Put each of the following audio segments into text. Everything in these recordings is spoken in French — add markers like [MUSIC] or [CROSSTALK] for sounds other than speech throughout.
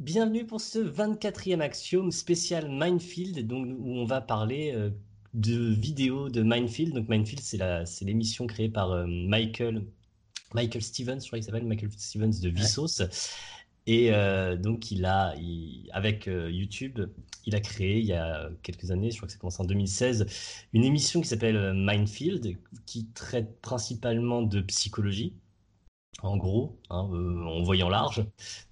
Bienvenue pour ce 24e Axiome spécial Minefield, donc, où on va parler euh, de vidéos de Minefield. Donc Minefield, c'est l'émission créée par euh, Michael, Michael Stevens, je crois qu'il s'appelle Michael Stevens de Vsauce. Et euh, donc il a, avec YouTube, il a créé il y a quelques années, je crois que ça commence en 2016, une émission qui s'appelle Minefield, qui traite principalement de psychologie en gros, hein, euh, en voyant large,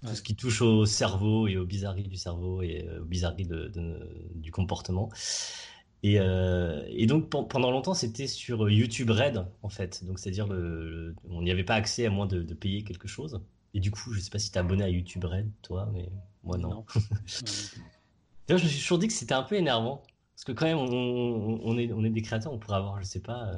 tout ce qui touche au cerveau et aux bizarreries du cerveau et euh, aux bizarreries de, du comportement. Et, euh, et, donc pendant longtemps, c'était sur YouTube Red, en fait. Donc c'est-à-dire, le, on n'y avait pas accès à moins de, payer quelque chose. Et du coup, je sais pas si tu es abonné à YouTube Red, toi, mais moi non. [LAUGHS] Je me suis toujours dit que c'était un peu énervant. Parce que quand même, on, on, est, on est des créateurs, on pourrait avoir, je sais pas,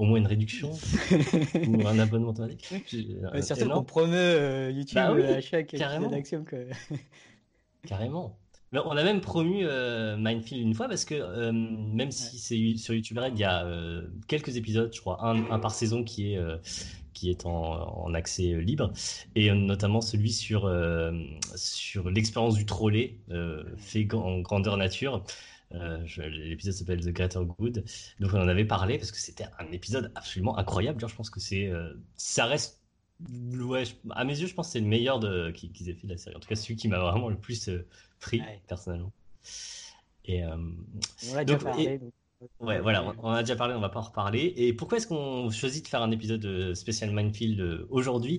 au moins une réduction [LAUGHS] ou un abonnement automatique. Euh, surtout qu'on promeut euh, YouTube bah à chaque carrément. [LAUGHS] carrément. on a même promu euh, Mindfield une fois parce que même si c'est sur YouTube Red, il y a quelques épisodes, je crois, un, par saison qui est qui est en, accès libre et notamment celui sur sur l'expérience du trolley fait en grandeur nature euh, l'épisode s'appelle The Greater Good. Donc on en avait parlé parce que c'était un épisode absolument incroyable. je pense que c'est, euh, ça reste, ouais, à mes yeux, je pense que c'est le meilleur de qu'ils aient fait de la série. En tout cas, celui qui m'a vraiment le plus euh, pris personnellement. Et on a déjà parlé. Ouais, voilà, on, on, a déjà parlé, on va pas en reparler. Et pourquoi est-ce qu'on choisit de faire un épisode spécial Minefield aujourd'hui?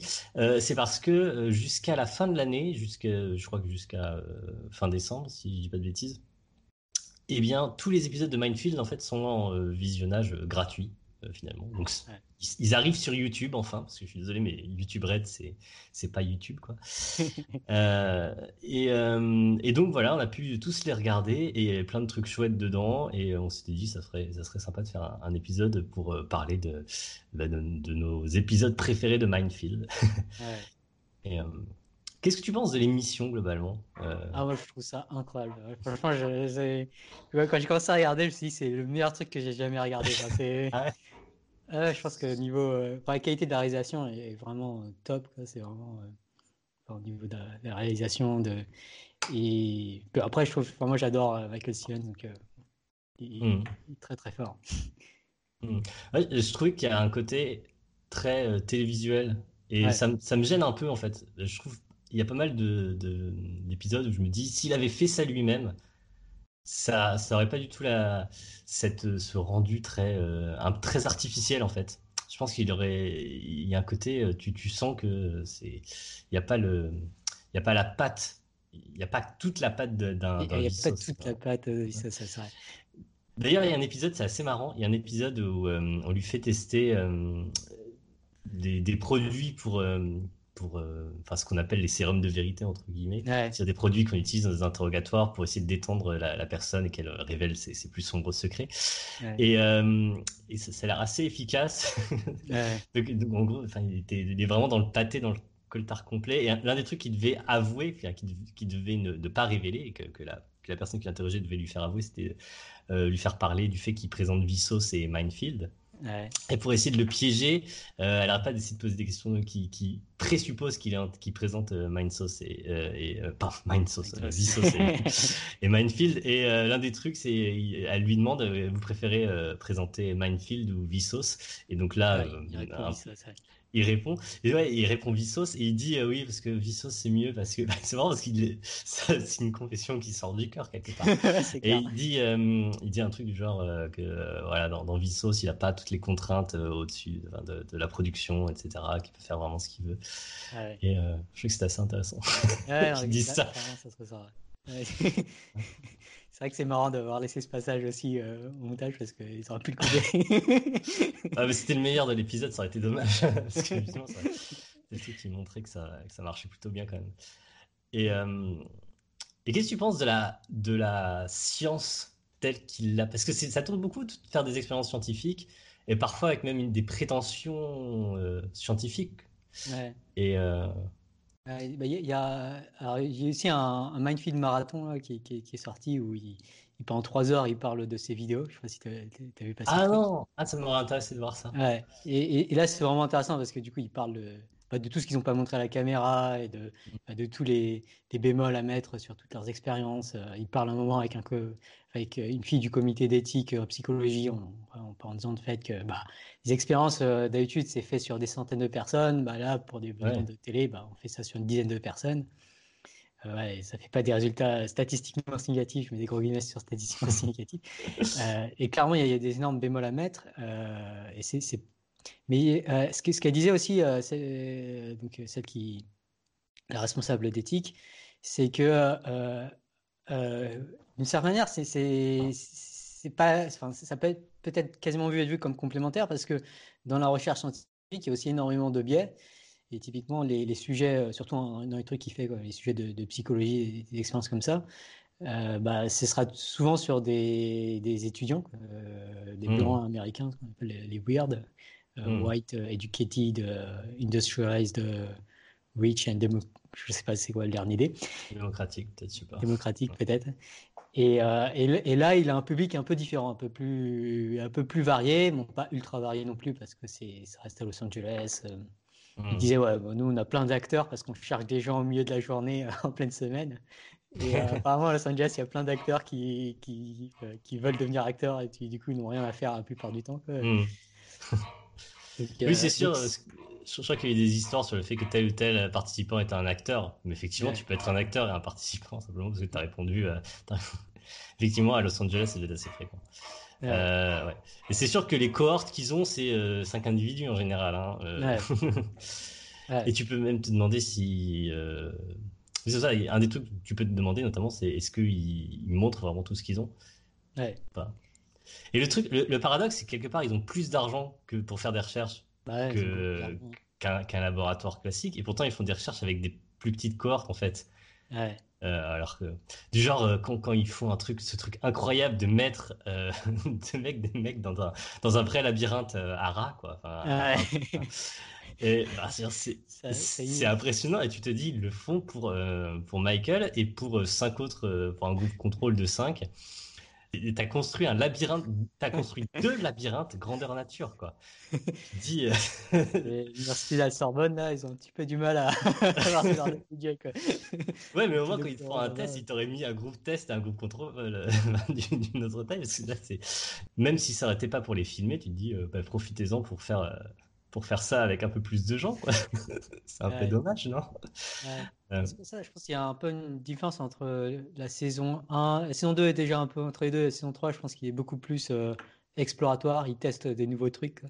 C'est parce que jusqu'à la fin de l'année, jusqu'à, je crois que jusqu'à fin décembre, si je dis pas de bêtises, eh bien, tous les épisodes de Minefield en fait sont en euh, visionnage euh, gratuit euh, finalement. Donc ils, arrivent sur YouTube enfin, parce que je suis désolé, mais YouTube Red c'est c'est pas YouTube quoi. [LAUGHS] et, et donc voilà, on a pu tous les regarder et il y avait plein de trucs chouettes dedans et on s'était dit ça serait ça serait sympa de faire un, épisode pour parler bah, de, de, nos épisodes préférés de Minefield. [LAUGHS] et Qu'est-ce que tu penses de l'émission globalement euh? Ah moi je trouve ça incroyable. Franchement, je, quand j'ai commencé à regarder, je me suis dit c'est le meilleur truc que j'ai jamais regardé. [LAUGHS] ah je pense que niveau, euh, la qualité de la réalisation est vraiment euh, top. C'est vraiment au niveau de la, réalisation de et après je trouve, moi j'adore Michael Stevens donc il, hmm. il, est très très fort. Hmm. je trouve qu'il y a un côté très télévisuel et ça, ça, me gêne un peu en fait. Je trouve il y a pas mal de, d'épisodes où je me dis, s'il avait fait ça lui-même, ça, ça aurait pas du tout la, cette, ce rendu très, euh, un, très artificiel en fait. Je pense qu'il y aurait, il y a un côté, euh, tu, tu sens que c'est, il n'y a pas le, il y a pas la patte, il n'y a pas toute la patte d'un. Il n'y a pas toute la patte, ça, ça, ça. D'ailleurs, il y a un épisode, c'est assez marrant. Il y a un épisode où euh, on lui fait tester des, des, produits pour pour euh, enfin ce qu'on appelle les sérums de vérité entre guillemets. C'est des produits qu'on utilise dans des interrogatoires pour essayer de détendre la, personne et qu'elle révèle ses, plus sombres secrets. Et, euh, et, ça, a l'air assez efficace. [LAUGHS] Donc, en gros il, était, il est vraiment dans le pâté dans le coltard complet. Et l'un des trucs qu'il devait avouer qui, qui devait ne, pas révéler et que, que la que la personne qui l'interrogeait devait lui faire avouer, c'était euh, lui faire parler du fait qu'il présente Vissos et Minefield. Et pour essayer de le piéger, euh, elle n'arrête pas d'essayer de poser des questions qui, qui présupposent qu'il qu présente euh, et, euh, et euh, pas Vsauce et, [LAUGHS] et, Minefield. Et l'un des trucs, c'est elle lui demande vous préférez présenter Minefield ou Vsauce Et donc là, il répond et ouais il répond Vissos et il dit euh, oui parce que Vissos c'est mieux parce que bah, [LAUGHS] c'est marrant parce qu'il [LAUGHS] c'est une confession qui sort du cœur quelque part. [LAUGHS] Et il dit euh, il dit un truc du genre euh, que voilà dans, dans Vissos il a pas toutes les contraintes au-dessus de, de, la production etc qu'il peut faire vraiment ce qu'il veut. Et je trouve que c'est assez intéressant. Ouais, qu'il dise ça, ça, ça C'est vrai que c'est marrant d'avoir laissé ce passage aussi euh, au montage parce qu'ils auraient pu le couper. [LAUGHS] ah, mais c'était le meilleur de l'épisode, ça aurait été dommage. [LAUGHS] parce que justement, c'est ce qui montrait que ça, que ça marchait plutôt bien quand même. Et, euh, et qu'est-ce que tu penses de la, de la science telle qu'il l'a? Parce que ça tourne beaucoup de faire des expériences scientifiques et parfois avec même une, des prétentions euh, scientifiques. Ouais. Et. Bah, il y, a, y a aussi un, un Mindfield Marathon là, qui, qui, qui, est sorti où il, il, pendant trois heures il parle de ses vidéos. Je sais pas si tu as, vu passer. Ah non, ah, ça m'aurait intéressé de voir ça. Ouais. Et, et, là c'est vraiment intéressant parce que du coup il parle de, bah, de tout ce qu'ils n'ont pas montré à la caméra et de, bah, de tous les, bémols à mettre sur toutes leurs expériences. ils parlent un moment avec, un, avec une fille du comité d'éthique en psychologie en, en, disant de fait que bah, les expériences d'habitude c'est fait sur des centaines de personnes. Bah, là, pour des besoins de télé, bah, on fait ça sur une dizaine de personnes. Euh, ouais, ça fait pas des résultats statistiquement significatifs, mais des gros guillemets sur statistiquement [LAUGHS] significatifs. Euh, et clairement, il y, a des énormes bémols à mettre. Euh, et c'est, Mais ce, qu'elle disait aussi, c'est, donc celle qui la responsable d'éthique, c'est que d'une certaine manière, c'est, pas, enfin, ça peut être peut-être quasiment vu et vu comme complémentaire parce que dans la recherche scientifique, il y a aussi énormément de biais. Et typiquement, les, sujets, euh, surtout dans les trucs qu'il fait, les sujets de, psychologie, des expériences comme ça, euh, bah, ce sera souvent sur des, étudiants, euh, des mmh. blancs américains, ce qu'on appelle les, weird, mmh. white, educated, industrialized, rich and democratic. Je sais pas c'est quoi le dernier idée. Démocratique, peut-être. Démocratique, peut-être. Et, et, là, il a un public un peu différent, un peu plus, un peu plus varié, bon, pas ultra varié non plus, parce que ça reste à Los Angeles. Il mmh. disait, ouais, nous, on a plein d'acteurs parce qu'on cherche des gens au milieu de la journée, en pleine semaine. Et euh, [LAUGHS] apparemment, à Los Angeles, il y a plein d'acteurs qui, qui, euh, qui, veulent devenir acteurs et qui, du coup, n'ont rien à faire la plupart du temps. Mmh. Oui, c'est sûr. Je crois qu'il y a des histoires sur le fait que tel ou tel participant est un acteur. Mais effectivement, tu peux être un acteur et un participant simplement parce que tu as répondu. [LAUGHS] effectivement, à Los Angeles, c'est assez fréquent. Euh, ouais. Et c'est sûr que les cohortes qu'ils ont, c'est 5 euh, individus en général. Hein, euh. [LAUGHS] Et tu peux même te demander si. C'est ça, un des trucs que tu peux te demander notamment, c'est est-ce qu'ils montrent vraiment tout ce qu'ils ont? Ouais. Et le truc, le, paradoxe, c'est que quelque part, ils ont plus d'argent que pour faire des recherches qu'un, laboratoire classique. Et pourtant, ils font des recherches avec des plus petites cohortes, en fait. Euh, alors que, du genre, euh, quand, ils font un truc, ce truc incroyable de mettre euh, [LAUGHS] mecs, des mecs dans un, dans un vrai labyrinthe euh, à rats, quoi. Et, c'est, impressionnant. Et tu te dis, ils le font pour, pour Michael et pour cinq autres, pour un groupe contrôle de 5. T'as construit un labyrinthe, t'as [LAUGHS] construit deux labyrinthes grandeur nature, quoi. Dis. Euh, [LAUGHS] [LAUGHS] merci la Sorbonne, là, ils ont un petit peu du mal à. ouais, mais au moins quand ils te font un euh, test, ils t'auraient mis un groupe test et un groupe contrôle euh, d'une autre taille, parce que là, c'est. Même si ça n'arrêtait pas pour les filmer, tu te dis, bah, profitez-en pour faire pour faire ça avec un peu plus de gens. [LAUGHS] c'est un peu dommage, non? Euh. C'est pour ça, je pense qu'il y a un peu une différence entre la saison 1. La saison 2 est déjà un peu entre les deux. La saison 3, je pense qu'il est beaucoup plus euh, exploratoire. Il teste des nouveaux trucs.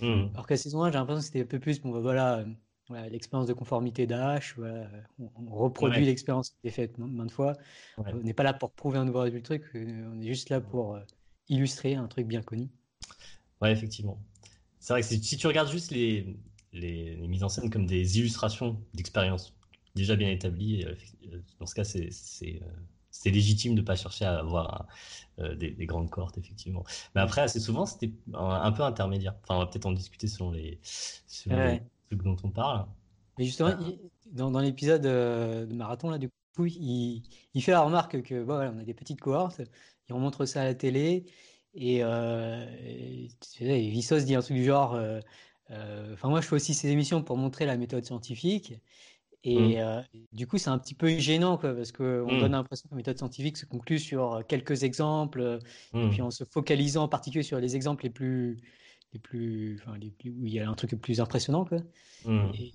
Mmh. Alors que la saison 1, j'ai l'impression que c'était un peu plus, bon, bah, voilà, euh, l'expérience de conformité d'H. on, reproduit l'expérience qui a été faite maintes fois. On n'est pas là pour prouver un nouveau truc. On est juste là pour illustrer un truc bien connu. Ouais, effectivement. C'est vrai que si tu regardes juste les, les, mises en scène comme des illustrations d'expériences déjà bien établies, euh, dans ce cas, c'est c'est légitime de ne pas chercher à avoir euh, des, grandes cohortes, effectivement. Mais après, assez souvent, c'était un, peu intermédiaire. Enfin, on va peut-être en discuter selon les, trucs dont on parle. Mais justement, dans, dans l'épisode euh, de marathon, là, du coup, il, il fait la remarque que bon, voilà, on a des petites cohortes, il montre ça à la télé, et, euh, Vissos dit un truc du genre euh, euh, Enfin, moi, je fais aussi ces émissions pour montrer la méthode scientifique. Et mmh. du coup, c'est un petit peu gênant, quoi, parce qu'on mmh. donne l'impression que la méthode scientifique se conclut sur quelques exemples, et mmh. puis en se focalisant en particulier sur les exemples les plus, les plus, enfin, les plus où il y a un truc le plus impressionnant, quoi. Et,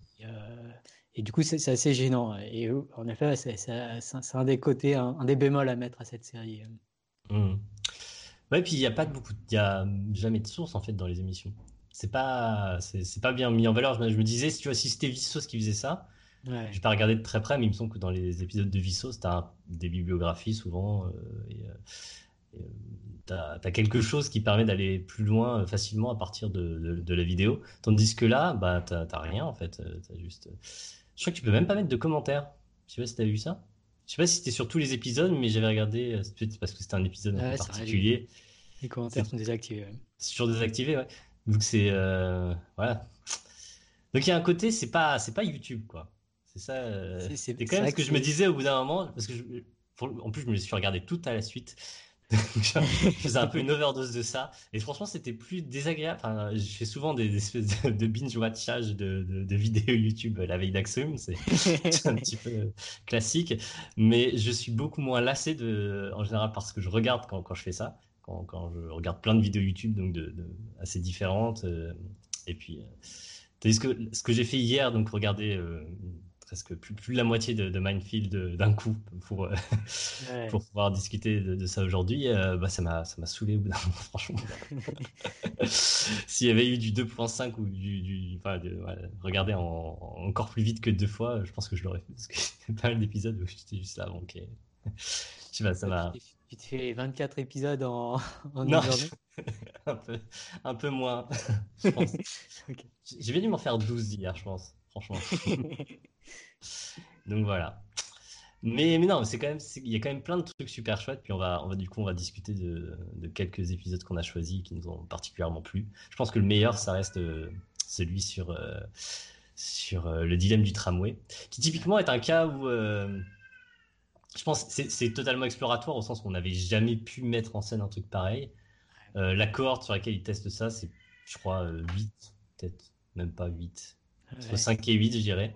et, du coup, c'est assez gênant. Et en effet, c'est un des côtés, un, des bémols à mettre à cette série. Ouais, puis il n'y a pas de beaucoup, il y a jamais de source en fait dans les émissions. C'est pas, c'est pas bien mis en valeur. Je me, disais, si tu vois, si c'était Vissos qui faisait ça, ouais. je vais pas regarder de très près, mais il me semble que dans les épisodes de Vissos, tu as des bibliographies souvent. Euh, et, euh, euh, tu as, quelque chose qui permet d'aller plus loin facilement à partir de, de, la vidéo. Tandis que là, bah, tu n'as rien en fait. As juste... Je crois que tu peux même pas mettre de commentaires. Je sais pas si tu as vu ça. Je sais pas si c'était sur tous les épisodes, mais j'avais regardé, euh, parce que c'était un épisode un peu particulier. Les commentaires sont désactivés. C'est toujours désactivé, ouais. Donc c'est euh, voilà. Donc il y a un côté, c'est pas c'est pas YouTube quoi. C'est ça. Euh, c'est quand même ce que, je me disais au bout d'un moment, parce que en plus je me suis regardé tout à la suite. Je faisais un peu une overdose de ça. Et franchement, c'était plus désagréable. Enfin, je fais souvent des, espèces de, binge-watchage de, de, vidéos YouTube la veille d'Axum. [LAUGHS] C'est un petit peu classique. Mais je suis beaucoup moins lassé de, en général parce que je regarde quand, quand je fais ça. Quand, quand, je regarde plein de vidéos YouTube donc de, assez différentes. Euh, et puis, euh, que ce que j'ai fait hier, donc regarder euh, presque plus, plus de la moitié de, de Minefield d'un coup pour, euh, pour pouvoir discuter de, ça aujourd'hui, euh, bah, ça m'a saoulé au bout d'un moment, [LAUGHS] franchement. S'il y avait eu du 2.5 ou du. du enfin, regarder en, encore plus vite que deux fois, je pense que je l'aurais fait parce que [LAUGHS] pas mal d'épisodes où j'étais juste là, ok. je sais pas, ça m'a. Tu te fais 24 épisodes en, [LAUGHS] en une journée? [LAUGHS] Un, peu, un peu moins, [LAUGHS] je pense. J'ai bien dû m'en faire 12 hier, je pense, franchement. Donc voilà. Mais, mais non, c'est quand même, il y a quand même plein de trucs super chouettes. Puis on va, on va du coup, on va discuter de, de quelques épisodes qu'on a choisis qui nous ont particulièrement plu. Je pense que le meilleur, ça reste euh, celui sur, euh, sur euh, le dilemme du tramway, qui typiquement est un cas où je pense c'est totalement exploratoire au sens où on n'avait jamais pu mettre en scène un truc pareil. la cohorte sur laquelle ils testent ça, c'est, je crois, 8, peut-être même pas 8. Entre 5 et 8, je dirais.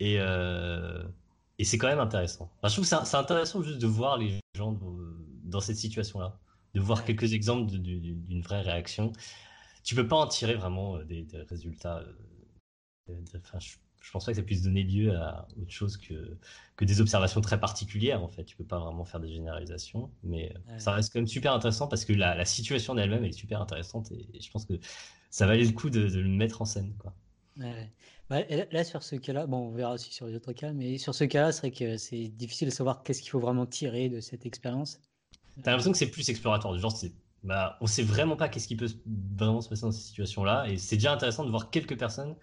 Et, euh, et c'est quand même intéressant. je trouve que c'est intéressant juste de voir les gens dans cette situation-là, de voir quelques exemples d'une vraie réaction. Tu peux pas en tirer vraiment euh, des, résultats. Euh, enfin, je, je, pense pas que ça puisse donner lieu à autre chose que, que des observations très particulières. En fait, tu peux pas vraiment faire des généralisations, mais ça reste quand même super intéressant parce que la, la situation d'elle-même est super intéressante et, je pense que ça valait le coup de, de le mettre en scène, quoi. Ouais. Bah, là, sur ce cas-là, bon, on verra aussi sur les autres cas, mais sur ce cas-là, c'est vrai que c'est difficile de savoir qu'est-ce qu'il faut vraiment tirer de cette expérience. T'as l'impression que c'est plus exploratoire, du genre, c'est, bah, on sait vraiment pas qu'est-ce qui peut vraiment se passer dans ces situations-là, et c'est déjà intéressant de voir quelques personnes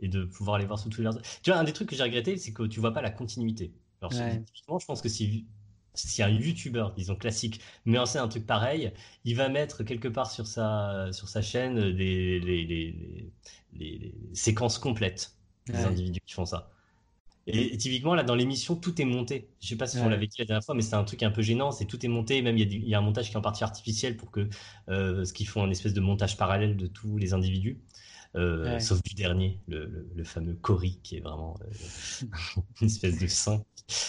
et de pouvoir les voir sous tous les. Tu vois, un des trucs que j'ai regretté, c'est que tu vois pas la continuité. Alors, je pense que si si un youtubeur, disons classique, met en scène un truc pareil, il va mettre quelque part sur sa, sur sa chaîne des, les, les, les, séquences complètes des individus qui font ça. Et, typiquement, là, dans l'émission, tout est monté. Je sais pas si on l'avait dit la dernière fois, mais c'est un truc un peu gênant. C'est tout est monté. Même il y, a un montage qui est en partie artificiel pour que euh, ce qu'ils font un espèce de montage parallèle de tous les individus. Euh, sauf du dernier, le, le, fameux Cory, qui est vraiment euh, [LAUGHS] une espèce de saint.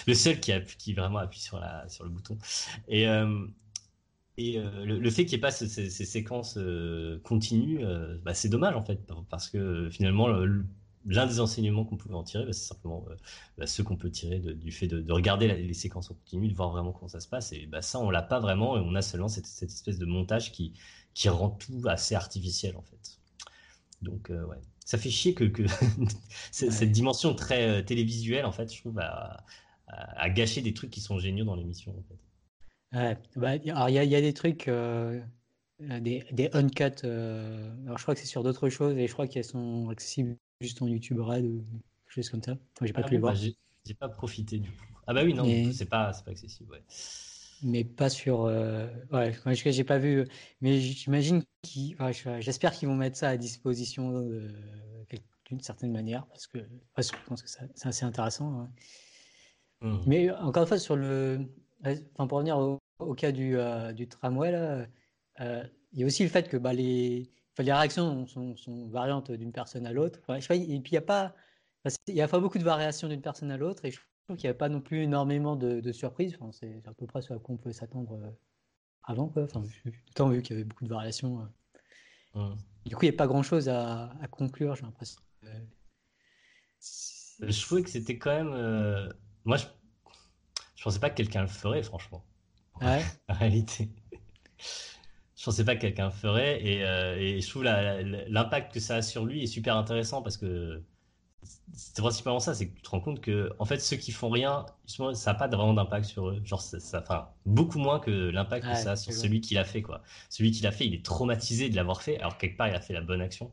Le seul qui, a, qui vraiment appuie sur, la, sur le bouton. Et, euh, et le, fait qu'il n'y ait pas ces, ces, séquences continues, bah, c'est dommage en fait, parce que finalement, l'un des enseignements qu'on pouvait en tirer, bah, c'est simplement bah, ceux qu'on peut tirer du fait de, regarder les séquences en continu, de voir vraiment comment ça se passe. Et bah, ça, on l'a pas vraiment, et on a seulement cette, cette espèce de montage qui, qui rend tout assez artificiel en fait. Donc, euh, ouais. Ça fait chier que, que [LAUGHS] cette dimension très euh, télévisuelle, en fait, je trouve, a, gâché des trucs qui sont géniaux dans l'émission, en fait. Ouais, bah, alors il y, y, a des trucs, euh, des, des uncut, alors je crois que c'est sur d'autres choses et je crois qu'elles sont accessibles juste en YouTube Red ou quelque chose comme ça. j'ai pas ah pu les voir. Bah, j'ai pas profité du coup. Ah bah oui, non, c'est pas, pas accessible, ouais mais pas sur. Euh... Ouais, j'ai pas vu. Mais j'imagine qu'ils. J'espère qu'ils vont mettre ça à disposition d'une certaine manière, parce que je pense que c'est assez intéressant. Mmh. Mais encore une fois, sur le. Enfin, pour revenir au, cas du, euh, du tramway, là, euh, il y a aussi le fait que bah, les, les réactions sont, sont variantes d'une personne à l'autre. et puis, il n'y a pas. Il y a pas beaucoup de variations d'une personne à l'autre, et je trouve qu'il n'y avait pas non plus énormément de, surprises. Enfin, c'est à peu près ce à quoi on pouvait s'attendre euh, avant. Quoi. Enfin, tant vu qu'il y avait beaucoup de variations. Euh. Du coup, il n'y a pas grand-chose à, conclure, j'ai l'impression. Euh, je trouvais que c'était quand même. Moi, je... je pensais pas que quelqu'un le ferait, franchement. Ouais? [LAUGHS] en réalité. Je pensais pas que quelqu'un le ferait et, et je trouve l'impact que ça a sur lui est super intéressant parce que c'est principalement ça, c'est que tu te rends compte que en fait ceux qui font rien, ça n'a pas vraiment d'impact sur eux. Genre ça, enfin beaucoup moins que l'impact que ça a sur celui qui l'a fait quoi. Celui qui l'a fait, il est traumatisé de l'avoir fait, alors quelque part il a fait la bonne action.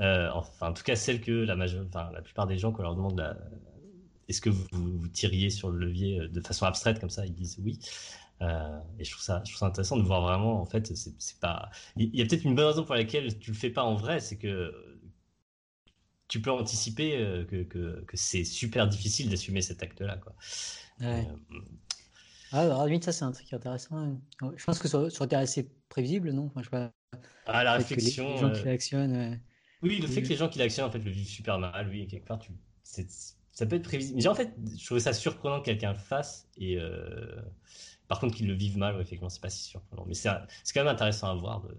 Euh, enfin en tout cas celle que la major... enfin, la plupart des gens quand on leur demande la... est-ce que vous, vous, tiriez sur le levier euh, de façon abstraite comme ça, ils disent oui. Euh, et je trouve ça, je trouve ça intéressant de voir vraiment en fait c'est pas. Il y a peut-être une bonne raison pour laquelle tu le fais pas en vrai, c'est que tu peux anticiper euh, que, que, que c'est super difficile d'assumer cet acte-là. Quoi. Euh, Ah, alors, limite, ça, c'est un truc intéressant. Je pense que ça, aurait été assez prévisible, non? Enfin, je sais pas. Ah, la réflexion. Les, gens qui l'actionnent. Oui, le fait que les gens qui l'actionnent, en fait, le vivent super mal, oui, quelque part, tu... ça peut être prévisible. Mais en fait, je trouvais ça surprenant que quelqu'un le fasse. Et euh... par contre, qu'ils le vivent mal, effectivement, c'est pas si surprenant. Mais c'est quand même intéressant à voir. De...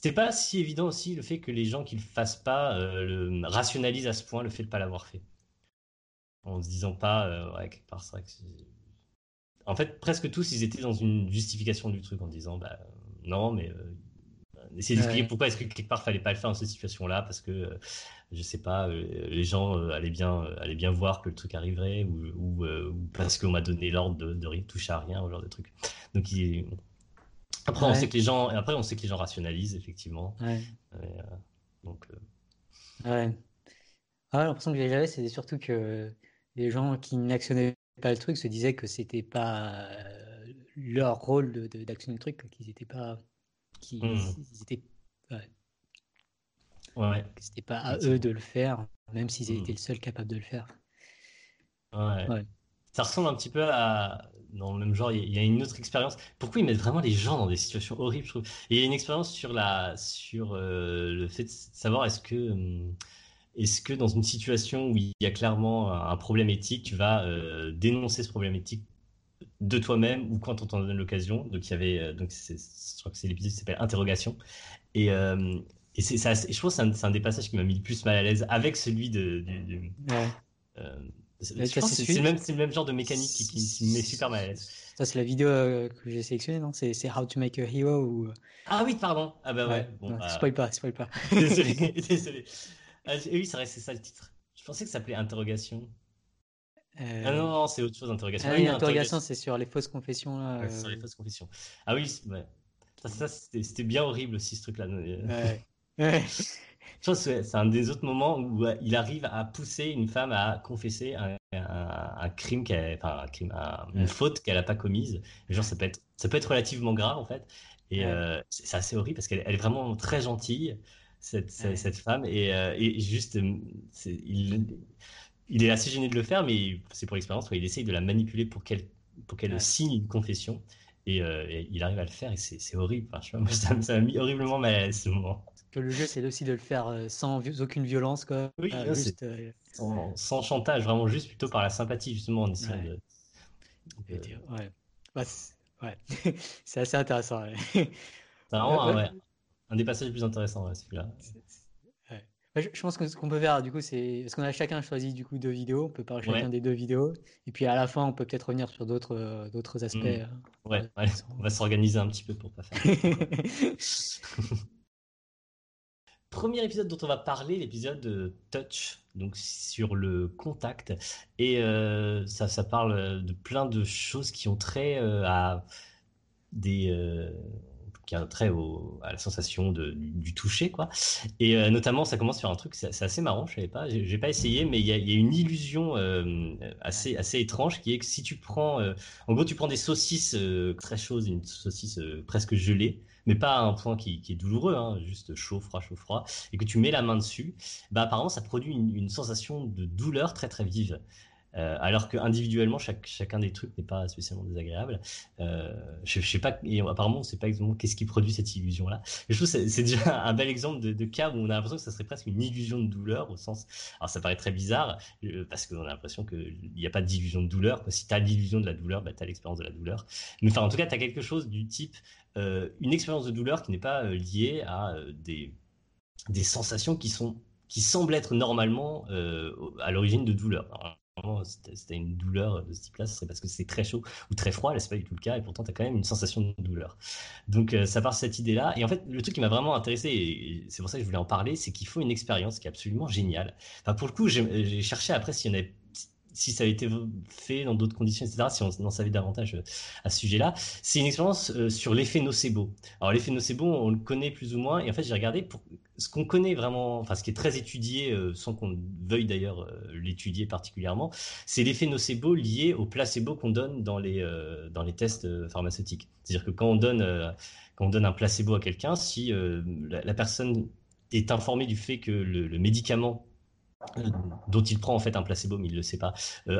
C'était pas si évident aussi le fait que les gens qui le fassent pas euh, le... rationalisent à ce point le fait de pas l'avoir fait. En se disant pas, euh, ouais, quelque part, c'est vrai que En fait, presque tous, ils étaient dans une justification du truc en disant, bah non, mais euh, essayer d'expliquer pourquoi est-ce que quelque part fallait pas le faire dans cette situation-là parce que euh, je sais pas les gens allaient bien allaient bien voir que le truc arriverait ou, ou, parce qu'on m'a donné l'ordre de, de, toucher à rien ou genre de truc donc il, après, on sait que les gens, après, on sait que les gens rationalisent effectivement. Ouais. Euh, donc. Euh, ouais. Ah, l'impression que j'avais, c'était surtout que les gens qui n'actionnaient pas le truc se disaient que c'était pas euh, leur rôle d'actionner le truc, qu'ils n'étaient pas, qu'ils mmh. étaient, ouais. Ouais. c'était pas à eux de le faire, même s'ils mmh. étaient le seul capable de le faire. Ouais. Ouais. Ça ressemble un petit peu à dans le même genre, il y a une autre expérience. Pourquoi ils mettent vraiment les gens dans des situations horribles, je trouve? Et il y a une expérience sur, la, sur euh, le fait de savoir est-ce que, euh, est-ce que dans une situation où il y a clairement un problème éthique, tu vas euh, dénoncer ce problème éthique de toi-même ou quand on t'en donne l'occasion. Donc, il y avait, donc je crois que c'est l'épisode qui s'appelle Interrogation. Et, et c'est ça, je pense que c'est un, des passages qui m'a mis le plus mal à l'aise avec celui de, du, c'est le, même, le même genre de mécanique qui, qui, me met super mal à l'aise. Ça, c'est la vidéo euh, que j'ai sélectionnée, non? C'est How to Make a Hero ou... Euh, ah oui, pardon. Ah bah ouais. Bon, bah... Spoil pas, spoil pas. [LAUGHS] désolé, [LAUGHS] désolé. Ah, oui, c'est vrai, c'est ça le titre. Je pensais que ça s'appelait Interrogation. Euh... Ah non, non, c'est autre chose, Interrogation. Ah, oui, Interrogation, c'est sur les fausses confessions. Là, ouais, sur les fausses confessions. Ah oui, ouais. ça, ça c'était bien horrible aussi, ce truc-là. Ouais. ouais. [LAUGHS] Je pense que c'est un des autres moments où euh, il arrive à pousser une femme à confesser un, un, crime, enfin, un crime une faute qu'elle n'a pas commise. Genre, ça peut, être, ça peut être relativement grave, en fait. Et euh, c'est assez horrible parce qu'elle est vraiment très gentille, cette, cette femme. Et, euh, et juste, il, il, est assez gêné de le faire, mais c'est pour l'expérience. Il essaye de la manipuler pour qu'elle pour qu'elle signe une confession. Et, il arrive à le faire et c'est horrible. Enfin, ça m'a mis horriblement mal à ce moment que le jeu, c'est aussi de le faire euh, sans aucune violence. Quoi. Oui, euh, juste, euh, sans, chantage, vraiment juste plutôt par la sympathie, justement, en essayant ouais. de. Ouais. Bah, ouais. [LAUGHS] c'est assez intéressant. C'est vraiment un, un, des passages les plus intéressants, celui-là. Je, je, pense que ce qu'on peut faire, du coup, c'est. Parce qu'on a chacun choisi, du coup, deux vidéos. On peut parler chacun des deux vidéos. Et puis à la fin, on peut peut-être revenir sur d'autres d'autres aspects. Mmh. Ouais, on va s'organiser un petit peu pour pas faire. [LAUGHS] Premier épisode dont on va parler, l'épisode Touch, donc sur le contact. Et euh, ça, ça parle de plein de choses qui ont trait euh, à des. Euh, qui ont trait au, à la sensation de, du, toucher, quoi. Et notamment, ça commence sur un truc, c'est assez marrant, je savais pas, j'ai pas essayé, mais il y, y, a une illusion assez, assez étrange qui est que si tu prends, en gros, tu prends des saucisses très chaudes, une saucisse presque gelée, mais pas un point qui, est douloureux, hein, juste chaud, froid, chaud, froid, et que tu mets la main dessus, bah, apparemment ça produit une, sensation de douleur très très vive. Euh, alors que individuellement, chaque, chacun des trucs n'est pas spécialement désagréable. Euh, je, je, sais pas, apparemment, on ne sait pas exactement qu'est-ce qui produit cette illusion-là. je trouve que c'est déjà un bel exemple de, cas où on a l'impression que ça serait presque une illusion de douleur, au sens. Alors, ça paraît très bizarre, euh, parce qu'on a l'impression qu'il n'y a pas d'illusion de douleur. Si tu as l'illusion de la douleur, bah, tu as l'expérience de la douleur. Mais enfin, en tout cas, tu as quelque chose du type une expérience de douleur qui n'est pas euh, liée à euh, des, sensations qui, sont, qui semblent être normalement à l'origine de douleur. si tu as une douleur de ce type-là, c'est parce que c'est très chaud ou très froid, là c'est pas du tout le cas, et pourtant tu as quand même une sensation de douleur. Donc ça part de cette idée-là. Et en fait, le truc qui m'a vraiment intéressé, et c'est pour ça que je voulais en parler, c'est qu'il faut une expérience qui est absolument géniale. Enfin, pour le coup, j'ai cherché après s'il y en avait si ça a été fait dans d'autres conditions, etc., si on en savait davantage euh, à ce sujet-là. C'est une expérience euh, sur l'effet nocebo. Alors l'effet nocebo, on le connaît plus ou moins, et en fait j'ai regardé pour ce qu'on connaît vraiment, enfin ce qui est très étudié, euh, sans qu'on veuille d'ailleurs l'étudier particulièrement, c'est l'effet nocebo lié au placebo qu'on donne dans les, dans les tests pharmaceutiques. C'est-à-dire que quand on donne, quand on donne un placebo à quelqu'un, si la, personne est informée du fait que le médicament dont il prend en fait un placebo, mais il ne le sait pas,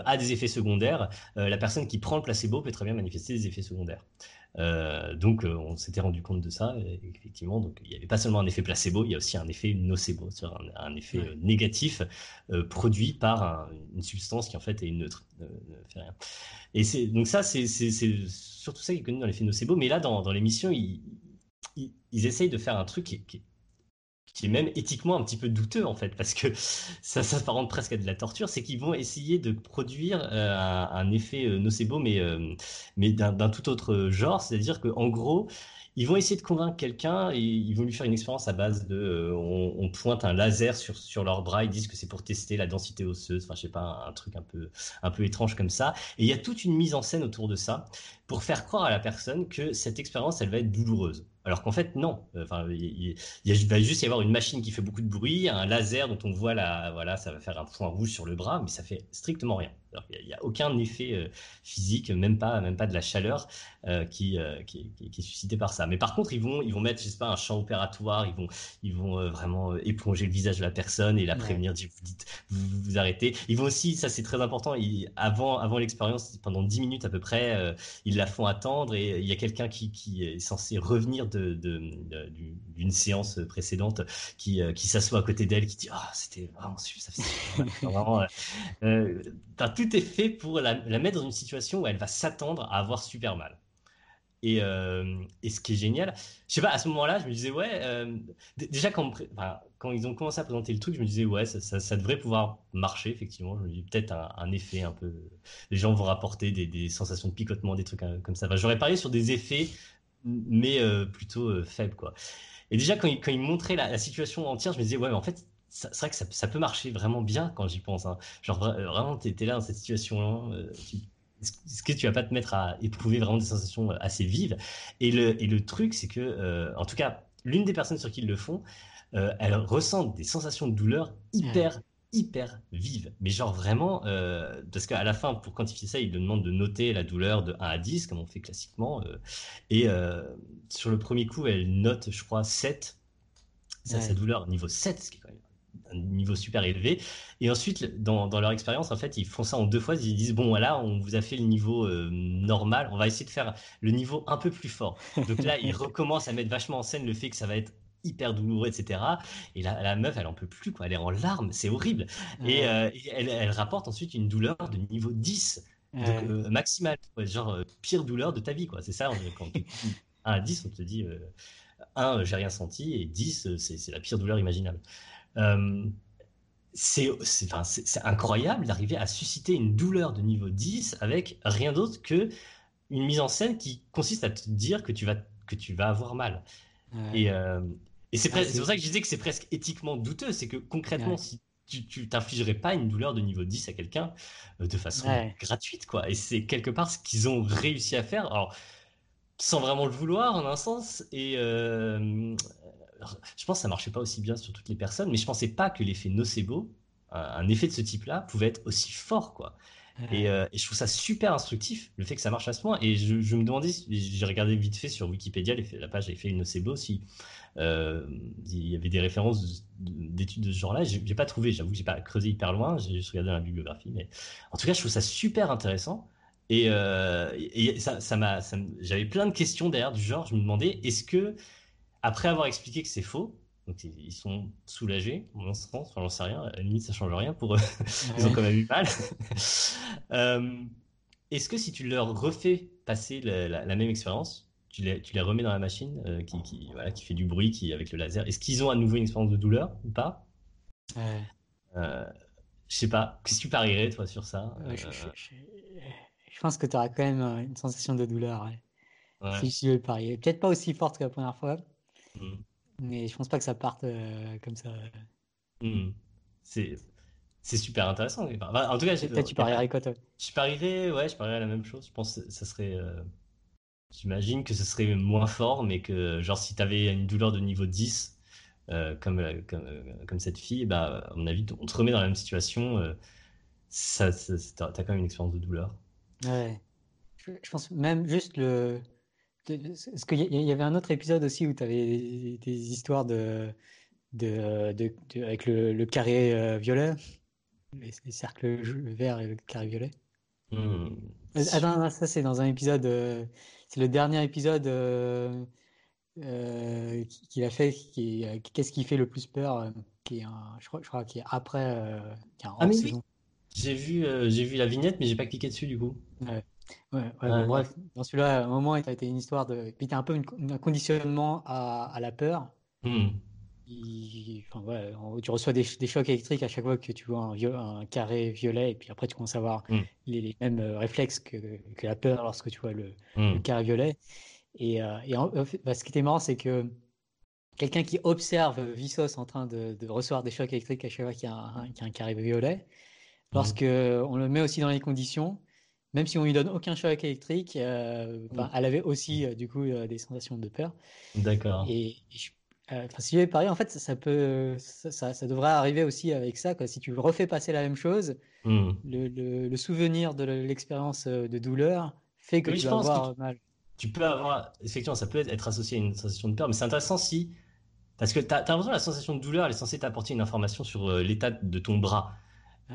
a des effets secondaires, la personne qui prend le placebo peut très bien manifester des effets secondaires. Euh, donc euh, on s'était rendu compte de ça, effectivement. Donc il n'y avait pas seulement un effet placebo, il y a aussi un effet nocebo, c'est-à-dire un, effet euh, négatif produit par une substance qui en fait est neutre, ne, fait rien. Et c'est donc ça, c'est surtout ça qui est connu dans l'effet nocebo. Mais là, dans, l'émission, ils, ils, essayent de faire un truc qui, qui, qui est même éthiquement un petit peu douteux en fait, parce que [LAUGHS] ça s'apparente presque à de la torture, c'est qu'ils vont essayer de produire euh, un, effet euh, nocebo, mais, euh, mais d'un tout autre genre, c'est-à-dire qu'en gros, ils vont essayer de convaincre quelqu'un ils vont lui faire une expérience à base de on, pointe un laser sur, sur leur bras, ils disent que c'est pour tester la densité osseuse, enfin je sais pas, un, truc un peu, un peu étrange comme ça. Et il y a toute une mise en scène autour de ça pour faire croire à la personne que cette expérience, elle va être douloureuse. Alors qu'en fait, non. Enfin, il, va juste y avoir une machine qui fait beaucoup de bruit, un laser dont on voit la, voilà, ça va faire un point rouge sur le bras, mais ça fait strictement rien. il n'y a, aucun effet euh, physique, même pas, même pas de la chaleur euh, qui, euh, qui, est suscitée par ça. Mais par contre, ils vont, ils vont mettre, je sais pas, un champ opératoire, ils vont, ils vont vraiment éponger le visage de la personne et la prévenir, vous dites, vous, vous, arrêtez. Ils vont aussi, ça c'est très important, avant, avant l'expérience, pendant 10 minutes à peu près, ils la font attendre et il y a quelqu'un qui, qui est censé revenir d'une séance précédente qui, euh, qui s'assoit à côté d'elle, qui dit Ah, c'était vraiment super. euh, euh, tout est fait pour la, mettre dans une situation où elle va s'attendre à avoir super mal. Et, et, ce qui est génial, je sais pas, à ce moment-là, je me disais, ouais, déjà quand, quand ils ont commencé à présenter le truc, je me disais, ouais, ça, ça, devrait pouvoir marcher, effectivement. Je me dis, peut-être un, effet un peu. Les gens vont rapporter des, des sensations de picotement, des trucs comme ça. J'aurais parlé sur des effets mais euh, plutôt euh, faible, quoi. Et déjà, quand il, quand il montrait la, situation entière, je me disais, ouais, mais en fait, c'est vrai que ça, peut marcher vraiment bien quand j'y pense. Hein. Genre, vraiment, tu étais là dans cette situation-là. Euh, est-ce que tu vas pas te mettre à éprouver vraiment des sensations assez vives? Et le, et le truc, c'est que, en tout cas, l'une des personnes sur qui ils le font, elle ressent des sensations de douleur hyper, hyper vive. Mais genre vraiment, euh, parce qu'à la fin, pour quantifier ça, il demande de noter la douleur de 1 à 10, comme on fait classiquement. Euh, et euh, sur le premier coup, elle note, je crois, 7. Ça, sa douleur niveau 7, ce qui est quand même un niveau super élevé. Et ensuite, dans, dans, leur expérience, en fait, ils font ça en deux fois. Ils disent, bon, voilà, on vous a fait le niveau normal, on va essayer de faire le niveau un peu plus fort. Donc là, [LAUGHS] ils recommencent à mettre vachement en scène le fait que ça va être hyper douloureux, etc. Et la, la, meuf, elle en peut plus, quoi. Elle est en larmes, c'est horrible. Et, euh, elle, elle, rapporte ensuite une douleur de niveau 10, donc euh, maximal, genre euh, pire douleur de ta vie, quoi. C'est ça, quand tu 1 à 10, on te dit 1, j'ai rien senti, et 10, c'est la pire douleur imaginable. c'est incroyable d'arriver à susciter une douleur de niveau 10 avec rien d'autre que une mise en scène qui consiste à te dire que tu vas, que tu vas avoir mal. Et, et c'est pour ça que je disais que c'est presque éthiquement douteux. C'est que concrètement, si tu t'infligerais pas une douleur de niveau 10 à quelqu'un euh, de façon gratuite, quoi. Et c'est quelque part ce qu'ils ont réussi à faire. Alors, sans vraiment le vouloir, en un sens. Et euh, je pense que ça marchait pas aussi bien sur toutes les personnes, mais je pensais pas que l'effet nocebo, un effet de ce type-là, pouvait être aussi fort, quoi. Euh, et, je trouve ça super instructif, le fait que ça marche à ce point. Et je, me demandais, j'ai regardé vite fait sur Wikipédia, la page avait fait une nocebo si il y avait des références d'études de ce genre-là. J'ai pas trouvé, j'avoue que j'ai pas creusé hyper loin, j'ai juste regardé dans la bibliographie. Mais en tout cas, je trouve ça super intéressant. Et, euh, ça, m'a, j'avais plein de questions derrière du genre, je me demandais, est-ce que, après avoir expliqué que c'est faux, donc ils sont soulagés, en mon sens, enfin j'en sais rien, à la limite ça change rien pour eux, [LAUGHS] ils ont quand même eu mal. [LAUGHS] Euh, est-ce que si tu leur refais passer la, même expérience, tu les, tu les, remets dans la machine euh, qui, qui, voilà, qui fait du bruit qui, avec le laser, est-ce qu'ils ont à nouveau une expérience de douleur ou pas? Ouais. euh, Je sais pas, qu'est-ce que tu parierais toi sur ça? Je, pense que tu auras quand même une sensation de douleur. Si je veux parier. Peut-être pas aussi forte que la première fois. Mmh. Mais je pense pas que ça parte euh, comme ça. Hmm. C'est c'est super intéressant. en tout cas, peut-être tu [LAUGHS] parierais quoi toi? Je parierais, ouais, je parierais la même chose. Je pense que ça serait. Euh, j'imagine que ce serait moins fort, mais que genre si tu avais une douleur de niveau 10, euh, comme, comme, comme, cette fille, bah, à mon avis, on te remet dans la même situation. ça, ça t'as quand même une expérience de douleur. Ouais. je pense même juste le parce qu'il y, y avait un autre épisode aussi où tu avais des, histoires de, de, de, avec le, carré violet, les, cercles verts et le carré violet. Hmm. Ah ça c'est dans un épisode, c'est le dernier épisode qu'il a fait, qui, qu'est-ce qui fait le plus peur, qui est un, je crois, je crois qui est après, qui est un ah, j'ai vu, j'ai vu la vignette, mais j'ai pas cliqué dessus du coup. Ouais. Ouais, bref, dans celui-là, à un moment, il a été une histoire de. Puis un peu un conditionnement à, à la peur. Enfin, ouais, tu reçois des, des, chocs électriques à chaque fois que tu vois un, un carré violet, et puis après, tu commences à avoir hmm. les, mêmes euh, réflexes que, que, la peur lorsque tu vois le, le carré violet. Et, euh, et bah, ce qui était marrant, c'est que quelqu'un qui observe Vissos en train de, de, recevoir des chocs électriques à chaque fois qu'il y, y, a un carré violet, lorsque on le met aussi dans les conditions, même si on lui donne aucun choc électrique, euh, bah, elle avait aussi euh, du coup euh, des sensations de peur. D'accord. Et, si j'avais parié, en fait, ça, peut, ça, ça, devrait arriver aussi avec ça. Quoi. Si tu refais passer la même chose, hmm. le, le, souvenir de l'expérience de douleur fait que tu vas avoir mal. Tu peux avoir, effectivement, ça peut être associé à une sensation de peur, mais c'est intéressant si. Parce que tu as, l'impression que la sensation de douleur, elle est censée t'apporter une information sur l'état de ton bras.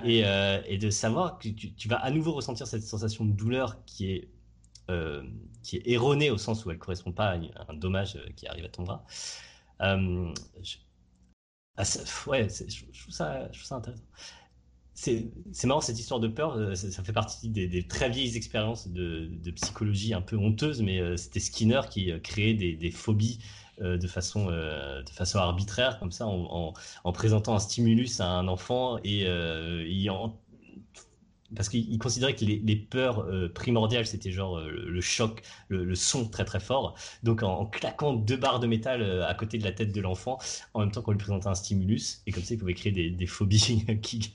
Euh, et, de savoir que tu, vas à nouveau ressentir cette sensation de douleur qui est, euh, qui est erronée au sens où elle ne correspond pas à un dommage euh, qui arrive à ton bras. Je, ah, ouais, je, trouve ça, je trouve ça intéressant. C'est marrant cette histoire de peur, ça, fait partie des, très vieilles expériences de, de, psychologie un peu honteuses, mais c'était Skinner qui créait des, des phobies euh, de, façon, euh, de façon arbitraire, comme ça, en, en, présentant un stimulus à un enfant et, euh, parce qu'il considérait que les, les peurs primordiales, c'était genre le, choc, le, son très très fort. Donc en, claquant deux barres de métal à côté de la tête de l'enfant, en même temps qu'on lui présentait un stimulus, et comme ça il pouvait créer des, des phobies [LAUGHS] qui,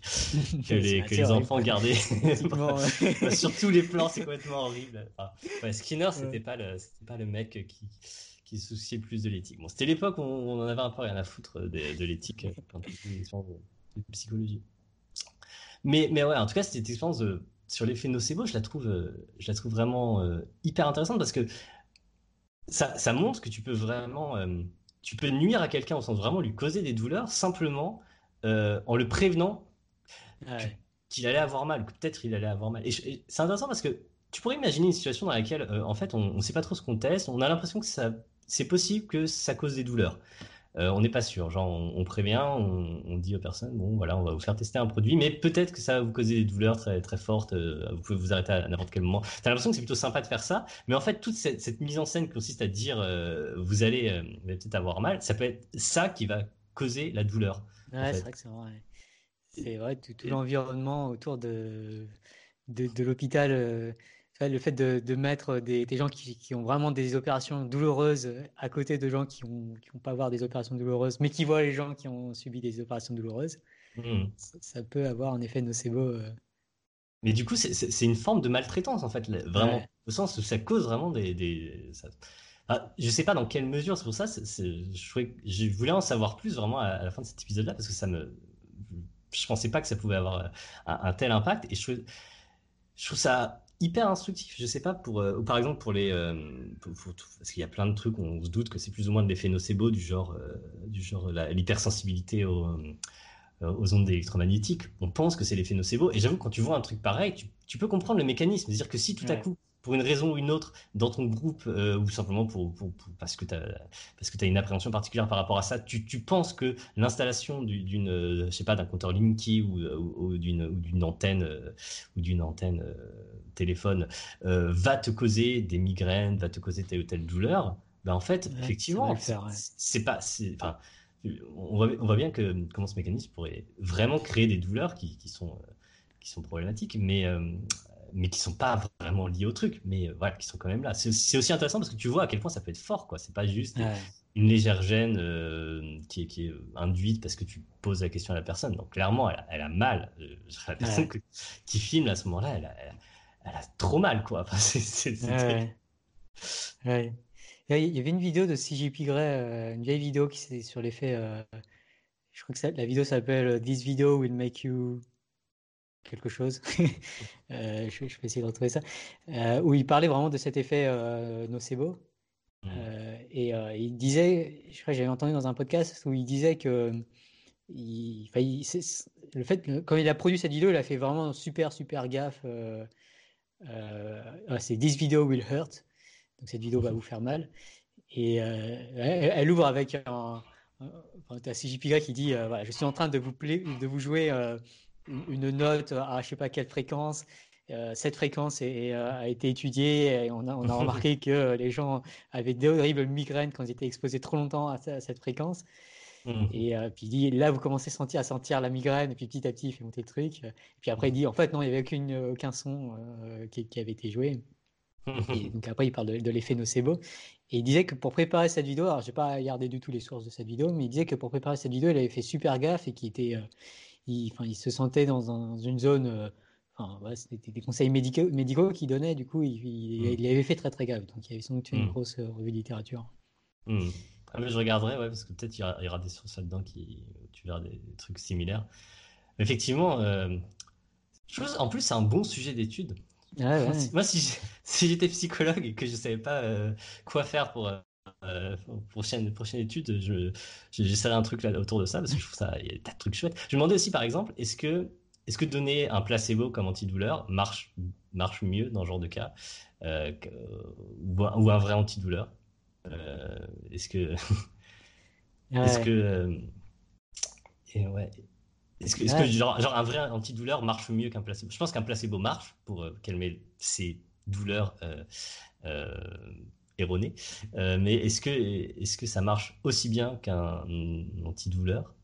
que, les, que les, enfants gardaient. [LAUGHS] Sur tous les plans, c'est complètement horrible. Skinner, c'était pas, le, pas le mec qui qui se souciait plus de l'éthique. Bon, c'était l'époque où on en avait un peu rien à foutre de, de l'éthique euh, quand on de, de psychologie. Mais, mais ouais, en tout cas, cette expérience sur l'effet nocebo, je la trouve, euh, je la trouve vraiment euh, hyper intéressante parce que ça, ça, montre que tu peux vraiment, tu peux nuire à quelqu'un au sens vraiment lui causer des douleurs simplement en le prévenant qu'il allait avoir mal, que peut-être il allait avoir mal. Et, c'est intéressant parce que tu pourrais imaginer une situation dans laquelle, en fait, on ne sait pas trop ce qu'on teste, on a l'impression que ça c'est possible que ça cause des douleurs. Euh, on n'est pas sûr. Genre, on, prévient, on, dit aux personnes, bon, voilà, on va vous faire tester un produit, mais peut-être que ça va vous causer des douleurs très, très fortes. Euh, vous pouvez vous arrêter à, n'importe quel moment. T'as l'impression que c'est plutôt sympa de faire ça, mais en fait, toute cette, mise en scène qui consiste à dire, euh, vous allez peut-être avoir mal, ça peut être ça qui va causer la douleur. Ouais, c'est vrai que c'est vrai. C'est vrai, tout, l'environnement autour de, de, l'hôpital le fait de, mettre des, gens qui, ont vraiment des opérations douloureuses à côté de gens qui n'ont qui ont pas avoir des opérations douloureuses, mais qui voient les gens qui ont subi des opérations douloureuses, hmm. ça, peut avoir un effet nocebo. Euh. Mais du coup, c'est une forme de maltraitance, en fait, vraiment, au sens où ça cause vraiment des. des ça... je sais pas dans quelle mesure, c'est pour ça, je, voulais en savoir plus vraiment à, la fin de cet épisode-là, parce que ça me. Je pensais pas que ça pouvait avoir un, tel impact, et je je trouve ça hyper instructif. Je sais pas pour, euh, par exemple pour les, euh, parce qu'il y a plein de trucs où on se doute que c'est plus ou moins de l'effet nocebo du genre, euh, du genre l'hypersensibilité aux, aux ondes électromagnétiques. On pense que c'est l'effet nocebo. Et j'avoue quand tu vois un truc pareil, tu, tu peux comprendre le mécanisme, c'est-à-dire que si tout à coup pour une raison ou une autre dans ton groupe euh, ou simplement pour, parce que tu as parce que tu as une appréhension particulière par rapport à ça, tu, tu penses que l'installation d'une euh, je sais pas d'un compteur Linky ou, ou, d'une ou d'une antenne euh, ou d'une antenne téléphone va te causer des migraines, va te causer telle ou telle douleur, ben en fait, effectivement, c'est pas enfin on voit, on voit, bien que comment ce mécanisme pourrait vraiment créer des douleurs qui, qui sont qui sont problématiques, mais mais qui sont pas vraiment liés au truc, mais euh, voilà, qui sont quand même là. C'est aussi intéressant parce que tu vois à quel point ça peut être fort, quoi. C'est pas juste une légère gêne euh, qui, est, qui, est, induite parce que tu poses la question à la personne. Donc clairement, elle, a, mal. Euh, la personne qui filme à ce moment-là, elle a, elle a, trop mal, quoi. [LAUGHS] c'est, ouais. Il y avait une vidéo de CJP Grey, une vieille vidéo qui c'est sur l'effet. je crois que la vidéo s'appelle This video will make you quelque chose. Euh, je, je, vais essayer de retrouver ça. Euh, où il parlait vraiment de cet effet euh, nocebo. Mmh. et il disait, je crois que j'avais entendu dans un podcast où il disait que il, le fait que, quand il a produit cette vidéo, il a fait vraiment super super gaffe. Ah, c'est This video will hurt. Donc cette vidéo va vous faire mal. Et elle, ouvre avec un, Enfin, tu as CJPY qui dit voilà, Je suis en train de vous, de vous jouer une note à je sais pas quelle fréquence. cette fréquence a été étudiée et on a, on a [LAUGHS] remarqué que les gens avaient d'horribles migraines quand ils étaient exposés trop longtemps à, cette fréquence. Mmh. Et puis il dit là, vous commencez à sentir, à sentir la migraine, et puis petit à petit, il fait monter le truc. Et puis après, il dit en fait, non, il n'y avait aucune, aucun son qui, qui, avait été joué. Et donc après, il parle de, de l'effet nocebo. Et il disait que pour préparer cette vidéo, alors je n'ai pas regardé du tout les sources de cette vidéo, mais il disait que pour préparer cette vidéo, il avait fait super gaffe et qu'il était, euh, il, enfin, il se sentait dans, une zone, euh, c'était des conseils médicaux, médicaux qu'il donnait, du coup, il, il, avait fait très très gaffe. Donc il y avait sans doute une mmh. grosse euh, revue de littérature. Mmh. Ah, mais je regarderai, ouais, parce que peut-être il y, aura, des sources là-dedans qui, tu verras des, trucs similaires. Effectivement, en plus, c'est un bon sujet d'étude. Moi, si, [LAUGHS] si j'étais psychologue et que je savais pas euh, quoi faire pour euh, prochaine, prochaine étude, je, j'essaierais un truc là autour de ça parce que je trouve ça, il y a des tas de trucs chouettes. Je me demandais aussi, par exemple, est-ce que, est-ce que donner un placebo comme antidouleur marche, marche mieux dans ce genre de cas euh, ou, un vrai antidouleur? [LAUGHS] Est-ce que, est-ce que, et ouais, est-ce que, genre, un vrai antidouleur marche mieux qu'un placebo? Je pense qu'un placebo marche pour euh, calmer ces douleurs euh, euh, mais est-ce que, est que ça marche aussi bien qu'un antidouleur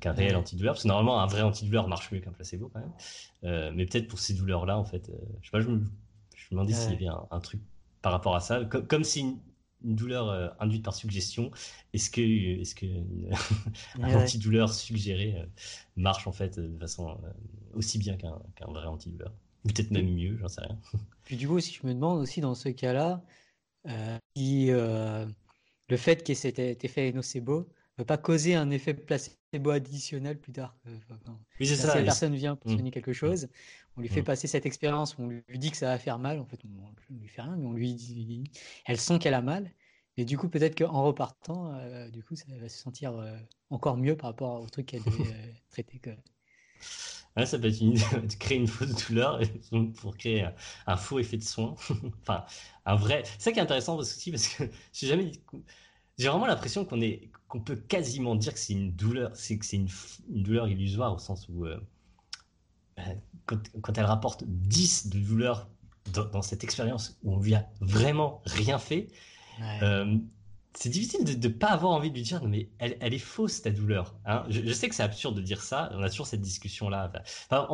qu'un réel antidouleur? Parce que normalement, un vrai antidouleur marche mieux qu'un placebo quand même. mais peut-être pour ces douleurs-là, en fait, je sais pas, je me, je me demandais s'il y avait un, un, truc par rapport à ça. Comme, comme si une douleur euh, induite par suggestion, est-ce que, est-ce que [LAUGHS] un antidouleur suggéré euh, marche en fait de façon euh, aussi bien qu'un, vrai antidouleur? Peut-être même mieux, j'en sais rien. Puis du coup, si je me demande aussi dans ce cas-là, si le fait qu'il y ait cet effet nocebo ne va pas causer un effet placebo additionnel plus tard. oui, c'est ça. Si la personne vient pour mmh. quelque chose, on lui fait mmh. passer cette expérience, on lui dit que ça va faire mal. En fait, on, ne lui fait rien, mais on lui dit, elle sent qu'elle a mal. Et du coup, peut-être qu'en repartant, euh, du coup, ça va se sentir euh, encore mieux par rapport au truc qu'elle devait [LAUGHS] euh, traiter. Que... ça peut être une idée de créer une fausse douleur pour créer un, faux effet de soin. [LAUGHS] enfin, un vrai. C'est ça qui est intéressant aussi [LAUGHS] parce que j'ai jamais j'ai vraiment l'impression qu'on est qu'on peut quasiment dire que c'est une douleur, c'est que c'est une, douleur illusoire au sens où quand, elle rapporte 10 de douleur dans, cette expérience où on lui a vraiment rien fait, euh, c'est difficile de ne pas avoir envie de lui dire, mais elle, elle est fausse ta douleur. Hein. Je, sais que c'est absurde de dire ça, on a toujours cette discussion-là. Enfin,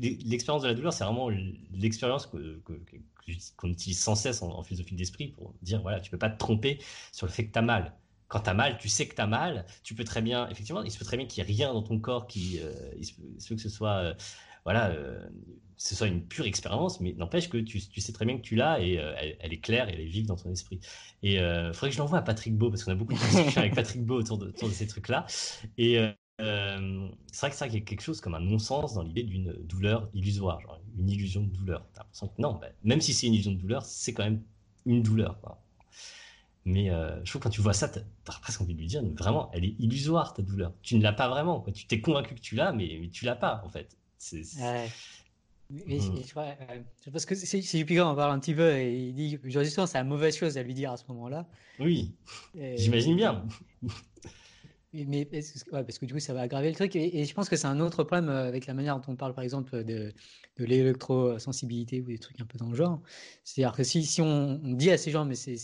l'expérience de la douleur, c'est vraiment l'expérience qu'on utilise sans cesse en, philosophie d'esprit pour dire, voilà, tu peux pas te tromper sur le fait que tu as mal quand tu as mal, tu sais que tu as mal, tu peux très bien, effectivement, il se peut très bien qu'il n'y ait rien dans ton corps qui, euh, il, se peut, que ce soit euh, voilà, euh, ce soit une pure expérience, mais n'empêche que tu, sais très bien que tu l'as et euh, elle, est claire et elle est vive dans ton esprit. Et il euh, faudrait que je l'envoie à Patrick Beau, parce qu'on a beaucoup de [LAUGHS] discussions avec Patrick Beau autour de, ces trucs-là. Et c'est vrai que ça, il y a quelque chose comme un non-sens dans l'idée d'une douleur illusoire, genre une illusion de douleur. non, bah, même si c'est une illusion de douleur, c'est quand même une douleur. Mais je trouve que quand tu vois ça, tu as, presque envie de lui dire, vraiment, elle est illusoire ta douleur. Tu ne l'as pas vraiment. Quoi. Tu t'es convaincu que tu l'as, mais, mais tu l'as pas en fait. Ouais. Euh, parce que c'est Jupiter en parle un petit peu et il dit justement c'est la mauvaise chose à lui dire à ce moment-là. Oui, j'imagine bien. [LAUGHS] Mais parce que du coup ça va aggraver le truc et, je pense que c'est un autre problème euh, avec la manière dont on parle par exemple de, de l'électrosensibilité ou des trucs un peu dans le genre. C'est-à-dire que si, si on, dit à ces gens mais c'est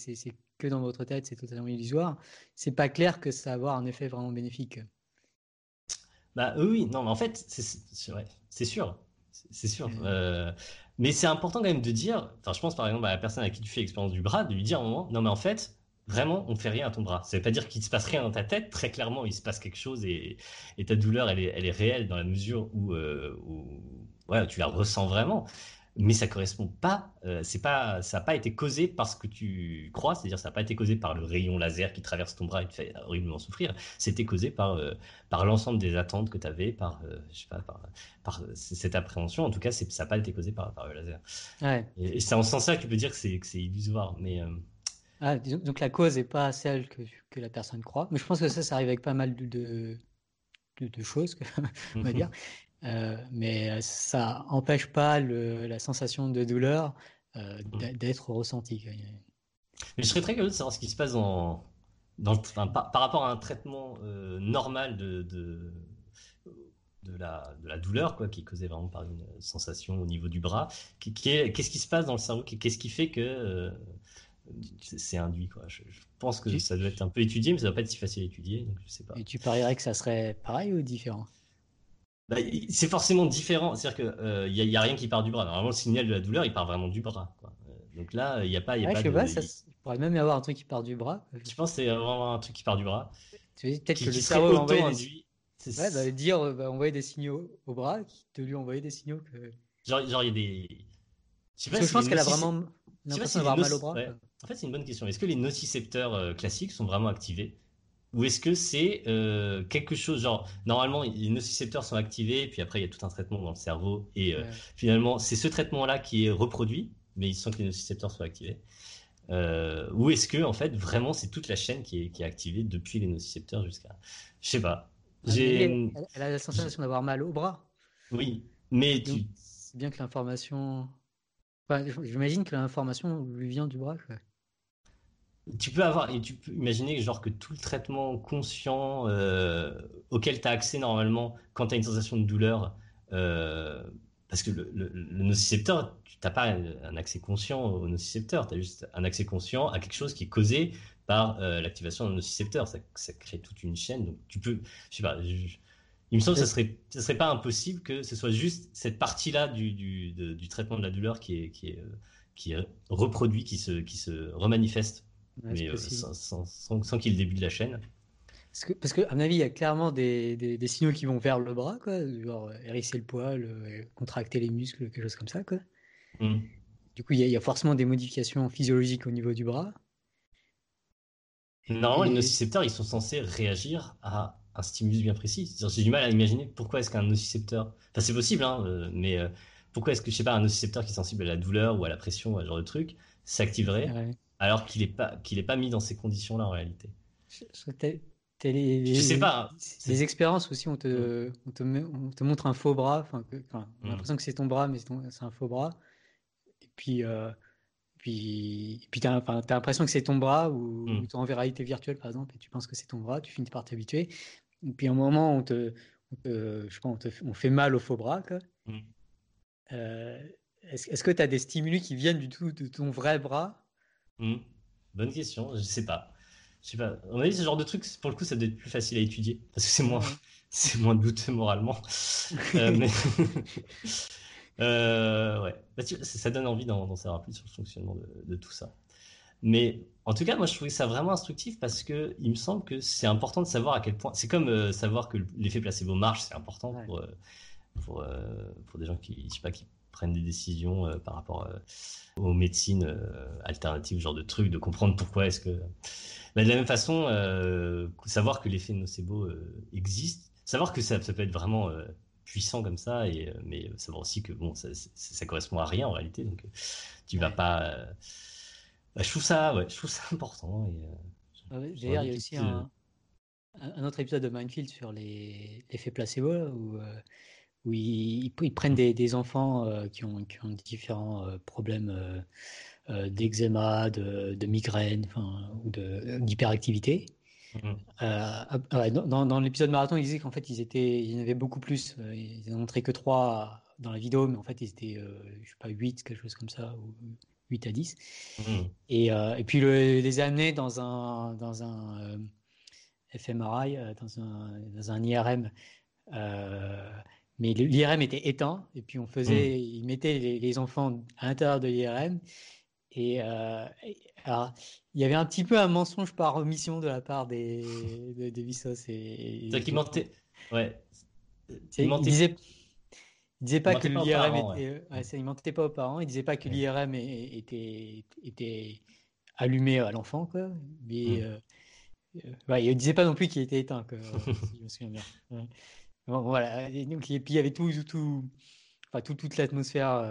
que dans votre tête, c'est totalement illusoire, c'est pas clair que ça va avoir un effet vraiment bénéfique. Bah oui, non, mais en fait, c'est vrai, c'est sûr, c'est sûr. Euh, mais c'est important quand même de dire, enfin, je pense par exemple à la personne à qui tu fais l'expérience du bras, de lui dire à un moment, non, mais en fait, vraiment, on fait rien à ton bras. Ça veut pas dire qu'il se passe rien dans ta tête. Très clairement, il se passe quelque chose et, ta douleur, elle est, elle est réelle dans la mesure où, euh, ouais, tu la ressens vraiment mais ça correspond pas, euh, c'est pas, ça n'a pas été causé par ce que tu crois, c'est-à-dire ça n'a pas été causé par le rayon laser qui traverse ton bras et te fait horriblement souffrir, c'était causé par, euh, par l'ensemble des attentes que tu avais, par, euh, je sais pas, par, par cette appréhension, en tout cas ça n'a pas été causé par, par le laser. Ouais. Et, c'est en ce sens-là que tu peux dire que c'est illusoire, mais Ah, donc la cause n'est pas celle que, que, la personne croit. Mais je pense que ça, ça arrive avec pas mal de, de, de choses, [LAUGHS] on va dire. Euh, mais ça n'empêche pas le, la sensation de douleur euh, mmh. d'être ressentie. Mais je serais très curieux de savoir ce qui se passe dans, dans par, rapport à un traitement euh, normal de, de, de, la, de la douleur, quoi, qui est causée vraiment par une sensation au niveau du bras. Qu'est-ce qui se passe dans le cerveau Qu'est-ce qui fait que c'est induit quoi. Je, pense que ça doit être un peu étudié, mais ça doit pas être si facile à étudier, donc je sais pas. Et tu parierais que ça serait pareil ou différent? Bah, C'est forcément différent, c'est-à-dire qu'il n'y euh, a, a, rien qui part du bras. Normalement, le signal de la douleur, il part vraiment du bras. Quoi. Euh, donc là, il n'y a pas, y a pas je de. Pas, ça, il pourrait même y avoir un truc qui part du bras. Je pense que c'est vraiment un truc qui part du bras. Tu peut-être que le cerveau envoie des... Ouais, bah, dire, bah, envoyer des signaux au bras, qui te lui envoyer des signaux que. Genre, il y a des. Je, sais pas je pense qu'elle a vraiment l'impression d'avoir mal au bras. En fait, c'est une bonne question. Est-ce que les nocicepteurs euh, classiques sont vraiment activés? Ou est-ce que c'est euh, quelque chose, genre, normalement, les nocicepteurs sont activés, puis après, il y a tout un traitement dans le cerveau, et euh, finalement, c'est ce traitement-là qui est reproduit, mais sent que les nocicepteurs soient activés. ou est-ce que, en fait, vraiment, c'est toute la chaîne qui est, qui est activée depuis les nocicepteurs jusqu'à. Je sais pas. Ah, elle, a la sensation d'avoir mal au bras. Oui, mais tu. Bien que l'information. J'imagine que l'information lui vient du bras. Tu peux avoir, et tu peux imaginer genre que tout le traitement conscient euh, auquel tu as accès normalement quand tu as une sensation de douleur, euh, parce que le, nocicepteur, tu n'as pas un accès conscient au nocicepteur, tu as juste un accès conscient à quelque chose qui est causé par euh, l'activation d'un nocicepteur. Ça, ça, crée toute une chaîne. Donc tu peux, je sais pas, il me semble que ce serait, ce serait pas impossible que ce soit juste cette partie-là du, du, du, traitement de la douleur qui est, qui est, qui est reproduit, qui se, qui se remanifeste mais euh, sans, sans, qu'il y ait le début de la chaîne. Parce que, parce que, à mon avis, il y a clairement des, des, signaux qui vont vers le bras, quoi, genre hérisser le poil, euh, contracter les muscles, quelque chose comme ça. Quoi. Mmh. Du coup, il y, a, forcément des modifications physiologiques au niveau du bras. Normalement, les nocicepteurs, ils sont censés réagir à un stimulus bien précis. J'ai du mal à imaginer pourquoi est-ce qu'un nocicepteur. Enfin, c'est possible, hein, euh, mais pourquoi est-ce que, je sais pas, un nocicepteur qui est sensible à la douleur ou à la pression ou à ce genre de truc s'activerait alors qu'il n'est pas, qu'il est pas mis dans ces conditions-là en réalité. Je, les, sais pas. Hein. Les expériences aussi, on te, on te, on te montre un faux bras. Enfin, on a mm. l'impression que c'est ton bras, mais c'est un faux bras. Et puis, euh, puis, puis tu as, l'impression que c'est ton bras, ou, mm. tu es en réalité virtuelle, par exemple, et tu penses que c'est ton bras, tu finis par t'habituer. Et puis, à un moment, on te, je sais pas, on, te, on fait mal au faux bras. Mm. Euh, est-ce, est-ce que tu as des stimuli qui viennent du tout de ton vrai bras? Hmm. Bonne question, je sais pas. Je sais pas. On a dit ce genre de truc, pour le coup, ça doit être plus facile à étudier parce que c'est moins, [LAUGHS] c'est moins douteux moralement. euh, [LAUGHS] mais... [LAUGHS] euh, ouais. Bah, ça donne envie d'en savoir plus sur le fonctionnement de, tout ça. Mais en tout cas, moi, je trouvais ça vraiment instructif parce que il me semble que c'est important de savoir à quel point. C'est comme euh, savoir que l'effet placebo marche, c'est important pour, pour, pour, des gens qui, je sais pas, qui prennent des décisions euh, par rapport euh, aux médecines euh, alternatives, genre de trucs, de comprendre pourquoi est-ce que. Mais de la même façon, savoir que l'effet nocebo existe, savoir que ça, ça, peut être vraiment puissant comme ça, et, mais savoir aussi que bon, ça, ça, correspond à rien en réalité, donc tu vas pas. Bah, je trouve ça, ouais, je trouve ça important. Et, il y a aussi un, un, autre épisode de Mindfield sur l'effet placebo où où ils, prennent des, enfants euh, qui, ont, qui, ont, différents euh, problèmes euh, d'eczéma, de, de, migraine ou d'hyperactivité. Mmh. Dans, dans l'épisode marathon, ils disaient qu'en fait, ils, étaient, ils en avaient beaucoup plus. Ils n'ont montré que 3 dans la vidéo, mais en fait, ils étaient, je sais pas, 8, quelque chose comme ça, ou 8 à 10. Mmh. Et, et, puis, le, les amener dans un, dans un fMRI, dans un, dans un IRM. Mais l'IRM était éteint, et puis on faisait, mmh. ils mettaient les, enfants à l'intérieur de l'IRM. Et, euh, alors, il y avait un petit peu un mensonge par omission de la part des, de, des Vissos. Et, C'est qu'il mentait. Ouais. Il, disait, il disait pas que l'IRM était. Ouais. il mentait pas aux parents. Il disait pas que l'IRM était, était allumé à l'enfant, quoi. Mais. Mmh. Euh, ouais, il disait pas non plus qu'il était éteint, quoi, si je me souviens bien. Voilà. Et, donc, et puis il y avait tout, tout, enfin, toute l'atmosphère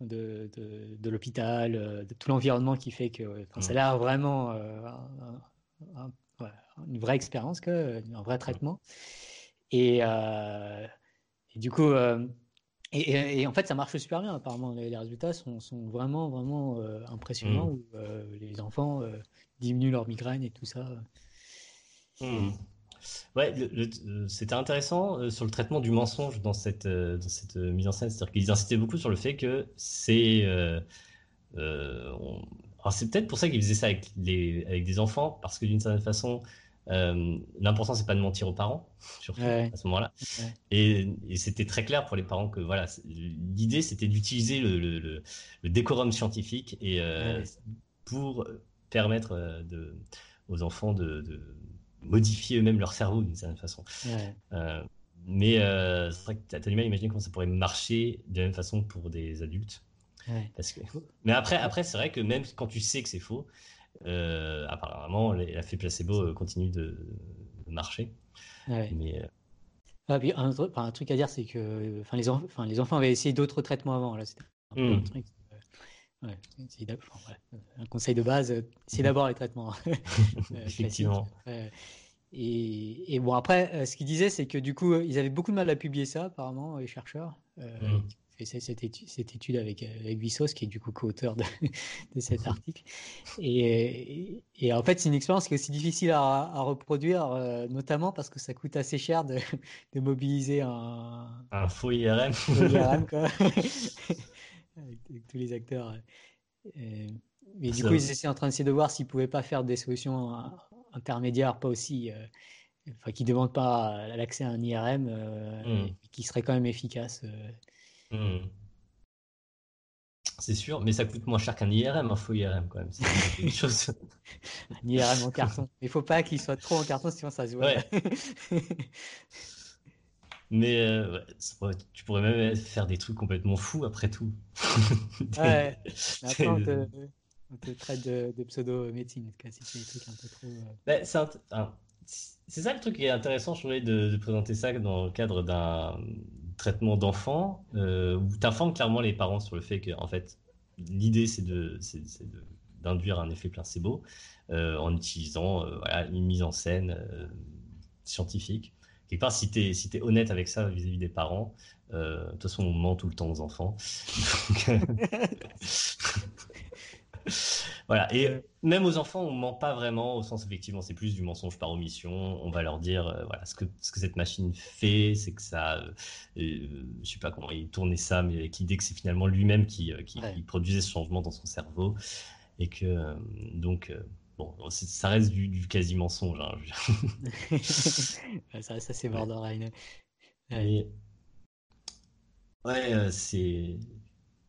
de, de, l'hôpital, de tout l'environnement qui fait que ça a l'air vraiment une vraie expérience, un vrai traitement. Et, et du coup, et, en fait, ça marche super bien, apparemment. Les, résultats sont, sont, vraiment, vraiment euh, impressionnants, mmh. où euh, les enfants euh, diminuent leur migraine et tout ça. Mmh. Ouais, c'était intéressant sur le traitement du mensonge dans cette, dans cette mise en scène. C'est-à-dire qu'ils insistaient beaucoup sur le fait que c'est. Alors, c'est peut-être pour ça qu'ils faisaient ça avec, les, avec des enfants, parce que d'une certaine façon, euh, L'important, c'est pas de mentir aux parents, surtout à ce moment-là. Et, c'était très clair pour les parents que voilà, l'idée, c'était d'utiliser le, décorum scientifique et euh, pour permettre euh, de, aux enfants de, modifier eux-mêmes leur cerveau d'une certaine façon. Euh, mais c'est vrai que tu as du mal à imaginer comment ça pourrait marcher de la même façon pour des adultes. Parce que... Mais après, après c'est vrai que même quand tu sais que c'est faux, euh, apparemment, l'effet placebo euh, continue de, marcher. Mais, euh, ah, un, truc à dire, c'est que les, les enfants avaient essayé d'autres traitements avant. Là, un, truc, un conseil de base, c'est d'abord les traitements. [LAUGHS] Effectivement. Et, bon, après, ce qu'ils disaient, c'est que du coup, ils avaient beaucoup de mal à publier ça, apparemment, les chercheurs. Hmm fait cette étude, cette étude avec, avec Vissos, qui est du coup co-auteur de, [LAUGHS] de, cet article. Et, et, en fait, c'est une expérience qui est aussi difficile à, à reproduire, euh, notamment parce que ça coûte assez cher de, [LAUGHS] de mobiliser un, un faux IRM. IRM quoi. Avec, tous les acteurs. Et, mais du coup, ils étaient en train de voir s'ils ne pouvaient pas faire des solutions intermédiaires, pas aussi. Euh, enfin, qui ne demandent pas l'accès à un IRM, euh, hmm. qui serait quand même efficace. Hmm. C'est sûr, mais ça coûte moins cher qu'un IRM, un faux IRM quand même. C'est une chose. [LAUGHS] un IRM en carton. Il faut pas qu'il soit trop en carton, sinon ça se voit. [LAUGHS] mais euh, tu pourrais même faire des trucs complètement fous après tout. [LAUGHS] ouais. [LAUGHS] Après, on te, on te traite de, pseudo-médecine, si tu des trucs un peu trop. Euh, ben, c'est ça le truc qui est intéressant, je voulais de, de présenter ça dans le cadre d'un traitement d'enfants, euh, où tu informes clairement les parents sur le fait que, en fait, l'idée, c'est de, d'induire un effet placebo euh, en utilisant euh, voilà, une mise en scène scientifique. Quelque part, si tu es, si es honnête avec ça vis-à-vis des parents, de toute façon, on ment tout le temps aux enfants. [LAUGHS] voilà. Et même aux enfants, on ment pas vraiment, au sens effectivement, c'est plus du mensonge par omission. On va leur dire, euh, voilà, ce que, ce que cette machine fait, c'est que ça, euh, euh, je sais pas comment il tournait ça, mais avec l'idée que c'est finalement lui-même qui, qui, produisait ce changement dans son cerveau. Et que, donc, bon, ça reste du, quasi mensonge. Hein, [LAUGHS] ça reste assez borderline. Ouais, c'est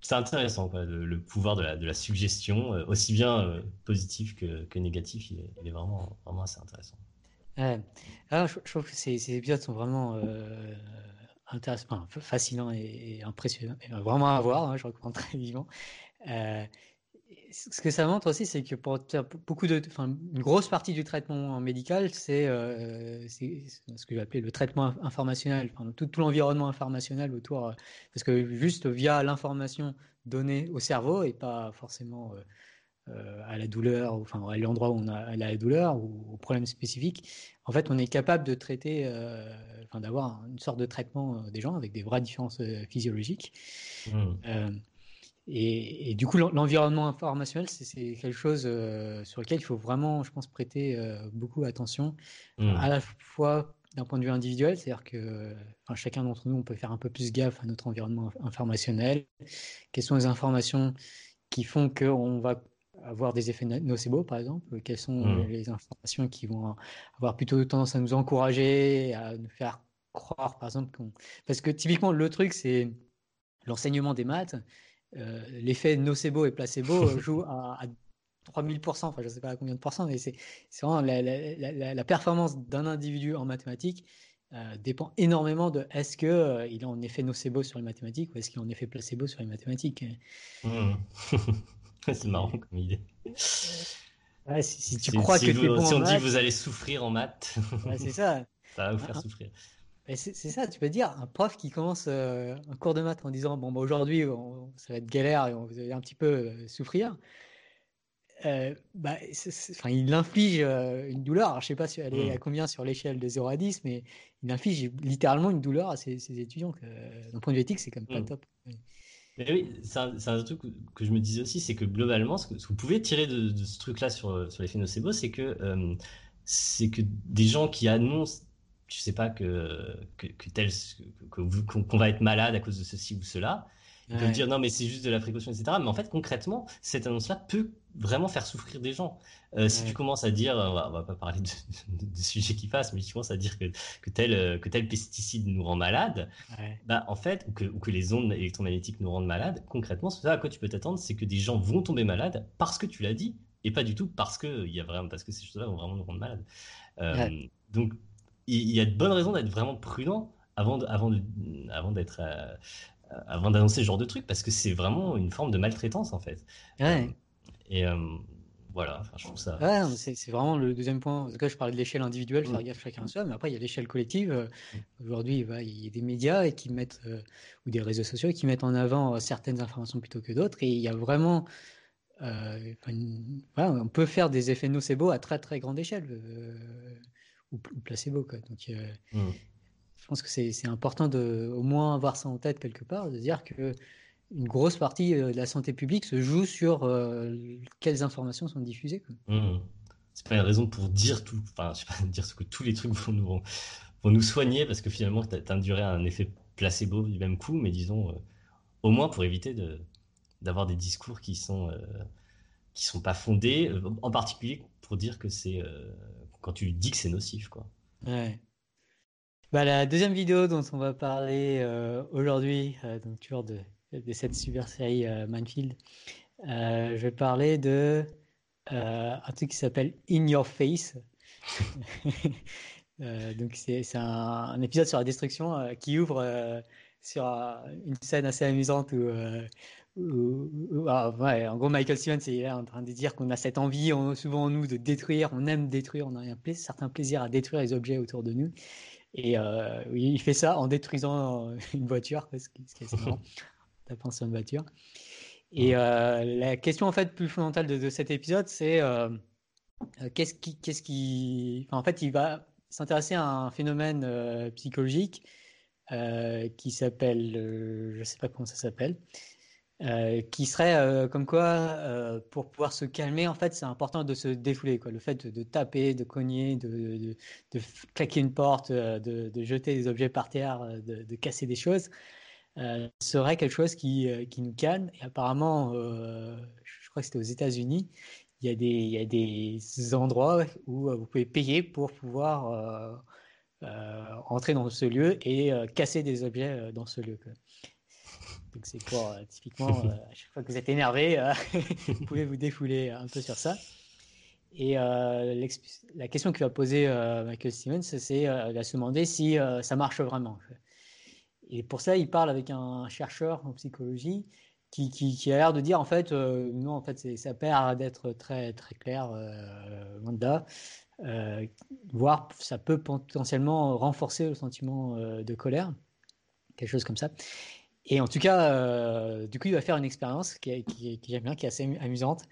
c'est intéressant, quoi, le, pouvoir de la, de la suggestion, euh, aussi bien euh, positif que, que négatif, il est, il est, vraiment, vraiment assez intéressant. Ah, je, trouve que ces, ces, épisodes sont vraiment euh, intéressants, fascinants et, impressionnants, vraiment à voir, hein, je recommande très vivement. Ce que ça montre aussi, c'est que pour beaucoup de, enfin, une grosse partie du traitement médical, c'est euh, ce que j'appelais le traitement informationnel, enfin, tout, tout l'environnement informationnel autour, euh, parce que juste via l'information donnée au cerveau et pas forcément euh, à la douleur, enfin à l'endroit où on a la douleur ou au problème spécifique, en fait, on est capable de traiter, enfin, d'avoir une sorte de traitement des gens avec des vraies différences physiologiques. Mmh. Et, du coup, l'environnement informationnel, c'est quelque chose euh, sur lequel il faut vraiment, je pense, prêter euh, beaucoup attention, mmh. à la fois d'un point de vue individuel, c'est-à-dire que enfin, chacun d'entre nous, on peut faire un peu plus gaffe à notre environnement informationnel. Quelles sont les informations qui font qu'on va avoir des effets nocebo, par exemple? Quelles sont mmh. les informations qui vont avoir plutôt tendance à nous encourager, à nous faire croire, par exemple, qu'on... Parce que typiquement, le truc, c'est l'enseignement des maths euh, l'effet nocebo et placebo euh, [LAUGHS] joue à, 3000%, enfin je ne sais pas à combien de pourcents, mais c'est vraiment la, performance d'un individu en mathématiques euh, dépend énormément de est-ce qu'il il a en effet nocebo sur les mathématiques ou est-ce qu'il a en effet placebo sur les mathématiques. Mmh. [LAUGHS] c'est marrant comme idée. si, tu crois que vous, si on dit que vous allez souffrir en maths, c'est ça. [LAUGHS] ça va vous faire souffrir. C'est ça, tu peux dire, un prof qui commence un cours de maths en disant Bon, bah, aujourd'hui, ça va être galère et on va un petit peu souffrir. Euh, bah, il inflige euh, une douleur. Alors, je ne sais pas si elle est mmh. à combien sur l'échelle de 0 à 10, mais il inflige littéralement une douleur à ses, étudiants. D'un point de vue éthique, c'est quand même pas mmh. top. Mais oui, c'est un, truc que je me disais aussi, c'est que globalement, ce que, vous pouvez tirer de, ce truc-là sur, sur l'effet nocebo, c'est que, euh, c'est que des gens qui annoncent, je sais pas, que, que, qu'on va être malade à cause de ceci ou cela, ils peuvent dire non, mais c'est juste de la précaution, etc. Mais en fait, concrètement, cette annonce-là peut vraiment faire souffrir des gens. Euh, si tu commences à dire, on va, va pas parler de, de, sujets qui passent, mais si tu commences à dire que, que, tel, que tel pesticide nous rend malade, bah, en fait, ou que, ou que, les ondes électromagnétiques nous rendent malades, concrètement, ce à quoi tu peux t'attendre, c'est que des gens vont tomber malades parce que tu l'as dit, et pas du tout parce que, il y a vraiment, parce que ces choses-là vont vraiment nous rendre malades. Euh, donc, il y, a de bonnes raisons d'être vraiment prudent avant d'être avant avant d'être euh, avant d'annoncer ce genre de truc parce que c'est vraiment une forme de maltraitance en fait. Ouais. Euh, et euh, voilà, je trouve ça. Ouais, c'est vraiment le deuxième point. En tout cas, je parlais de l'échelle individuelle, faire mm. gaffe chacun à soi, mais après, il y a l'échelle collective. Euh, mm. Aujourd'hui, il y a des médias et qui mettent, ou des réseaux sociaux qui mettent en avant certaines informations plutôt que d'autres. Et il y a vraiment. on peut faire des effets nocebo à très très grande échelle, ou, placebo. Quoi. Donc, mm je pense que c'est important de au moins avoir ça en tête quelque part, de dire que une grosse partie euh, de la santé publique se joue sur euh, quelles informations sont diffusées. Mmh. C'est pas une raison pour dire tout, enfin, je sais pas dire que tous les trucs vont nous, vont, nous soigner parce que finalement, tu induirais un effet placebo du même coup, mais disons, euh, au moins pour éviter d'avoir des discours qui sont, qui sont pas fondés, en particulier pour dire que c'est quand tu dis que c'est nocif, quoi. Ouais. Bah, la deuxième vidéo dont on va parler euh, aujourd'hui, euh, donc toujours de, de, cette super série euh, Manfield, je vais parler de un truc qui s'appelle In Your Face. [LAUGHS] donc c'est un, un, épisode sur la destruction qui ouvre sur une scène assez amusante où, ah, ouais, en gros Michael Stevens est en train de dire qu'on a cette envie souvent en nous de détruire, on aime détruire, on a un certain plaisir à détruire les objets autour de nous. Et euh, il fait ça en détruisant euh, [LAUGHS] une voiture, ce qui, est assez marrant, tapant sur une voiture. Et euh, la question en fait plus fondamentale de, cet épisode, c'est qu'est-ce qui, qu'est-ce qui, en fait, il va s'intéresser à un phénomène psychologique qui s'appelle, je ne sais pas comment ça s'appelle, euh, qui serait euh, comme quoi, euh, pour pouvoir se calmer, en fait, c'est important de se défouler. Le fait de, taper, de cogner, de, claquer une porte, de, jeter des objets par terre, de, casser des choses, serait quelque chose qui, qui, nous calme. Et apparemment, je crois que c'était aux États-Unis, il y, a des, il y a des endroits où vous pouvez payer pour pouvoir entrer dans ce lieu et casser des objets dans ce lieu. Donc c'est pour euh, typiquement [LAUGHS] euh, à chaque fois que vous êtes énervé, euh, [LAUGHS] vous pouvez vous défouler un peu sur ça. Et la question qu'il va poser Michael Stevens, c'est de se demander si ça marche vraiment. Et pour ça, il parle avec un chercheur en psychologie qui, qui, a l'air de dire en fait non, en fait ça perd d'être très très clair, Wanda. voire ça peut potentiellement renforcer le sentiment de colère, quelque chose comme ça. Et en tout cas, euh, du coup, il va faire une expérience qui, j'aime bien, qui est assez amusante,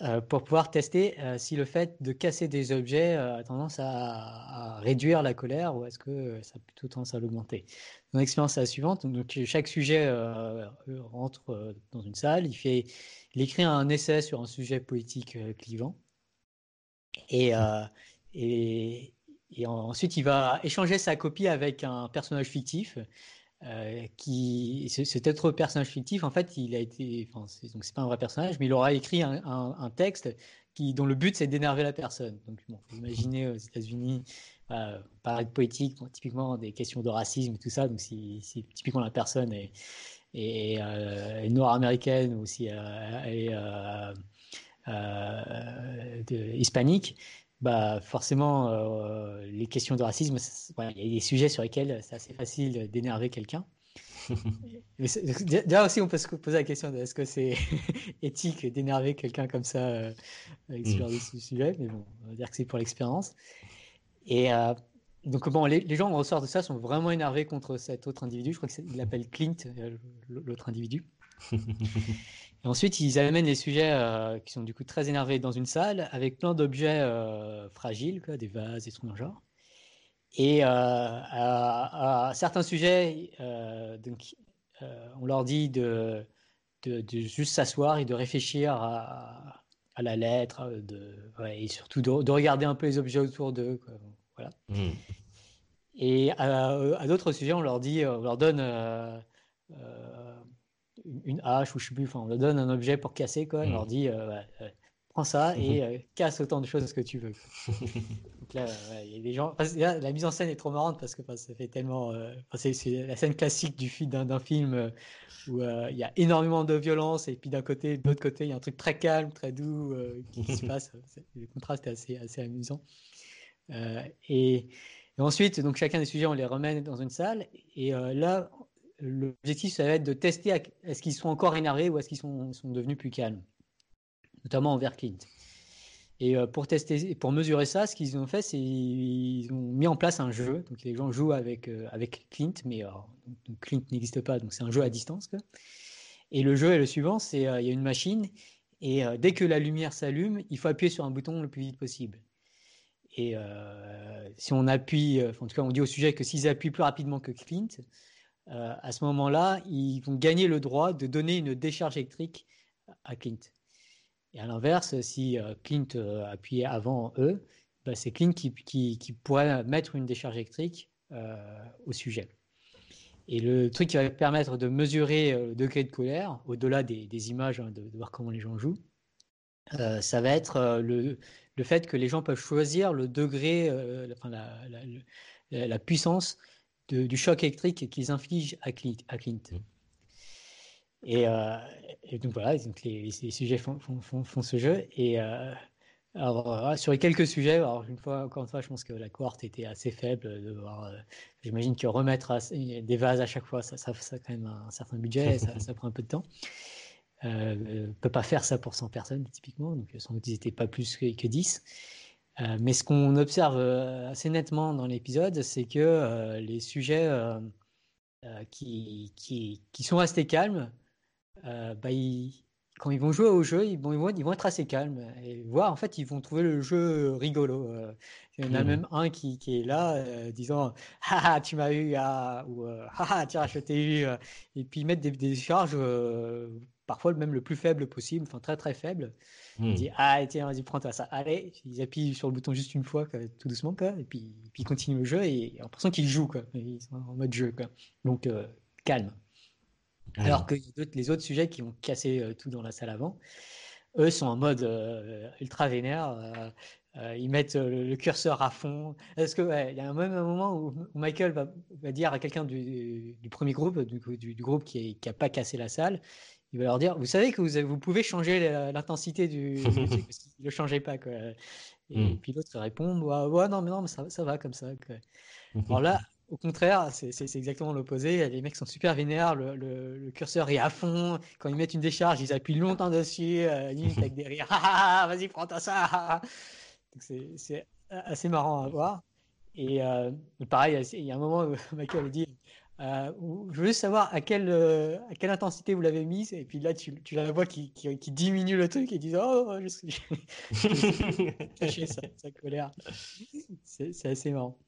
euh, pour pouvoir tester euh, si le fait de casser des objets a tendance à, réduire la colère ou est-ce que ça a plutôt tendance à l'augmenter. Mon expérience est la suivante. Donc, chaque sujet rentre dans une salle, il, fait, il écrit un essai sur un sujet politique clivant. Et ensuite, il va échanger sa copie avec un personnage fictif euh, qui cet être personnage fictif en fait il a été enfin donc c'est pas un vrai personnage mais il aura écrit un, un, texte qui dont le but c'est d'énerver la personne. Donc bon imaginez aux États-Unis euh, parler de poétique typiquement des questions de racisme et tout ça. Donc si, si typiquement la personne est, est, euh, noire américaine ou si elle est hispanique bah forcément, euh, les questions de racisme, il y a des sujets sur lesquels c'est assez facile d'énerver quelqu'un. [LAUGHS] Déjà aussi, on peut se poser la question de est-ce que c'est [LAUGHS] éthique d'énerver quelqu'un comme ça euh, avec ce genre de sujet, mais bon, on va dire que c'est pour l'expérience. Et, euh, donc bon, les, les, gens en ressort de ça sont vraiment énervés contre cet autre individu. Je crois qu'il l'appelle Clint, l'autre individu. [LAUGHS] Et ensuite, ils amènent les sujets qui sont du coup très énervés dans une salle avec plein d'objets fragiles, quoi, des vases, des trucs dans le genre. Et à, certains sujets, donc, on leur dit de, de, juste s'asseoir et de réfléchir à, à la lettre, de, et surtout de, regarder un peu les objets autour d'eux. Voilà. Mmh. Et à, d'autres sujets, on leur dit, on leur donne euh, euh, une hache ou je sais plus, enfin, on leur donne un objet pour casser, quoi. On leur dit, euh, prends ça [LAUGHS] et casse autant de choses que tu veux. [LAUGHS] Donc là, il y a des gens. la mise en scène est trop marrante parce que ça fait tellement. c'est la scène classique du d'un film où il y a énormément de violence et puis d'un côté, de l'autre côté, il y a un truc très calme, très doux qui, se [LAUGHS] passe. Le contraste est assez, assez amusant. et et ensuite, donc chacun des sujets, on les remet dans une salle. Et euh, là, l'objectif, ça va être de tester est-ce qu'ils sont encore énervés ou est-ce qu'ils sont, sont, devenus plus calmes, notamment envers Clint. Et euh, pour tester, pour mesurer ça, ce qu'ils ont fait, c'est ils ont mis en place un jeu. Donc les gens jouent avec euh, avec Clint, mais Clint n'existe pas, donc c'est un jeu à distance. Et le jeu est le suivant c'est il y a une machine et dès que la lumière s'allume, il faut appuyer sur un bouton le plus vite possible. Et euh, si on appuie, euh, en tout cas, on dit au sujet que s'ils appuient plus rapidement que Clint, euh, à ce moment-là, ils vont gagner le droit de donner une décharge électrique à Clint. Et à l'inverse, si Clint appuyait avant eux, bah, c'est Clint qui, pourrait mettre une décharge électrique au sujet. Et le truc qui va permettre de mesurer le degré de colère, au-delà des, images, hein, de, voir comment les gens jouent, ça va être le, fait que les gens peuvent choisir le degré, euh, la, la, puissance du choc électrique qu'ils infligent à Clint. À Clint. Mmh. Euh, et, donc voilà, donc les, sujets font, font, font, ce jeu. Et euh, alors, sur les quelques sujets, alors une fois, encore une fois, je pense que la cohorte était assez faible. De j'imagine que remettre des vases à chaque fois, ça, ça, ça a quand même un certain budget, ça, [LAUGHS] ça prend un peu de temps ne euh, peut pas faire ça pour 100 personnes typiquement, donc sans doute ils n'étaient pas plus que, que 10. Euh, mais ce qu'on observe euh, assez nettement dans l'épisode, c'est que les sujets qui, qui, qui, sont restés calmes, bah, quand ils vont jouer au jeu, ils vont, ils vont, être assez calmes et voir en fait ils vont trouver le jeu rigolo. il y en a mmh. même un qui, qui est là disant ah tu m'as eu ah, ou ah tiens je t'ai eu et puis mettre des, des charges parfois même le plus faible possible, enfin très très faible. Il hmm. dit Ah, tiens, vas-y, prends-toi ça. Allez, ils appuient sur le bouton juste une fois, tout doucement, quoi, et puis, puis ils continuent le jeu, et en l'impression qu'ils jouent, quoi. Ils sont en mode jeu, quoi. Donc, euh, calme. Alors que les autres sujets qui ont cassé euh, tout dans la salle avant, eux sont en mode euh, ultra vénère. ils mettent le, curseur à fond. Est-ce que il y a même un moment où, Michael va, va, dire à quelqu'un du, du, premier groupe, du, du, groupe qui n'a pas cassé la salle, il va leur dire, vous savez que vous, vous pouvez changer l'intensité du, ne [LAUGHS] le changez pas quoi. Et hmm. puis l'autre répond, ouais, non mais non mais ça, ça va comme ça. [LAUGHS] Alors là, au contraire, c'est exactement l'opposé. Les mecs sont super vénères, le, le, curseur est à fond. Quand ils mettent une décharge, ils appuient longtemps dessus, euh, avec des rires. Ah, vas-y, prends-toi ça. C'est assez marrant à voir. Et euh, pareil, il y a un moment où [LAUGHS] Michael dit euh, je veux juste savoir à quelle, euh, à quelle intensité vous l'avez mise. Et puis là, tu, tu la vois qui, qui, diminue le truc et dit Oh, je suis. [LAUGHS] [LAUGHS] caché sa, sa, colère. C'est assez marrant.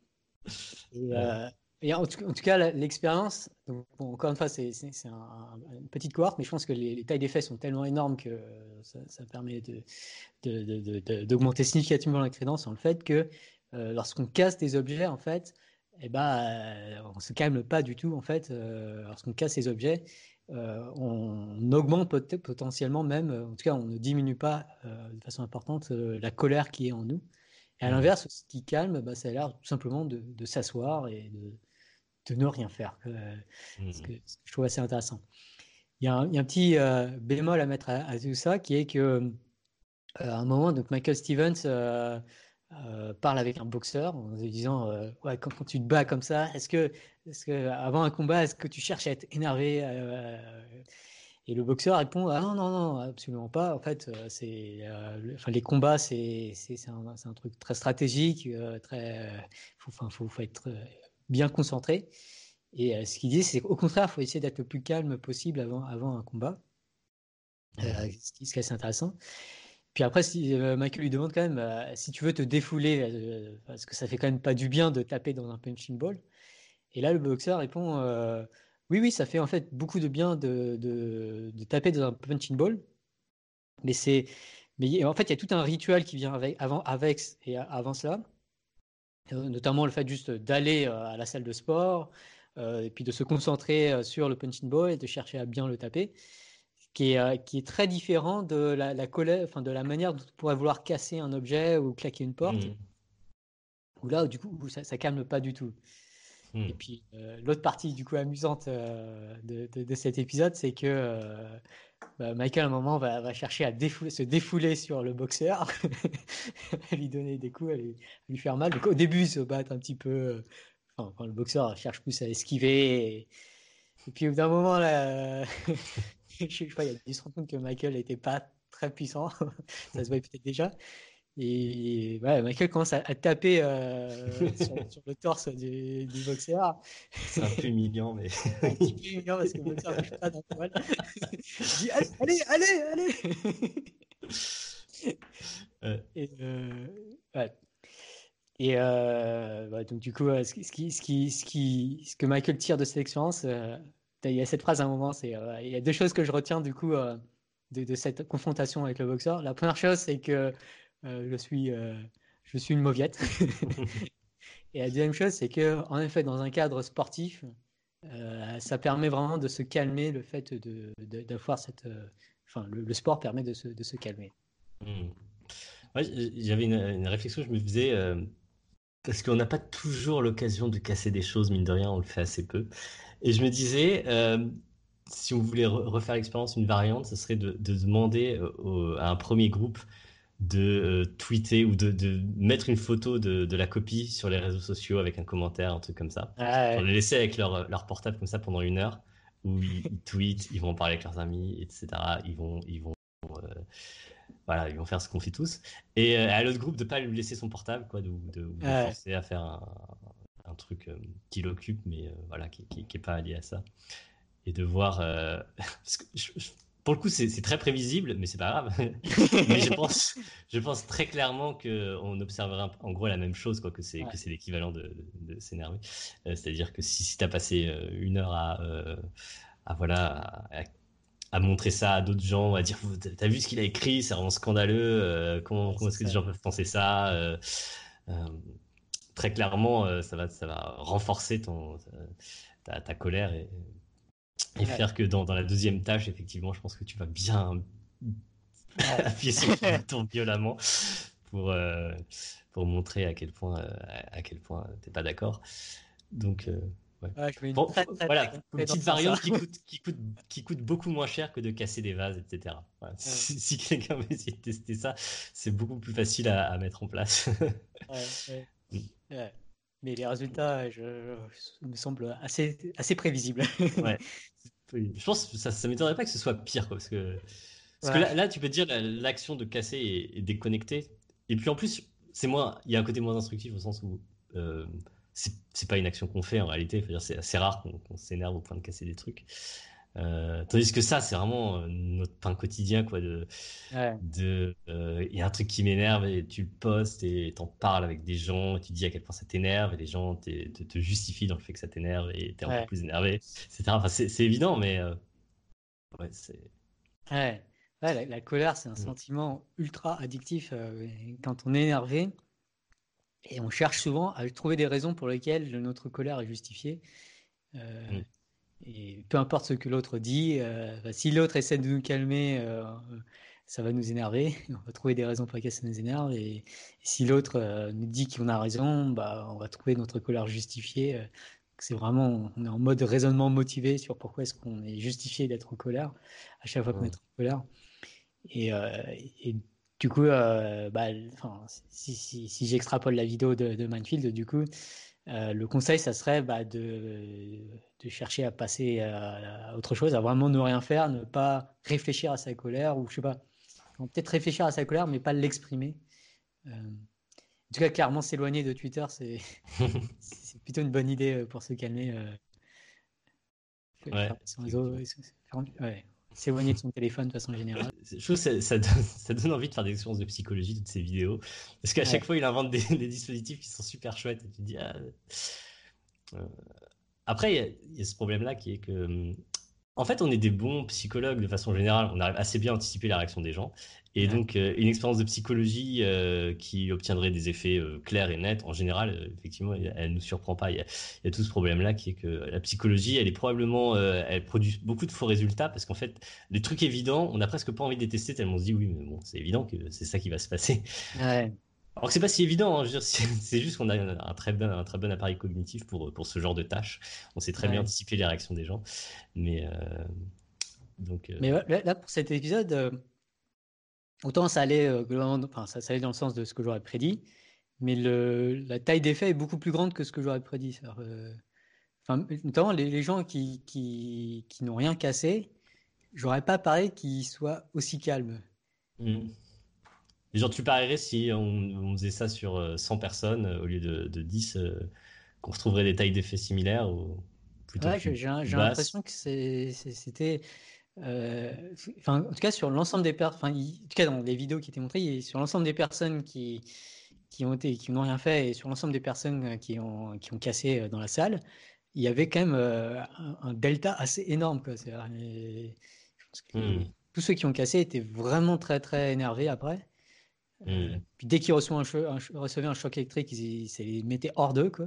Et, euh, en, tout, cas, l'expérience, encore une fois, c'est un, une petite cohorte, mais je pense que les, tailles des faits sont tellement énormes que ça, ça permet d'augmenter de, de, significativement la crédence en le fait que lorsqu'on casse des objets, en fait, eh ben, euh, on se calme pas du tout en fait euh, lorsqu'on casse ces objets. Euh, on augmente potentiellement même, en tout cas, on ne diminue pas de façon importante la colère qui est en nous. Et à mmh. l'inverse, ce qui calme, bah, ça a l'air tout simplement de, s'asseoir et de, ne rien faire. Mmh. ce, que, je trouve assez intéressant. Il y a un, petit bémol à mettre à, tout ça, qui est que à un moment, donc Michael Stevens euh, parle avec un boxeur en lui disant euh, quand, tu te bats comme ça est-ce que est-ce que avant un combat est-ce que tu cherches à être énervé euh, Et le boxeur répond ah non non non absolument pas. En fait, c'est les combats c'est un, truc très stratégique, très faut faut, être bien concentré. Et ce qu'il dit c'est qu'au contraire, il faut essayer d'être le plus calme possible avant avant un combat. ce qui est assez intéressant. Puis après, si, euh, Michael lui demande quand même euh, si tu veux te défouler, euh, parce que ça fait quand même pas du bien de taper dans un punching ball. Et là, le boxeur répond oui, oui, ça fait en fait beaucoup de bien de, taper dans un punching ball. Mais c'est. Mais en fait, il y a tout un rituel qui vient avec, avant, avec et avant cela. Notamment le fait juste d'aller à la salle de sport, puis de se concentrer sur le punching ball et de chercher à bien le taper qui est, euh, qui est très différent de la, la colère, enfin de la manière dont on pourrait vouloir casser un objet ou claquer une porte. Mmh. Où là, du coup, ça, ça calme pas du tout. Mmh. Et puis euh, l'autre partie du coup amusante euh, de, de, cet épisode, c'est que bah, Michael à un moment va, va chercher à défouler, se défouler sur le boxeur, [LAUGHS] à lui donner des coups, à lui, faire mal. Donc au début, il se bat un petit peu. Enfin, le boxeur cherche plus à esquiver. Et, et puis au bout d'un moment, là, [LAUGHS] [LAUGHS] je sais pas, il, a dû se rendre compte que Michael n'était pas très puissant. [LAUGHS] ça se voit peut-être déjà. Et ouais, Michael commence à, taper euh, sur, le torse du, du boxeur. C'est un peu humiliant, mais. [LAUGHS] un peu humiliant parce que le boxeur ne pas dans le poil. Je dis allez, allez, allez, Et, euh, ouais. Et euh, bah, donc, du coup, ce, qui, ce, qui, ce, qui, ce que Michael tire de cette expérience, il y a cette phrase à un moment, c'est euh, il y a deux choses que je retiens du coup euh, de, cette confrontation avec le boxeur. La première chose, c'est que euh, je suis je suis une mauviette. [LAUGHS] Et la deuxième chose, c'est que en effet, dans un cadre sportif, ça permet vraiment de se calmer, le fait de d'avoir cette, enfin, le, sport permet de se, de se calmer. Mmh. J'avais une, une, réflexion, je me faisais parce qu'on n'a pas toujours l'occasion de casser des choses, mine de rien, on le fait assez peu. Et je me disais, euh, si on voulait refaire l'expérience, une variante, ce serait de, demander euh, à un premier groupe de euh, tweeter ou de, mettre une photo de, la copie sur les réseaux sociaux avec un commentaire, un truc comme ça. On les laisser avec leur, leur, portable comme ça pendant une heure, où ils, tweetent, ils vont parler avec leurs amis, etc. Ils vont, ils vont, voilà, ils vont faire ce qu'on fait tous. Et à l'autre groupe de pas lui laisser son portable, quoi, de, de, forcer à faire un, un truc euh, qui l'occupe, mais euh, voilà, qui n'est pas lié à ça. Et de voir. Euh, [LAUGHS] pour le coup, c'est très prévisible, mais c'est pas grave. [LAUGHS] mais je pense, je pense très clairement qu'on observera en gros la même chose, quoi, que c'est l'équivalent de, s'énerver. C'est-à-dire que si, si tu as passé une heure à, à voilà, à, montrer ça à d'autres gens, à dire T'as vu ce qu'il a écrit, c'est vraiment scandaleux, comment, comment est-ce que les gens peuvent penser ça très clairement, euh, ça, va, ça va renforcer ton, ta, ta colère et, et faire que dans, dans, la deuxième tâche, effectivement, je pense que tu vas bien [LAUGHS] appuyer sur le bouton violemment pour, euh, pour montrer à quel point, euh, à quel point t'es pas d'accord. Donc, une voilà, petite variante qui [LAUGHS] coûte, qui, coûte, qui coûte beaucoup moins cher que de casser des vases, etc. Si, quelqu'un veut essayer de tester ça, c'est beaucoup plus facile à, à mettre en place. Mais les résultats, je, me semblent assez, assez prévisibles. ouais. [LAUGHS] Je pense que ça ne m'étonnerait pas que ce soit pire. Quoi, parce que, parce que là, là, tu peux dire l'action de casser est, déconnectée. Et puis en plus, c'est moins, il y a un côté moins instructif au sens où euh, c'est pas une action qu'on fait en réalité. C'est assez rare qu'on s'énerve au point de casser des trucs. Euh, tandis que ça, c'est vraiment euh, notre pain quotidien, quoi. De, de, euh, il y a un truc qui m'énerve et tu le postes et t'en parles avec des gens, et tu dis à quel point ça t'énerve et les gens te, te, justifient dans le fait que ça t'énerve et t'es encore plus énervé, etc. Enfin, c'est évident, mais ouais, c'est. Ouais. la, colère, c'est un mm. sentiment ultra addictif quand on est énervé. Et on cherche souvent à trouver des raisons pour lesquelles notre colère est justifiée. Mm. Et peu importe ce que l'autre dit, euh, si l'autre essaie de nous calmer, euh, ça va nous énerver. [LAUGHS] On va trouver des raisons pour lesquelles ça nous énerve. Et, si l'autre euh, nous dit qu'on a raison, bah, on va trouver notre colère justifiée. c'est vraiment, on est en mode raisonnement motivé sur pourquoi est-ce qu'on est justifié d'être en colère à chaque fois qu'on est en colère. Et, et du coup, bah, si, si, si j'extrapole la vidéo de, de Manfield, du coup, le conseil, ça serait bah, de, de, chercher à passer à, autre chose, à vraiment ne rien faire, ne pas réfléchir à sa colère, ou je sais pas, peut-être réfléchir à sa colère, mais pas l'exprimer. en tout cas, clairement, s'éloigner de Twitter, c'est [LAUGHS] plutôt une bonne idée pour se calmer. Ouais. S'éloigner de son téléphone de façon générale. [LAUGHS] Je trouve que ça, donne, envie de faire des expériences de psychologie, toutes ces vidéos. Parce qu'à chaque fois, il invente [LAUGHS] des, dispositifs qui sont super chouettes. Et tu dis, ah, euh, Après, il y, a ce problème-là qui est que. En fait, on est des bons psychologues de façon générale. On arrive assez bien à anticiper la réaction des gens. Et donc, euh, une expérience de psychologie euh, qui obtiendrait des effets euh, clairs et nets, en général, effectivement, elle ne nous surprend pas. Il y, a, tout ce problème-là qui est que la psychologie, elle est probablement, elle produit beaucoup de faux résultats parce qu'en fait, les trucs évidents, on n'a presque pas envie de les tester tellement on se dit oui, mais bon, c'est évident que c'est ça qui va se passer. Ouais. Alors que c'est pas si évident, hein, [LAUGHS] c'est juste qu'on a un très, bon, un très bon appareil cognitif pour, pour ce genre de tâches. On sait très bien anticiper les réactions des gens. Mais, donc, mais là, pour cet épisode Autant ça allait, euh, enfin, ça, allait dans le sens de ce que j'aurais prédit, mais le, la taille d'effet est beaucoup plus grande que ce que j'aurais prédit. Euh, enfin, notamment les, gens qui, qui, qui n'ont rien cassé, j'aurais pas parlé qu'ils soient aussi calmes. Mmh. Genre, tu parierais si on, faisait ça sur 100 euh, personnes au lieu de, de 10, qu'on retrouverait des tailles d'effet similaires ou plutôt ouais, j'ai l'impression que c'était euh, en tout cas, sur l'ensemble des personnes, en tout cas dans les vidéos qui étaient montrées, sur l'ensemble des personnes qui, qui ont été, qui n'ont rien fait, et sur l'ensemble des personnes euh, qui ont, qui ont cassé euh, dans la salle, il y avait quand même un, delta assez énorme. Quoi. Hmm. Tous ceux qui ont cassé étaient vraiment très très énervés après. Hmm. puis dès qu'ils recevaient un, recevaient un choc électrique, ils, ça les mettait hors d'eux. Quoi.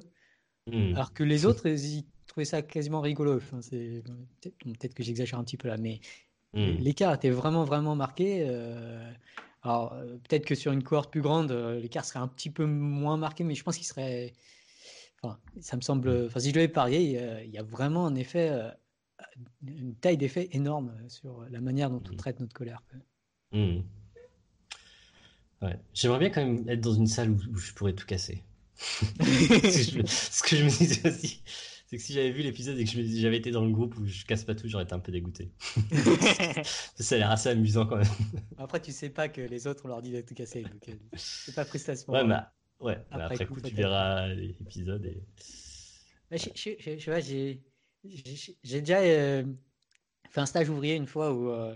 Hmm. Alors que les autres, [LAUGHS] ils, trouvais ça quasiment rigolo. Enfin, c'est peut-être que j'exagère un petit peu là, mais hmm. l'écart était vraiment vraiment marqué. Euh, alors euh, peut-être que sur une cohorte plus grande, euh, l'écart serait un petit peu moins marqué, mais je pense qu'il serait. Enfin, ça me semble. Enfin, si je devais parier, il y a vraiment un effet, une taille d'effet énorme sur la manière dont on traite notre colère. Hmm. Ouais. J'aimerais bien quand même être dans une salle où, je pourrais tout casser. [LAUGHS] [LAUGHS] ce que je me disais aussi c'est que si j'avais vu l'épisode et que j'avais été dans le groupe où je casse pas tout, j'aurais été un peu dégoûté. [LAUGHS] ça a l'air assez amusant quand même. Après, tu sais pas que les autres on leur dit de tout casser, donc euh, c'est pas prestation. Ouais, mais, ouais, après, coup, tu verras l'épisode et. j'ai déjà euh, fait un stage ouvrier une fois où. Euh,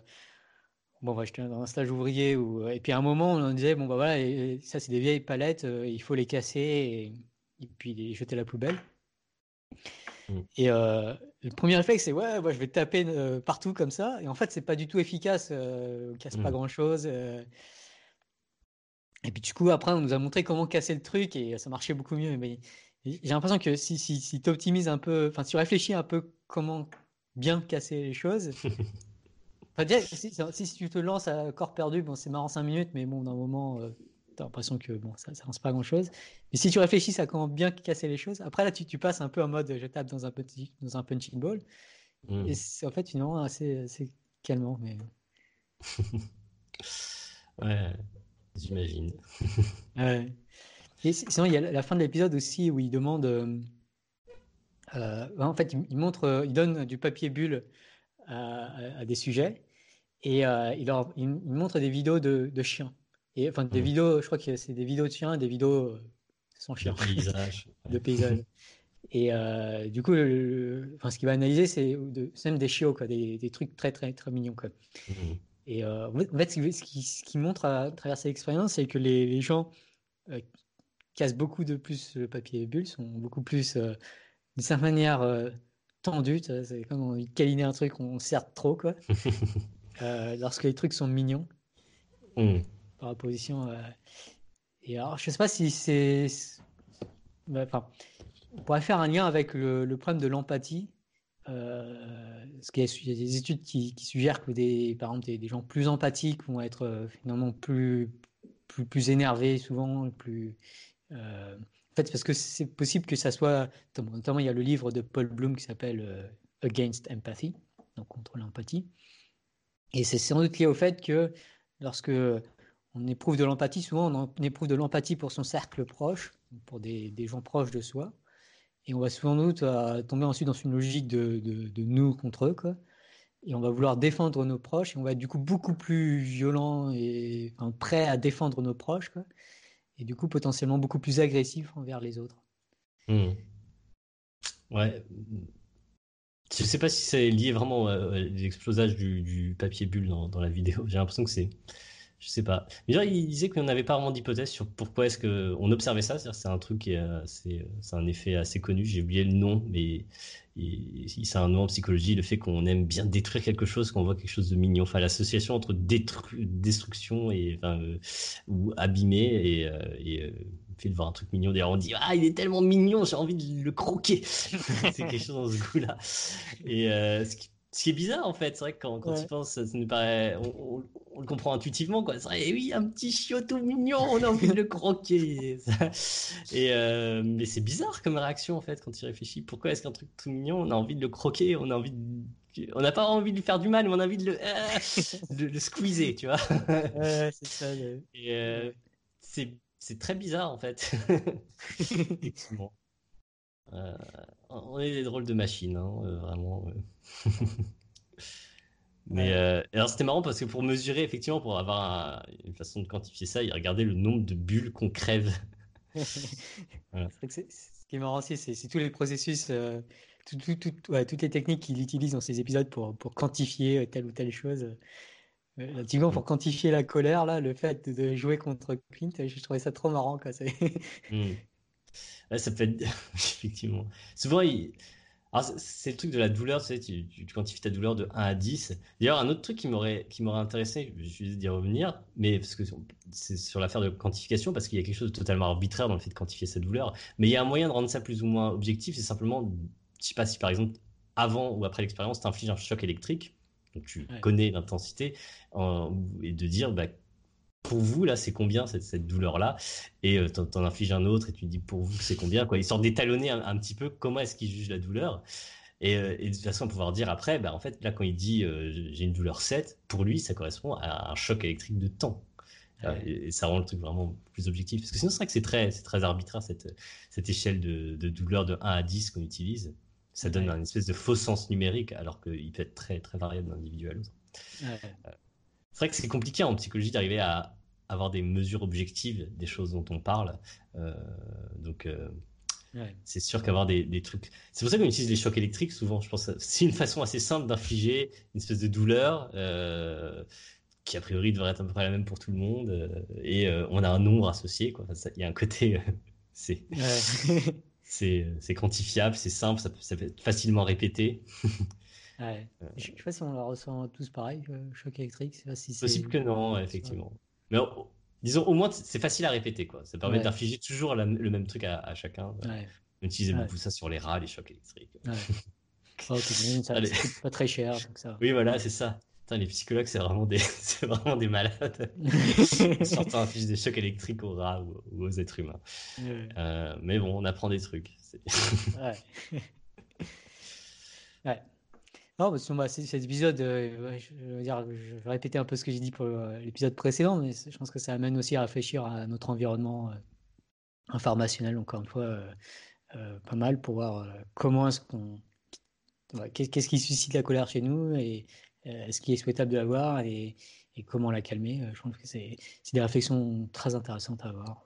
bon, bah, j'étais dans un stage ouvrier où, et puis à un moment, on disait bon, bah voilà, ça c'est des vieilles palettes, il faut les casser et, et puis les jeter à la poubelle. Mm. Et euh, le premier réflexe, c'est ouais, je vais taper euh, partout comme ça. Et en fait, c'est pas du tout efficace. Euh, on casse pas mm. grand chose. Et puis, du coup, après, on nous a montré comment casser le truc et ça marchait beaucoup mieux. Mais j'ai l'impression que si, si, si tu optimises un peu, enfin, si tu réfléchis un peu comment bien casser les choses. [LAUGHS] si, si, tu te lances à corps perdu, bon, c'est marrant 5 minutes, mais bon, d'un moment, t'as l'impression que bon, ça ne lance pas grand chose. Mais si tu réfléchis à comment bien casser les choses, après là, tu, tu passes un peu en mode je tape dans un, petit, dans un punching ball. Hmm. Et c'est en fait finalement assez, assez calmant. Mais... [LAUGHS] ouais, j'imagine. [LAUGHS] ouais. Et sinon, il y a la fin de l'épisode aussi où il demande. Euh, euh, en fait, il, montre, euh, il donne du papier bulle à, des sujets et il, leur, il, montre des vidéos de, de chiens. Et enfin, des vidéos, je crois que c'est des vidéos de chiens, des vidéos euh, sans chiens. De [LAUGHS] paysages. de paysages. Et euh, du coup, enfin, ce qu'il va analyser, c'est de, même des chiots, quoi, des, des, trucs très, très, très mignons. Quoi. Mmh. Et euh, en fait, ce qui, ce qui, montre à, travers cette expérience, c'est que les, les gens cassent beaucoup de plus le papier bulle, sont beaucoup plus, d'une certaine manière, tendus. C'est comme on câliner un truc, on serre trop, quoi. [LAUGHS] lorsque les trucs sont mignons. Mmh par opposition. Euh, et alors, je sais pas si c'est. Bah, enfin, on pourrait faire un lien avec le, problème de l'empathie. Euh, parce qu'il y a des études qui, suggèrent que des, par exemple, des, gens plus empathiques vont être euh, finalement plus, plus, plus énervés souvent, plus. Euh, parce que c'est possible que ça soit. Notamment, il y a le livre de Paul Bloom qui s'appelle Against Empathy, donc contre l'empathie. Et c'est sans doute lié au fait que lorsque on éprouve de l'empathie, souvent on éprouve de l'empathie pour son cercle proche, pour des, gens proches de soi. Et on va souvent doute tomber ensuite dans une logique de, nous contre eux. Et on va vouloir défendre nos proches, et on va être du coup beaucoup plus violent et prêt à défendre nos proches. Et du coup potentiellement beaucoup plus agressif envers les autres. Mmh. Ouais. Je sais pas si c'est lié vraiment à l'explosage du, papier bulle dans, dans la vidéo. J'ai l'impression que c'est je sais pas. Mais genre, il disait qu'on n'avait pas vraiment d'hypothèse sur pourquoi est-ce qu'on observait ça. C'est un truc qui est c'est un effet assez connu. J'ai oublié le nom, mais c'est un nom en psychologie. Le fait qu'on aime bien détruire quelque chose, qu'on voit quelque chose de mignon. Enfin, l'association entre destruction et euh, ou abîmer et, euh, et euh, fait de voir un truc mignon. D'ailleurs, on dit ah il est tellement mignon, j'ai envie de le croquer. [LAUGHS] c'est quelque chose dans ce goût-là. Et ce qui ce qui est bizarre en fait, c'est vrai que quand, quand tu penses, ça, nous paraît, on, le comprend intuitivement quoi. C'est vrai, eh oui, un petit chiot tout mignon, on a envie de le croquer. [LAUGHS] et euh, mais c'est bizarre comme réaction en fait quand tu réfléchis. Pourquoi est-ce qu'un truc tout mignon, on a envie de le croquer, on a envie on n'a pas envie de lui faire du mal, mais on a envie de le, [LAUGHS] de, le squeezer, tu vois. ouais, c'est ça. [LAUGHS] Et euh, c'est très bizarre en fait. Euh, on est des drôles de machines, hein, euh, vraiment. [LAUGHS] Mais euh, alors c'était marrant parce que pour mesurer, effectivement, pour avoir une façon de quantifier ça, il regardait le nombre de bulles qu'on crève. [LAUGHS] ce qui est marrant aussi, c'est tous les processus, toutes les techniques qu'il utilise dans ses épisodes pour, pour quantifier telle ou telle chose. Euh, typiquement pour quantifier la colère, là, le fait de jouer contre Clint, je trouvais ça trop marrant. Quoi. Hmm ça peut être. [LAUGHS] Effectivement. Souvent, c'est le truc de la douleur, tu sais, tu, quantifies ta douleur de 1 à 10. D'ailleurs, un autre truc qui m'aurait intéressé, je vais d'y revenir, mais parce que c'est sur l'affaire de quantification, parce qu'il y a quelque chose de totalement arbitraire dans le fait de quantifier cette douleur. Mais il y a un moyen de rendre ça plus ou moins objectif, c'est simplement, je sais pas si par exemple, avant ou après l'expérience, tu infliges un choc électrique, donc tu connais l'intensité, et de dire, bah, pour vous, là, c'est combien cette, cette douleur-là? Et euh, tu en, infliges un autre et tu dis pour vous, c'est combien quoi? Histoire d'étalonner un, petit peu comment est-ce qu'il juge la douleur. Et, euh, et, de toute façon, pouvoir dire après, bah, en fait, là, quand il dit euh, j'ai une douleur 7, pour lui, ça correspond à un choc électrique de temps. Et, ça rend le truc vraiment plus objectif. Parce que sinon, c'est vrai que c'est très, arbitraire, cette, cette échelle de, de, douleur de 1 à 10 qu'on utilise. Ça donne un espèce de faux sens numérique, alors qu'il peut être très, très variable d'un individu à l'autre. C'est vrai que c'est compliqué en psychologie d'arriver à avoir des mesures objectives des choses dont on parle. Euh, donc, euh, c'est sûr qu'avoir des, trucs. C'est pour ça qu'on utilise les chocs électriques souvent. Je pense que c'est une façon assez simple d'infliger une espèce de douleur euh, qui, a priori, devrait être à peu près la même pour tout le monde. et on a un nombre associé. Il y a un côté. [LAUGHS] c'est. c'est quantifiable, c'est simple, ça peut, ça peut, être facilement répété. [LAUGHS] Ouais. Je ne sais pas si on la ressent tous pareil, le choc électrique. C'est si possible que non, effectivement. Mais disons, au moins, c'est facile à répéter. Quoi. Ça permet d'infliger toujours le même truc à, chacun. On utilisait beaucoup ça sur les rats, les chocs électriques. [LAUGHS] Oh, ça coûte pas très cher. Donc ça... Oui, voilà, c'est ça. les psychologues, c'est vraiment des, [LAUGHS] c'est vraiment des malades. [LAUGHS] Surtout infliger des chocs électriques aux rats ou, aux êtres humains. Euh, mais bon, on apprend des trucs. ouais. ouais. Non, parce que cet épisode, euh, je, vais répéter un peu ce que j'ai dit pour euh, l'épisode précédent, mais je pense que ça amène aussi à réfléchir à notre environnement euh, informationnel, encore une fois, pas mal pour voir comment est-ce qu'on. Qu'est-ce qui suscite la colère chez nous et est-ce qu'il est souhaitable de l'avoir et comment la calmer. Je pense que c'est des réflexions très intéressantes à avoir.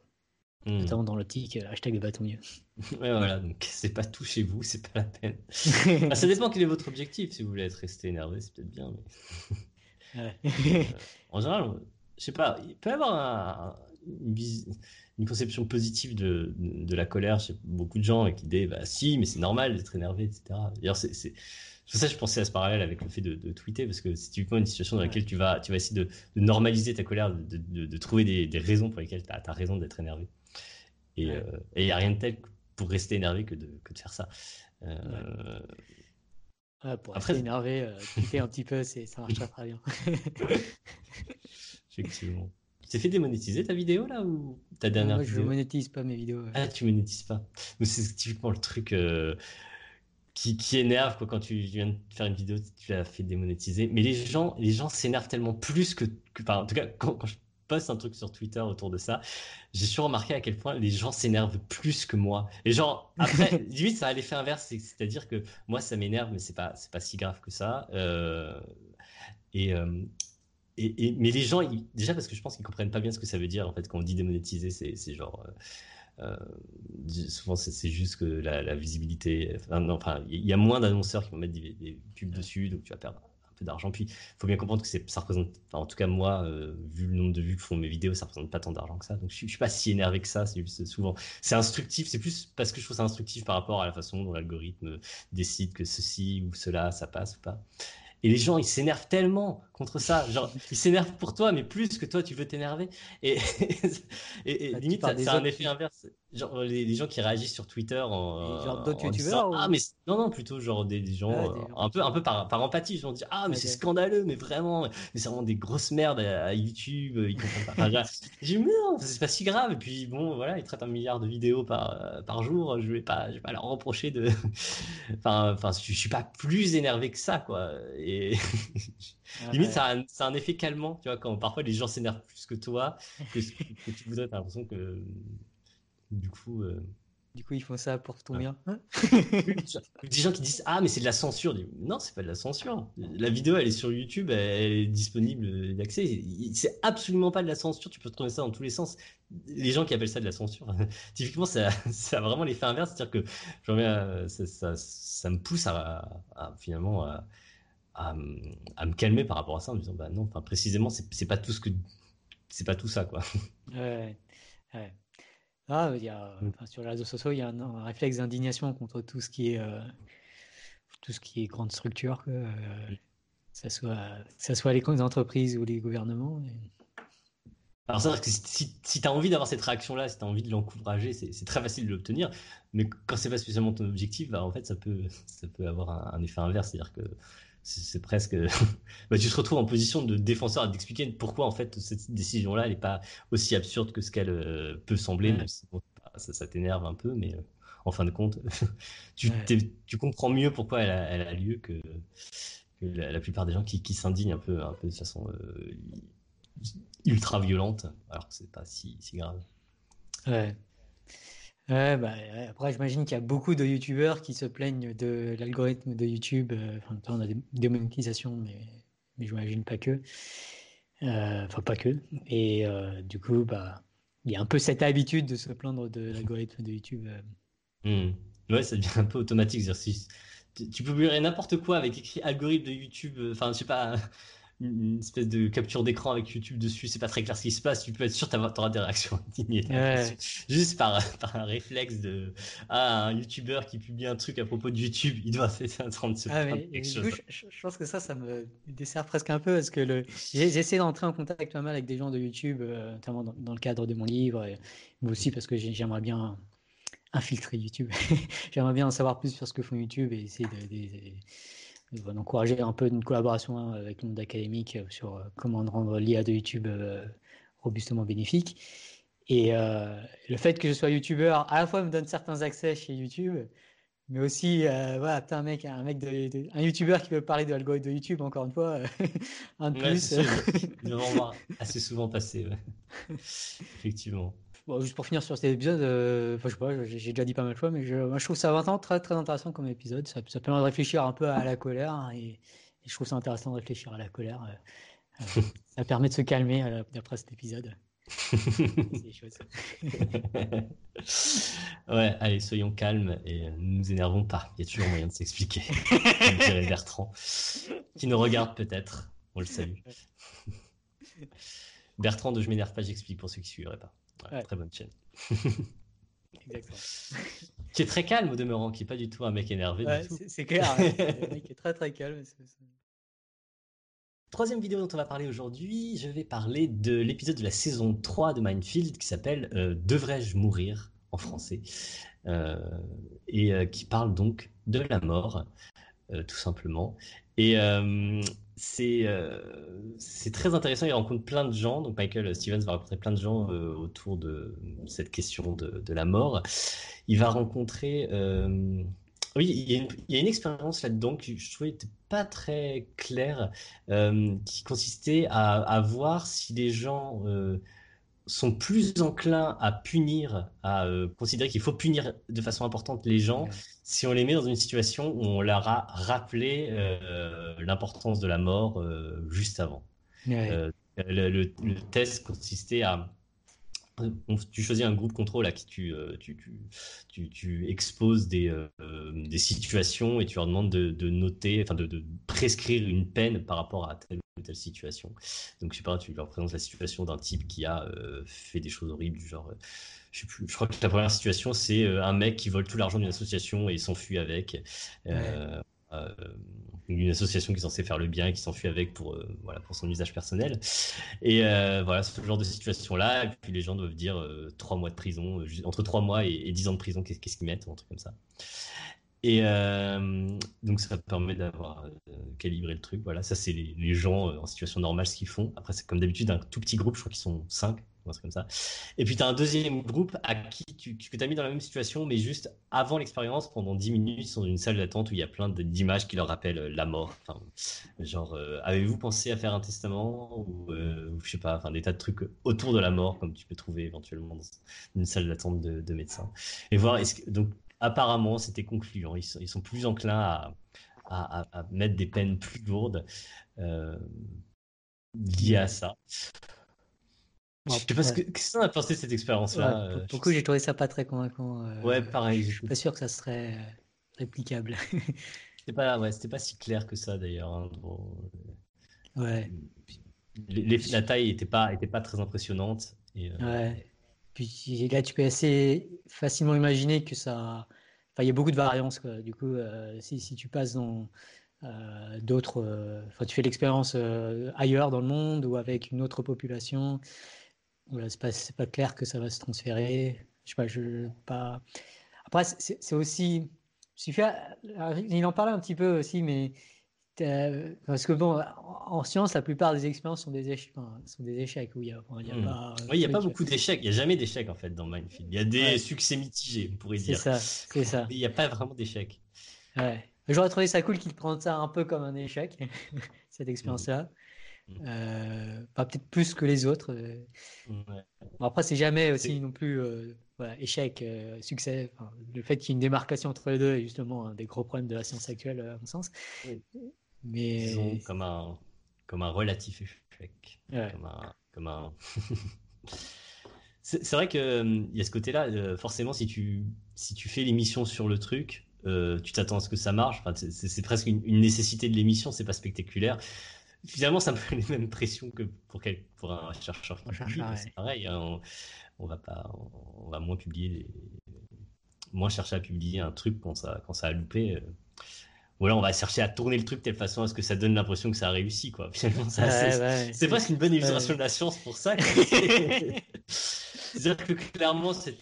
Hmm. Notamment dans l'optique, euh, hashtag de mieux. [LAUGHS] ouais, voilà, donc c'est pas tout chez vous, c'est pas la peine. Ah, ça dépend quel est votre objectif. Si vous voulez être resté énervé, c'est peut-être bien. Mais... [LAUGHS] [LAUGHS] En général, je sais pas, il peut y avoir une, conception positive de, de, la colère chez beaucoup de gens avec l'idée, bah si, mais c'est normal d'être énervé, etc. D'ailleurs, c'est. C'est pour ça que je pensais à ce parallèle avec le fait de, de tweeter, parce que c'est typiquement une situation dans laquelle tu vas, tu vas essayer de, normaliser ta colère, de, trouver des, des, raisons pour lesquelles tu as raison d'être énervé. Et il n'y euh, a rien de tel pour rester énervé que de, que de faire ça. Euh... pour Après, rester énervé, euh, un petit peu, ça marche très, bien. [LAUGHS] Effectivement. Tu t'es fait démonétiser ta vidéo là ou ta dernière Moi, je ne monétise pas mes vidéos. Ah, tu monétises pas. C'est typiquement le truc euh, qui, qui, énerve quoi, quand tu viens de faire une vidéo, tu l'as fait démonétiser. Mais les gens, les gens s'énervent tellement plus que, que en tout cas, quand, quand je poste un truc sur Twitter autour de ça, j'ai su remarqué à quel point les gens s'énervent plus que moi. Et genre, [LAUGHS] après, limite, ça a l'effet inverse, c'est-à-dire que moi, ça m'énerve, mais c'est pas, c'est pas si grave que ça. Euh, et, et, mais les gens, déjà parce que je pense qu'ils comprennent pas bien ce que ça veut dire en fait quand on dit démonétiser, c'est genre. Euh, souvent, c'est juste que la, visibilité. Enfin, il y a moins d'annonceurs qui vont mettre des, pubs dessus, donc tu vas perdre peu d'argent. Puis, il faut bien comprendre que ça représente. en tout cas, moi, euh, vu le nombre de vues que font mes vidéos, ça représente pas tant d'argent que ça. Donc, je, je suis pas si énervé que ça. C'est souvent. C'est instructif. C'est plus parce que je trouve ça instructif par rapport à la façon dont l'algorithme décide que ceci ou cela, ça passe ou pas. Et les gens, ils s'énervent tellement contre ça. Genre, [LAUGHS] ils s'énervent pour toi, mais plus que toi, tu veux t'énerver. Et, [LAUGHS] et, bah, limite, c'est un effet inverse. Genre, les, gens qui réagissent sur Twitter en. Genre d'autres youtubeurs Ah, mais non, non, plutôt genre des, gens euh, un peu, un peu par, par empathie. Ils vont dire Ah, mais c'est scandaleux, mais vraiment, mais c'est vraiment des grosses merdes à, YouTube. Ils comprennent pas. J'ai dit non, c'est pas si grave. Et puis, bon, voilà, ils traitent un milliard de vidéos par, par jour. Je vais pas, je vais pas leur reprocher de. [LAUGHS] enfin, enfin, je, suis pas plus énervé que ça, quoi. Et. [LAUGHS] Limite, ça a, un, un, effet calmant, tu vois, quand parfois les gens s'énervent plus que toi, que, que tu voudrais, t'as l'impression que du coup. Euh, du coup, ils font ça pour ton bien. Hein [LAUGHS] des gens qui disent Ah, mais c'est de la censure. Non, c'est pas de la censure. La vidéo, elle est sur YouTube, elle est disponible d'accès. C'est absolument pas de la censure. Tu peux trouver ça dans tous les sens. Les gens qui appellent ça de la censure, [LAUGHS] typiquement, ça, [LAUGHS] ça a vraiment l'effet inverse. C'est-à-dire que ça, ça, ça, me pousse à, finalement à, à, me calmer par rapport à ça en me disant Bah non, enfin, précisément, c'est pas tout ce que. C'est pas tout ça, quoi. Ouais, ouais. Ah, il y a, mmh. sur les réseaux sociaux, il y a un, réflexe d'indignation contre tout ce qui est, euh, tout ce qui est grande structure, que euh, ça soit, ça soit les entreprises ou les gouvernements. Alors, c'est vrai que si, si tu as envie d'avoir cette réaction-là, si tu as envie de l'encourager, c'est très facile de l'obtenir. Mais quand c'est pas spécialement ton objectif, bah, en fait, ça peut, ça peut avoir un, effet inverse. C'est-à-dire que c'est presque. [LAUGHS] bah, tu te retrouves en position de défenseur d'expliquer pourquoi, en fait, cette décision-là, elle n'est pas aussi absurde que ce qu'elle euh, peut sembler, même si ça, t'énerve un peu, mais euh, en fin de compte, [LAUGHS] tu, tu, comprends mieux pourquoi elle a, elle a lieu que, que la, plupart des gens qui, qui s'indignent un peu, un peu de façon euh, ultra violente, alors que c'est pas si, si grave. Ouais. Ouais, bah, après, j'imagine qu'il y a beaucoup de youtubeurs qui se plaignent de l'algorithme de YouTube. Euh, enfin, on a des démonétisations, mais, mais j'imagine pas que. Euh, enfin, pas que. Et euh, du coup, bah, il y a un peu cette habitude de se plaindre de l'algorithme de YouTube. Mmh. Ouais, ça devient un peu automatique. Tu peux publier n'importe quoi avec écrit algorithme de YouTube. Enfin, je sais pas une espèce de capture d'écran avec YouTube dessus, c'est pas très clair ce qui se passe, tu peux être sûr que tu auras des réactions [LAUGHS] indignées. Juste par, [LAUGHS] par, un réflexe de ah, un YouTuber qui publie un truc à propos de YouTube, il doit être en train de se ah, quelque chose. je, pense que ça, ça me dessert presque un peu parce que le... essayé d'entrer en contact pas mal avec des gens de YouTube, euh, notamment dans, le cadre de mon livre, et, mais aussi parce que j'aimerais bien infiltrer YouTube. [LAUGHS] j'aimerais bien en savoir plus sur ce que font YouTube et essayer de d'encourager un peu une collaboration hein, avec le monde académique euh, sur euh, comment rendre l'IA de YouTube euh, robustement bénéfique. Et le fait que je sois youtubeur, à la fois me donne certains accès chez YouTube, mais aussi, voilà, un mec, un mec de, un youtubeur qui veut parler de l'algorithme de YouTube, encore une fois, [LAUGHS] un de plus. [LAUGHS] Voir assez souvent passer, effectivement juste pour finir sur cet épisode, euh, je sais pas, j'ai déjà dit pas mal de fois, mais je, moi, je trouve ça vraiment très, très intéressant comme épisode. Ça, ça, permet de réfléchir un peu à la colère hein, et, je trouve ça intéressant de réfléchir à la colère. Euh, euh, [LAUGHS] ça permet de se calmer après cet épisode. [LAUGHS] [LAUGHS] ouais, allez, soyons calmes et ne nous énervons pas. Il y a toujours moyen de s'expliquer. Bertrand, qui nous regarde peut-être. On le salue. Bertrand de Je m'énerve pas, j'explique pour ceux qui ne suivraient pas. Très bonne chaîne. [LAUGHS] Exactement. [LAUGHS] qui est très calme au demeurant, qui n'est pas du tout un mec énervé. c'est clair, [LAUGHS] le mec est très très calme. Troisième vidéo dont on va parler aujourd'hui, je vais parler de l'épisode de la saison 3 de Mindfield qui s'appelle euh, Devrais-je mourir en français? Euh, et euh, qui parle donc de la mort, tout simplement. Et euh, c'est très intéressant. Il rencontre plein de gens. Donc Michael Stevens va rencontrer plein de gens euh, autour de cette question de, de, la mort. Il va rencontrer euh, Oui, il y, a une, expérience là-dedans qui je trouvais pas très claire, qui consistait à, voir si les gens sont plus enclins à punir, à euh, considérer qu'il faut punir de façon importante les gens, si on les met dans une situation où on leur a rappelé l'importance de la mort juste avant. le, test consistait à tu choisis un groupe contrôle à qui tu, euh, tu, tu, tu, exposes des, euh, des, situations et tu leur demandes de, noter, enfin de, prescrire une peine par rapport à telle ou telle situation. Donc, je sais pas, tu leur présentes la situation d'un type qui a euh, fait des choses horribles, du genre. je, sais plus, je crois que la première situation, c'est un mec qui vole tout l'argent d'une association et s'enfuit avec. Euh, une association qui est censée faire le bien et qui s'enfuit avec pour, euh, voilà, pour son usage personnel. Et euh, voilà, ce genre de situation-là. Et puis les gens doivent dire trois mois de prison, entre trois mois et, dix ans de prison, qu'est-ce qu'ils mettent, un truc comme ça. Et donc ça permet d'avoir calibré le truc. Voilà, ça c'est les, les, gens en situation normale ce qu'ils font. Après c'est comme d'habitude un tout petit groupe, je crois qu'ils sont comme ça. Et puis tu as un deuxième groupe à qui tu, que as mis dans la même situation, mais juste avant l'expérience, pendant 10 minutes, ils sont dans une salle d'attente où il y a plein d'images qui leur rappellent euh, la mort. Genre, euh, avez-vous pensé à faire un testament ou, euh, je sais pas, enfin, des tas de trucs autour de la mort, comme tu peux trouver éventuellement dans une salle d'attente de, médecins. Et voir, est-ce que, donc apparemment, c'était concluant. Ils sont, ils sont, plus enclins à, à, à, mettre des peines plus lourdes euh, liées à ça. Je sais pas ce que qu'est-ce qu'on a pensé de cette expérience-là. pour, le coup, j'ai trouvé ça pas très convaincant. Euh, ouais, pareil. Je suis pas sûr que ça serait euh, réplicable. [LAUGHS] c'était pas, ouais, c'était pas si clair que ça d'ailleurs. Hein, ouais. la taille était pas, était pas très impressionnante. Et, euh, Ouais. Puis là, tu peux assez facilement imaginer que ça. Enfin, il y a beaucoup de variances. Quoi. Du coup, si, si, tu passes dans d'autres. Enfin, tu fais l'expérience ailleurs dans le monde ou avec une autre population voilà, c'est pas, pas clair que ça va se transférer. Je sais pas, je pas. Après, c'est aussi. Il en parlait un petit peu aussi, mais parce que bon, en science, la plupart des expériences sont des échecs. sont des échecs où il y a, il y a hmm. pas. Oui, il n'y a pas beaucoup d'échecs. Il n'y a jamais d'échecs en fait dans Minefield. Il y a des succès mitigés, on pourrait dire. C'est ça, c'est ça. Il n'y a pas vraiment d'échecs. Ouais. J'aurais trouvé ça cool qu'il prenne ça un peu comme un échec, [LAUGHS] cette expérience-là. Euh, peut-être plus que les autres. Euh. après, c'est jamais aussi non plus euh, échec, succès. le fait qu'il y ait une démarcation entre les deux est justement un des gros problèmes de la science actuelle, à mon sens. Mais comme un comme un relatif échec. Comme un, [LAUGHS] c'est vrai qu'il y a ce côté-là. forcément, si tu si tu fais l'émission sur le truc, tu t'attends à ce que ça marche. Enfin, c'est presque une, une, nécessité de l'émission. C'est pas spectaculaire finalement, c'est un peu les mêmes pressions que pour, quel, pour un chercheur C'est pareil, hein, on, va pas, on, va moins publier, moins chercher à publier un truc quand ça, quand ça a loupé. Euh. Ou alors on va chercher à tourner le truc de telle façon à ce que ça donne l'impression que ça a réussi, quoi. [LAUGHS] Finalement, c'est presque une bonne illustration de la science pour ça. [LAUGHS] C'est-à-dire que clairement, c'est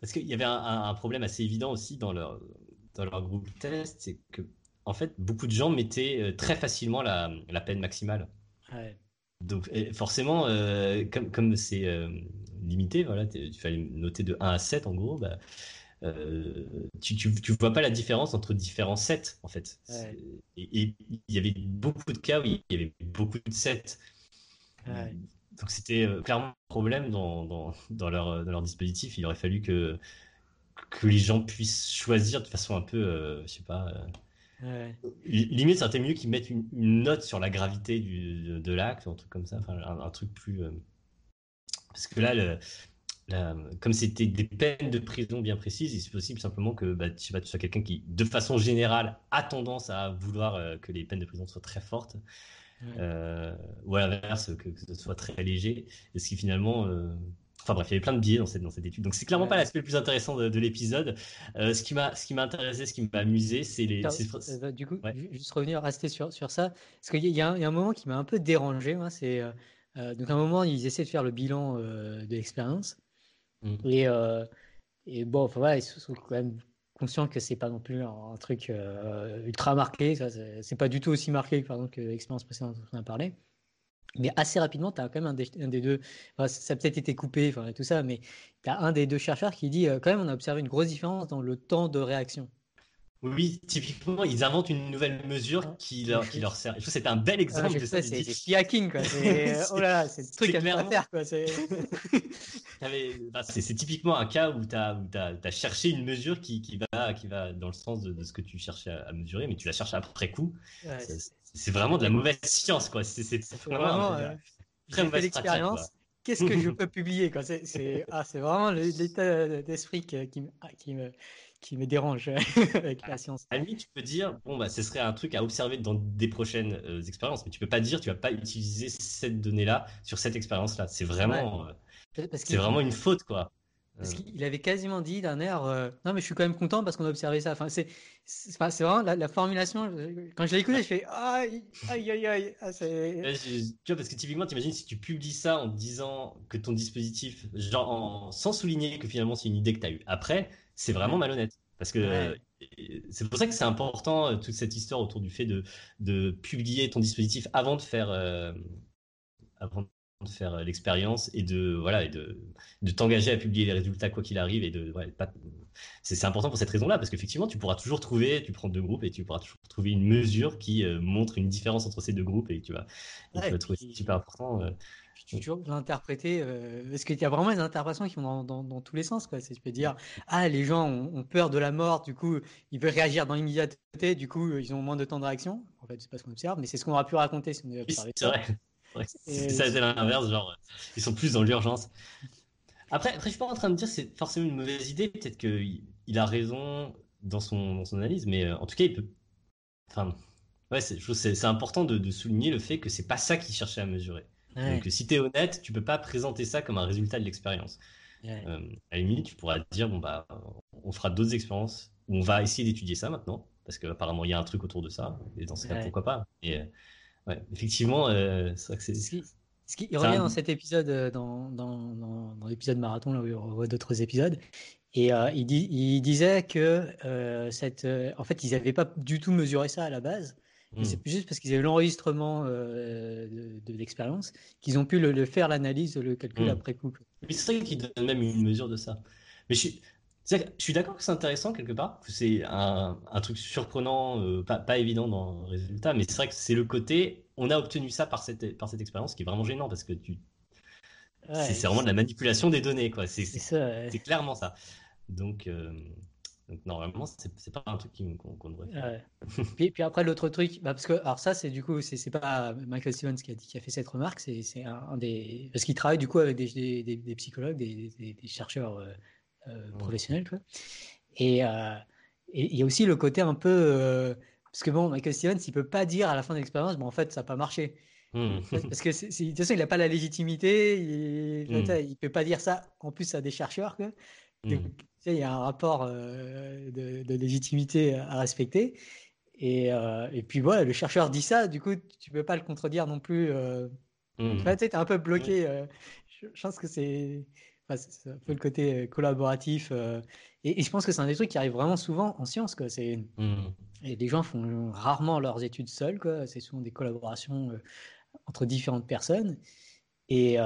parce qu'il y avait un, un, problème assez évident aussi dans leur, dans leur groupe test, c'est que en fait, beaucoup de gens mettaient euh, très facilement la, peine maximale. Donc, forcément, euh, comme c'est euh, limité, voilà, tu fallait noter de 1 à 7 en gros, bah, tu, tu, vois pas la différence entre différents sets en fait. Et, il y avait beaucoup de cas où il y avait beaucoup de sets. Donc c'était clairement un problème dans, dans, leur, dans leur dispositif. Il aurait fallu que, que les gens puissent choisir de façon un peu, je sais pas Limite, ça mieux qu'ils mettent une, note sur la gravité du, de, l'acte, un truc comme ça, enfin, un, truc plus. Euh, parce que là, le, comme c'était des peines de prison bien précises, il est possible simplement que bah, tu sois quelqu'un qui, de façon générale, a tendance à vouloir euh, que les peines de prison soient très fortes, euh, ou à l'inverse, que, ce soit très léger, et ce qui finalement Enfin bref, il y avait plein de biais dans cette, dans cette étude. Donc c'est clairement pas l'aspect le plus intéressant de, l'épisode. Euh, ce qui m'a ce qui m'a intéressé, ce qui m'a amusé, c'est les. Euh, bah, du coup, juste revenir, rester sur, sur ça, parce qu'il y, y, a un moment qui m'a un peu dérangé. c'est euh, donc à un moment ils essaient de faire le bilan de l'expérience mmh. et et bon, enfin voilà, ils sont quand même conscients que c'est pas non plus un, truc ultra marqué. C'est pas du tout aussi marqué par exemple, que l'expérience précédente dont on a parlé. Mais assez rapidement, tu as quand même un des, deux, ça a peut-être été coupé, enfin, tout ça, mais tu as un des deux chercheurs qui dit euh, quand même, on a observé une grosse différence dans le temps de réaction Oui, typiquement, ils inventent une nouvelle mesure ah, qui leur, qui leur sert. Je trouve que c'était un bel exemple de ça. C'est hacking, quoi. [LAUGHS] oh là c'est le truc à faire, quoi. [LAUGHS] Bah, c'est typiquement un cas où tu as, as, cherché une mesure qui, qui, va, qui va dans le sens de, ce que tu cherchais à, mesurer, mais tu la cherches après coup. C'est vraiment de la mauvaise science, quoi. C'est vraiment, vraiment très mauvaise expérience. Qu'est-ce que je peux publier, quoi? C'est ah, vraiment l'état d'esprit qui, qui me qui me dérange [LAUGHS] avec la science. À lui, tu peux dire, bon, bah, ce serait un truc à observer dans des prochaines euh, expériences, mais tu peux pas dire, tu vas pas utiliser cette donnée-là sur cette expérience-là. C'est vraiment, euh, c'est vraiment une faute, quoi. Parce euh. qu'il avait quasiment dit d'un air, non, mais je suis quand même content parce qu'on a observé ça. Enfin, c'est, c'est vraiment la, formulation. Quand je l'ai écouté, je fais aïe, aïe, aïe, aïe. Ah, tu vois, parce que typiquement, t'imagines si tu publies ça en disant que ton dispositif, genre en, sans souligner que finalement c'est une idée que tu as eue après, c'est vraiment malhonnête. Parce que c'est pour ça que c'est important euh, toute cette histoire autour du fait de, de publier ton dispositif avant de faire, euh, avant de faire euh, l'expérience et de voilà et de, de t'engager à publier les résultats quoi qu'il arrive et de pas c'est important pour cette raison-là parce qu'effectivement tu pourras toujours trouver tu prends deux groupes et tu pourras toujours trouver une mesure qui montre une différence entre ces deux groupes et tu vas, tu vas trouver super important tu, tu l'interpréter. Euh, parce qu'il y a vraiment des interprétations qui vont dans, dans, tous les sens. Quoi? Tu peux dire, ah, les gens ont, peur de la mort, du coup, ils veulent réagir dans l'immédiateté, du coup, ils ont moins de temps de réaction. En fait, c'est pas ce qu'on observe, mais c'est ce qu'on aurait pu raconter si on avait observé ça. Vrai. si ça été l'inverse, genre, ils sont plus dans l'urgence. Après, après, je suis pas en train de dire que c'est forcément une mauvaise idée. Peut-être qu'il il a raison dans son, dans son analyse, mais euh, en tout cas, il peut. Enfin, ouais, c'est important de, de, souligner le fait que c'est pas ça qu'il cherchait à mesurer. Donc si tu es honnête, tu peux pas présenter ça comme un résultat de l'expérience. Euh, à la limite, tu pourras dire bon bah on fera d'autres expériences où on va essayer d'étudier ça maintenant parce qu'apparemment il y a un truc autour de ça et dans ce cas pourquoi pas. Et euh, ouais, effectivement, euh, c'est vrai que c'est ce qui revient dans cet épisode, dans, dans, dans, l'épisode marathon, là où on voit d'autres épisodes, et il, il, disait que cette, en fait, ils n'avaient pas du tout mesuré ça à la base, c'est hmm. juste parce qu'ils avaient l'enregistrement euh, de, l'expérience qu'ils ont pu le, faire l'analyse, le calcul hmm. après coup. c'est ça qui donne même une mesure de ça. Mais je suis, je suis d'accord que c'est intéressant quelque part, que c'est un, un, truc surprenant, euh, pas, pas, évident dans le résultat, mais c'est vrai que c'est le côté, on a obtenu ça par cette, par cette expérience qui est vraiment gênant parce que tu. c'est vraiment de la manipulation des données, quoi. C'est clairement ça. Donc, euh, donc normalement, c'est pas un truc qu'on devrait faire. puis, puis, après, l'autre truc, bah parce que alors ça, c'est du coup, c'est pas Michael Stevens qui a, qui a fait cette remarque, c'est un, des parce qu'il travaille du coup avec des, des, des psychologues, des, des chercheurs euh, euh, professionnels, quoi. Et euh, il y a aussi le côté un peu parce que bon, Michael Stevens, il peut pas dire à la fin de l'expérience, bon en fait, ça n'a pas marché. Mmh. Parce que de toute façon, il n'a pas la légitimité, il, ne mmh. peut pas dire ça en plus à des chercheurs. Quoi. Mmh il y a un rapport euh, de, légitimité à respecter. Et, euh, et, puis voilà, le chercheur dit ça, du coup, tu peux pas le contredire non plus. Euh... Mmh. tu es un peu bloqué. Euh, je, pense que c'est un peu le côté collaboratif. Et, je pense que c'est un des trucs qui arrive vraiment souvent en science. Quoi. Mmh. Et les gens font rarement leurs études seuls. C'est souvent des collaborations entre différentes personnes. Et,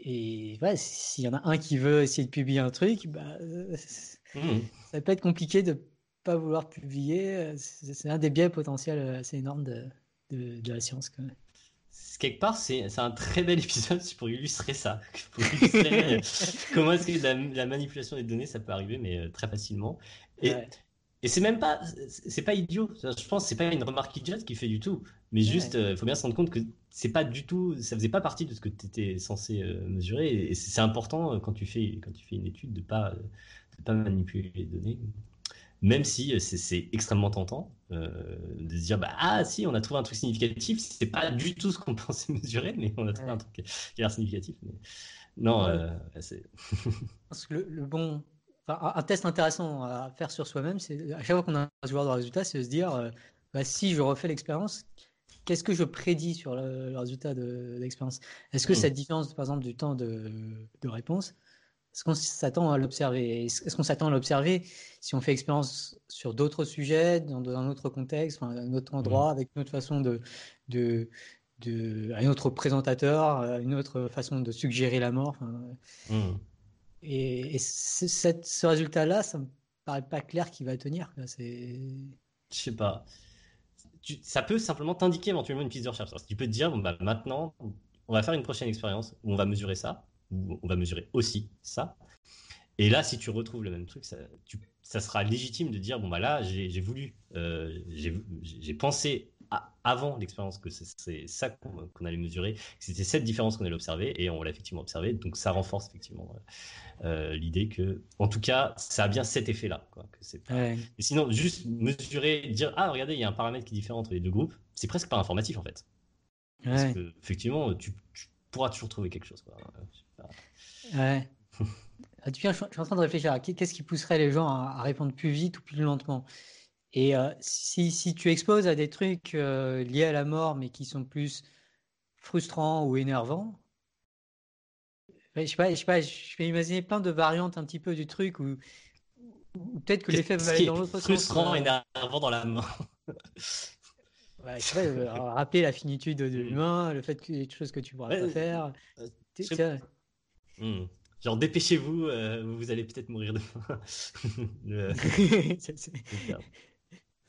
et ouais, s'il y en a un qui veut essayer de publier un truc, bah, euh, mmh. ça peut être compliqué de pas vouloir publier. C'est un des biais potentiels assez énormes de, de, la science. Quelque part, c'est un très bel [LAUGHS] épisode pour illustrer ça. [LAUGHS] Pour illustrer euh, [LAUGHS] comment est-ce que la, manipulation des données, ça peut arriver, mais euh, très facilement. Et, et c'est même pas, c'est pas idiot. Je pense c'est pas une remarque idiote qui fait du tout. Mais juste, il faut bien se rendre compte que c'est pas du tout, ça faisait pas partie de ce que tu étais censé euh, mesurer. Et c'est important euh, quand tu fais quand tu fais une étude de pas de pas manipuler les données, même si euh, c'est extrêmement tentant de se dire bah ah si on a trouvé un truc significatif, c'est pas du tout ce qu'on [LAUGHS] pensait mesurer, mais on a trouvé un truc qui a l'air significatif. Mais... Non, c'est. [LAUGHS] Parce que le, bon, un test intéressant à faire sur soi-même, c'est à chaque fois qu'on a un joueur de résultat, c'est de se dire bah, si je refais l'expérience, qu'est-ce que je prédis sur le, résultat de, l'expérience? Est-ce que hmm. cette différence, par exemple, du temps de, réponse, est-ce qu'on s'attend à l'observer? Est-ce qu'on s'attend à l'observer si on fait expérience sur d'autres sujets, dans, un autre contexte, à un autre endroit, hmm. avec une autre façon de, de, de, un autre présentateur, une autre façon de suggérer la mort hmm. Et, ce résultat-là, ça me paraît pas clair qu'il va tenir. C'est. Je sais pas. ça peut simplement t'indiquer éventuellement une piste de recherche. Tu peux te dire, bon, bah, maintenant, on va faire une prochaine expérience où on va mesurer ça, où on va mesurer aussi ça. Et là, si tu retrouves le même truc, ça, ça sera légitime de dire, bon, bah là, j'ai voulu, euh, j'ai pensé avant l'expérience que c'est ça qu'on allait mesurer, que c'était cette différence qu'on allait observer, et on l'a effectivement observé. Donc ça renforce effectivement euh, l'idée que, en tout cas, ça a bien cet effet-là. sinon, juste mesurer, dire ah regardez, il y a un paramètre qui est différent entre les deux groupes, c'est presque pas informatif en fait. Parce que effectivement, tu, pourras toujours trouver quelque chose. Ouais. Ah, je, suis en train de réfléchir à qu'est-ce qui pousserait les gens à répondre plus vite ou plus lentement. Et si, si, tu exposes à des trucs liés à la mort, mais qui sont plus frustrants ou énervants, je sais pas, je sais pas, je vais imaginer plein de variantes un petit peu du truc ou peut-être que l'effet va aller dans l'autre sens. Frustrant, énervant dans la mort. ouais, rappeler la finitude de mmh. l'humain, le fait qu'il y ait des choses que tu pourras pas faire. Mmh. Genre, dépêchez-vous, vous allez peut-être mourir de faim. [LAUGHS]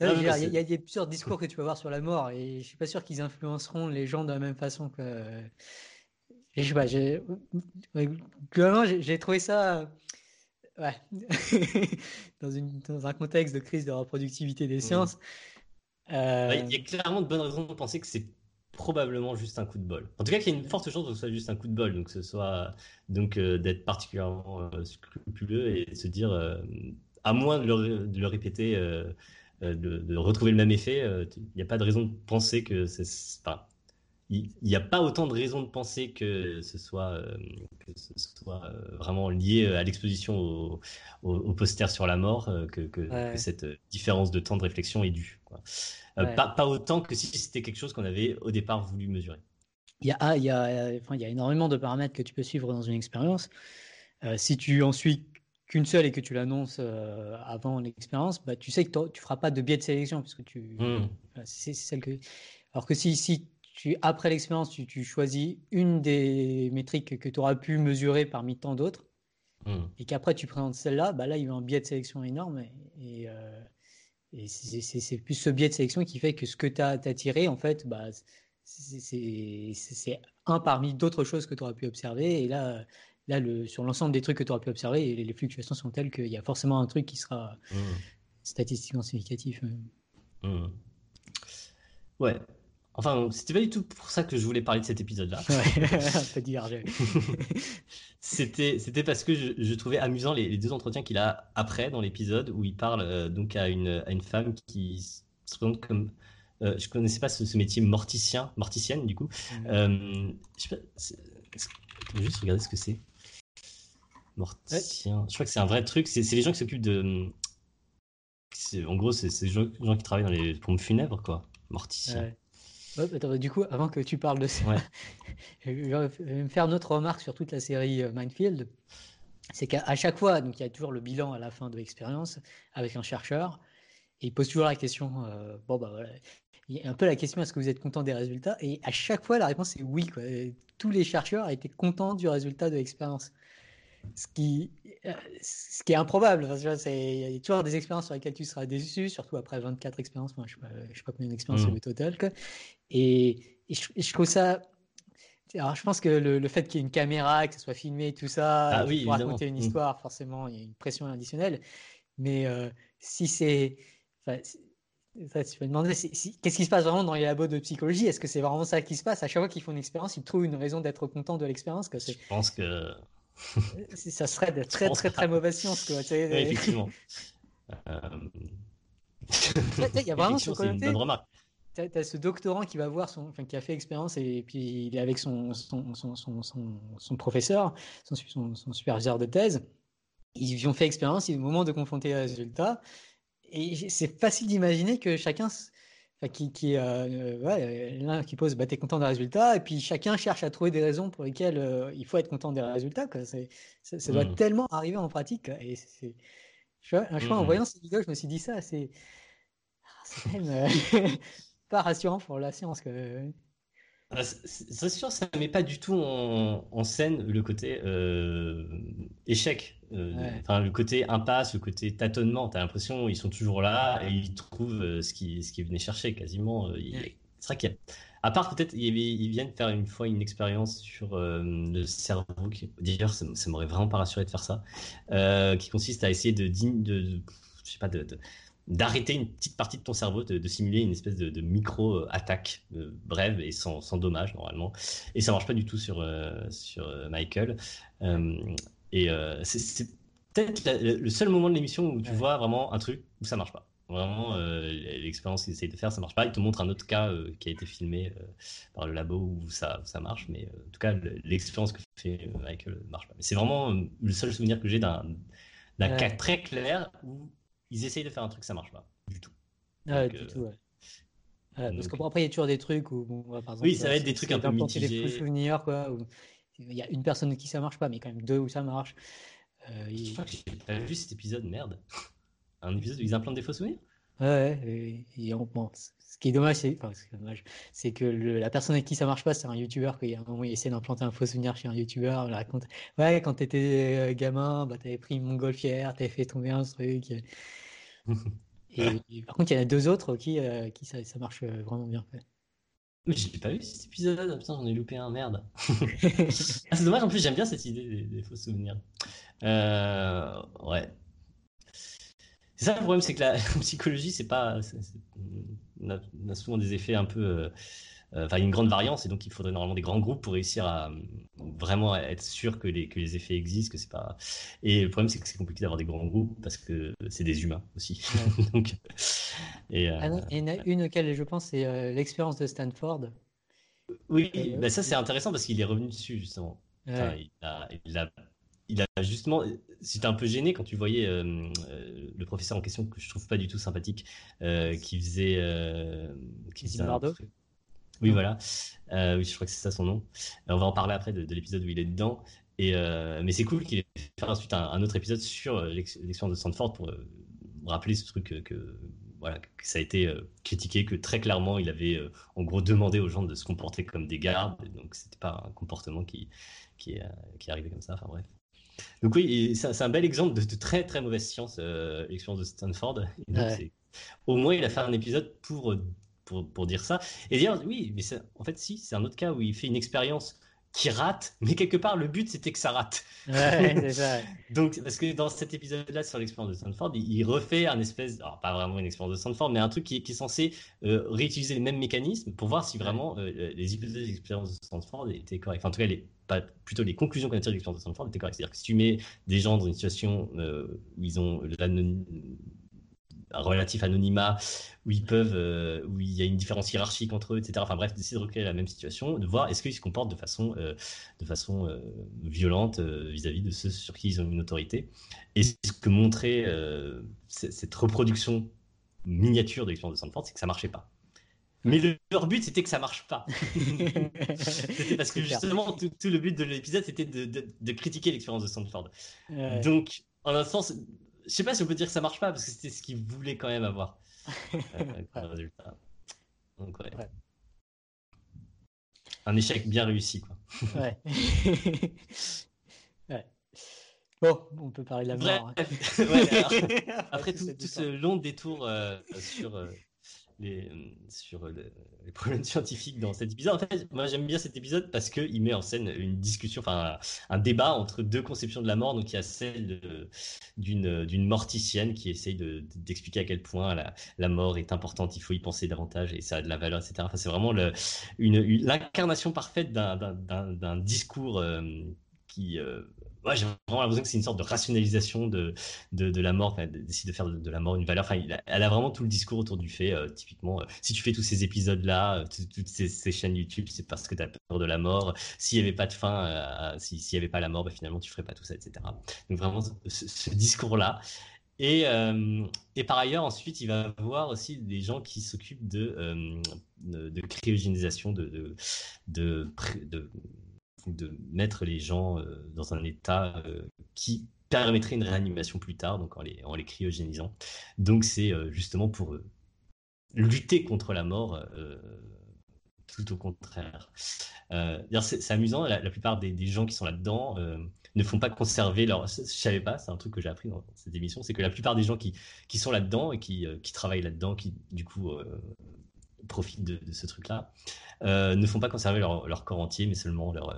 [LAUGHS] Il y, a plusieurs discours que tu peux avoir sur la mort et je suis pas sûr qu'ils influenceront les gens de la même façon que. Et je sais pas, j'ai... globalement, j'ai trouvé ça. Ouais. [LAUGHS] dans, une, dans, un contexte de crise de reproductivité des mmh. sciences. Euh, il y a clairement de bonnes raisons de penser que c'est probablement juste un coup de bol. En tout cas, qu'il y a une forte chance que ce soit juste un coup de bol, donc ce soit donc euh, d'être particulièrement euh, scrupuleux et de se dire, à moins de le, de le répéter euh, de, retrouver le même effet, euh, il n'y a pas de raison de penser que c'est. il n'y a pas autant de raisons de penser que ce soit, euh, que ce soit vraiment lié à l'exposition au, au, poster sur la mort que, cette différence de temps de réflexion est due. Pas, pas, autant que si c'était quelque chose qu'on avait au départ voulu mesurer. Il y, a, ah, il, y a, enfin, il y a énormément de paramètres que tu peux suivre dans une expérience. si tu en suis qu'une seule et que tu l'annonces euh, avant l'expérience, bah, tu sais que tu feras pas de biais de sélection puisque tu, mmh. c'est celle que. Alors que si, si tu après l'expérience tu, tu, choisis une des métriques que tu auras pu mesurer parmi tant d'autres mmh. et qu'après tu présentes celle-là, bah là il y a un biais de sélection énorme et, euh, et, c'est plus ce biais de sélection qui fait que ce que tu as, as, tiré en fait, bah, c'est un parmi d'autres choses que tu auras pu observer et là là, le, sur l'ensemble des trucs que tu auras pu observer, les, fluctuations sont telles qu'il y a forcément un truc qui sera mmh. statistiquement significatif. Mmh. Ouais. Enfin, c'était pas du tout pour ça que je voulais parler de cet épisode-là. Ouais, [LAUGHS] [LAUGHS] c'était, c'était parce que je, trouvais amusant les, deux entretiens qu'il a après dans l'épisode où il parle euh, donc à une, à une femme qui se présente comme euh, je connaissais pas ce, métier morticien, morticienne du coup. Mmh. Euh, je sais pas, juste regarder ce que c'est. Morticien. Je crois que c'est un vrai truc. C'est les gens qui s'occupent de. En gros, c'est les gens, qui travaillent dans les pompes funèbres, quoi. Morticien. Du coup, avant que tu parles de ça, [LAUGHS] je vais me faire une autre remarque sur toute la série euh, Mindfield. C'est qu'à chaque fois, donc il y a toujours le bilan à la fin de l'expérience avec un chercheur, et il pose toujours la question euh, bon, bah voilà. Il y a un peu la question est-ce que vous êtes content des résultats? Et à chaque fois, la réponse est oui. Quoi. Tous les chercheurs étaient contents du résultat de l'expérience ce qui, euh, ce qui est improbable. il y a toujours des expériences sur lesquelles tu seras déçu, surtout après 24 expériences. Moi, je ne sais, pas combien d'expériences mmh. au total. Et, je, trouve ça. Alors, je pense que le, fait qu'il y ait une caméra, que ça soit filmé, tout ça, ah pour raconter une mmh. histoire, forcément, il y a une pression additionnelle. Mais euh, si c'est. Ça, tu peux demander qu'est-ce qui se passe vraiment dans les labos de psychologie? Est-ce que c'est vraiment ça qui se passe? À chaque fois qu'ils font une expérience, ils trouvent une raison d'être content de l'expérience. Je pense que ça serait de très très très mauvaise science quoi. Effectivement. [LAUGHS] Il y a vraiment ce côté. Tu as, ce doctorant qui va voir son, enfin, qui a fait expérience et puis il est avec son, son, son, son, son professeur, son, superviseur de thèse. Ils ont fait expérience, il est au moment de confronter les résultats. Et c'est facile d'imaginer que chacun qui, qui euh, ouais, l'un qui pose bah, t'es content des résultats et puis chacun cherche à trouver des raisons pour lesquelles euh, il faut être content des résultats quoi. ça, doit mmh. tellement arriver en pratique et c'est je en mmh. voyant cette vidéo je me suis dit ça c'est ah, c'est même euh, [LAUGHS] pas rassurant pour la science c'est sûr, ça ne met pas du tout en, scène le côté euh, échec, euh, enfin le côté impasse, le côté tâtonnement. T'as l'impression ils sont toujours là et ils trouvent euh, ce qu'ils ce venaient chercher quasiment. C'est vrai qu'il y a... À part peut-être, ils, viennent faire une fois une expérience sur le cerveau. D'ailleurs, ça, ça m'aurait vraiment pas rassuré de faire ça, qui consiste à essayer de, de, je sais pas, de d'arrêter une petite partie de ton cerveau, de, simuler une espèce de, micro-attaque euh, brève et sans, sans, dommage normalement. Et ça marche pas du tout sur, euh, sur euh, Michael. et c'est peut-être le seul moment de l'émission où tu vois vraiment un truc où ça marche pas. Vraiment, l'expérience qu'ils essayent de faire, ça marche pas. Ils te montrent un autre cas qui a été filmé par le labo où ça, ça marche, mais en tout cas, l'expérience que fait Michael marche pas. C'est vraiment le seul souvenir que j'ai d'un cas très clair où ils essayent de faire un truc, ça marche pas du tout. Ah, du tout, ouais. parce qu'après, il y a toujours des trucs où, par exemple, oui, ça va être des trucs un peu mitigés. des souvenirs, quoi. Où il y a une personne qui ça marche pas, mais quand même deux où ça marche. Euh, Je crois que j'ai pas vu cet épisode, merde. [LAUGHS] Un épisode où ils implantent des faux souvenirs? Ouais, et, et on, ce qui est dommage, c'est enfin, que le, la personne avec qui ça marche pas, c'est un youtubeur qui à un moment il essaie d'implanter un faux souvenir chez un youtubeur. Il raconte Ouais, quand t'étais euh, gamin, bah, t'avais pris une montgolfière, t'avais fait tomber un truc. [LAUGHS] et, par contre, il y en a deux autres qui, euh, qui ça, ça, marche euh, vraiment bien. Mais j'ai pas vu cet épisode, putain, j'en ai loupé un, merde. [LAUGHS] Ah, c'est dommage, en plus, j'aime bien cette idée des, des faux souvenirs. ouais. C'est ça le problème, c'est que la [LAUGHS] psychologie, c'est pas. On, a, souvent des effets un peu. Euh, euh, enfin, une grande variance, et donc il faudrait normalement des grands groupes pour réussir à vraiment être sûr que les, que les effets existent, que c'est pas. Et le problème, c'est que c'est compliqué d'avoir des grands groupes parce que c'est des humains aussi. [LAUGHS] donc, et, euh, ah il y en a une auquel je pense, c'est l'expérience de Stanford. Oui, bah ça c'est intéressant parce qu'il est revenu dessus justement. il, a, il, a, il a justement, c'était un peu gêné quand tu voyais euh, euh, le professeur en question que je trouve pas du tout sympathique, euh, qui faisait, qui faisait un... Oui, voilà. oui, je crois que c'est ça son nom. on va en parler après de, l'épisode où il est dedans. Et mais c'est cool qu'il ait fait ensuite un, autre épisode sur l'expérience de Stanford pour rappeler ce truc que, voilà, que ça a été critiqué, que très clairement il avait en gros demandé aux gens de se comporter comme des gardes, donc c'était pas un comportement qui, qui, qui est arrivé comme ça. Enfin bref. Donc oui, c'est un bel exemple de, très très mauvaise science, euh, l'expérience de Stanford. Au moins, il a fait un épisode pour, pour, pour dire ça. Et dire, oui, mais en fait, si, c'est un autre cas où il fait une expérience qui rate, mais quelque part, le but, c'était que ça rate. Ouais, [LAUGHS] ça. Donc, parce que dans cet épisode-là, sur l'expérience de Stanford, il, refait un espèce, alors pas vraiment une expérience de Stanford, mais un truc qui, est censé euh, réutiliser les mêmes mécanismes pour voir si vraiment euh, les hypothèses d'expérience de Stanford étaient correctes. Enfin, en tout cas, les, pas, plutôt les conclusions qu'on a tirées de l'expérience de Stanford étaient correctes. C'est-à-dire que si tu mets des gens dans une situation euh, où ils ont relatif anonymat, où ils peuvent, euh, où il y a une différence hiérarchique entre eux, etc. Enfin bref, d'essayer de recréer la même situation, de voir est-ce qu'ils se comportent de façon, euh, de façon violente vis-à-leur de ceux sur qui ils ont une autorité. Et ce que montrait cette reproduction miniature de l'expérience de Stanford, c'est que ça marchait pas. Mais leur but, c'était que ça marche pas. [LAUGHS] c'était parce que justement, tout, le but de l'épisode, c'était de, critiquer l'expérience de Stanford. Donc, en un sens, je sais pas si on peut dire que ça marche pas, parce que c'était ce qu'ils voulaient quand même avoir [LAUGHS] euh, résultat. Donc, ouais. Un échec bien réussi, quoi. ouais. [LAUGHS] ouais. Bon, on peut parler de la mort. Hein. [LAUGHS] après tout, ce long détour euh, sur. Euh, sur les problèmes [LAUGHS] scientifiques dans cet épisode. En fait, moi j'aime bien cet épisode parce qu'il met en scène une discussion, enfin un débat entre deux conceptions de la mort. Donc il y a celle d'une morticienne qui essaye d'expliquer à quel point la, la, mort est importante, il faut y penser davantage et ça a de la valeur, etc. Enfin, c'est vraiment l'incarnation parfaite d'un discours euh, qui, euh, ouais, j'ai vraiment l'impression que c'est une sorte de rationalisation de, de, la mort, d'essayer de faire de, la mort une valeur. Enfin, elle a vraiment tout le discours autour du fait, euh, typiquement, euh, si tu fais tous ces épisodes-là, euh, toutes ces, chaînes YouTube, c'est parce que tu as peur de la mort. S'il n'y avait pas de fin, s'il n'y avait pas la mort, bah, finalement, tu ferais pas tout ça, etc. Donc vraiment, ce, discours-là. Et, et, par ailleurs, ensuite, il va voir aussi des gens qui s'occupent de, cryogénisation, de, de, de de mettre les gens euh, dans un état euh, qui permettrait une réanimation plus tard, donc en les, en les cryogénisant. Donc c'est euh, justement pour lutter contre la mort, tout au contraire. C'est amusant, la, plupart des, gens qui sont là-dedans ne font pas conserver leur. Je savais pas, c'est un truc que j'ai appris dans cette émission, c'est que la plupart des gens qui, qui sont là-dedans et qui, qui travaillent là-dedans, qui du coup profitent de, ce truc-là, ne font pas conserver leur, leur, corps entier, mais seulement leur,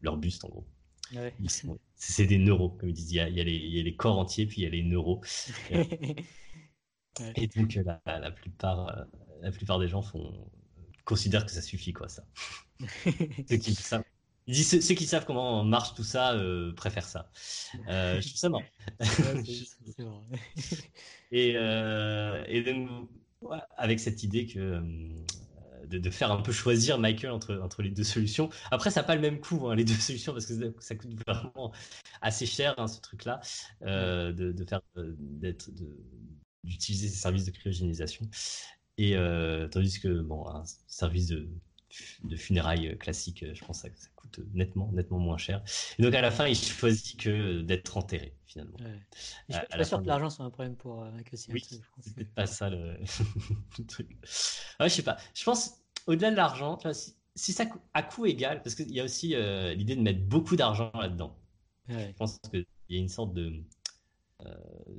leur buste en gros. [LAUGHS] C'est des neuros, comme ils disent. Il y, a, il, y a les, corps entiers, puis il y a les neuros. Et donc, la, la, plupart, la plupart des gens font, considèrent que ça suffit, quoi, ça. [LAUGHS] ceux, qui savent, ceux, qui savent comment marche tout ça euh, préfèrent ça. Euh, je trouve ça marrant. et, euh, et donc, avec cette idée que de, faire un peu choisir Michael entre, entre les deux solutions. Après, ça n'a pas le même coût, hein, les [LAUGHS] deux solutions, parce que ça, coûte vraiment assez cher, hein, ce truc-là, de, de, faire, d'être, d'utiliser ces services de cryogénisation. Et euh, tandis que bon, un service de, de funérailles classique, je pense que ça, coûte nettement, nettement moins cher. Et donc à la fin, il choisit que d'être enterré finalement. Je suis pas sûr que l'argent soit un problème pour euh, Oui, c'est peut-être pas ça le, [LAUGHS] truc. Ouais, je sais pas. Je pense au-delà de l'argent, si, ça à coût égal, parce qu'il y a aussi euh, l'idée de mettre beaucoup d'argent là-dedans. Je pense qu'il y a une sorte de euh,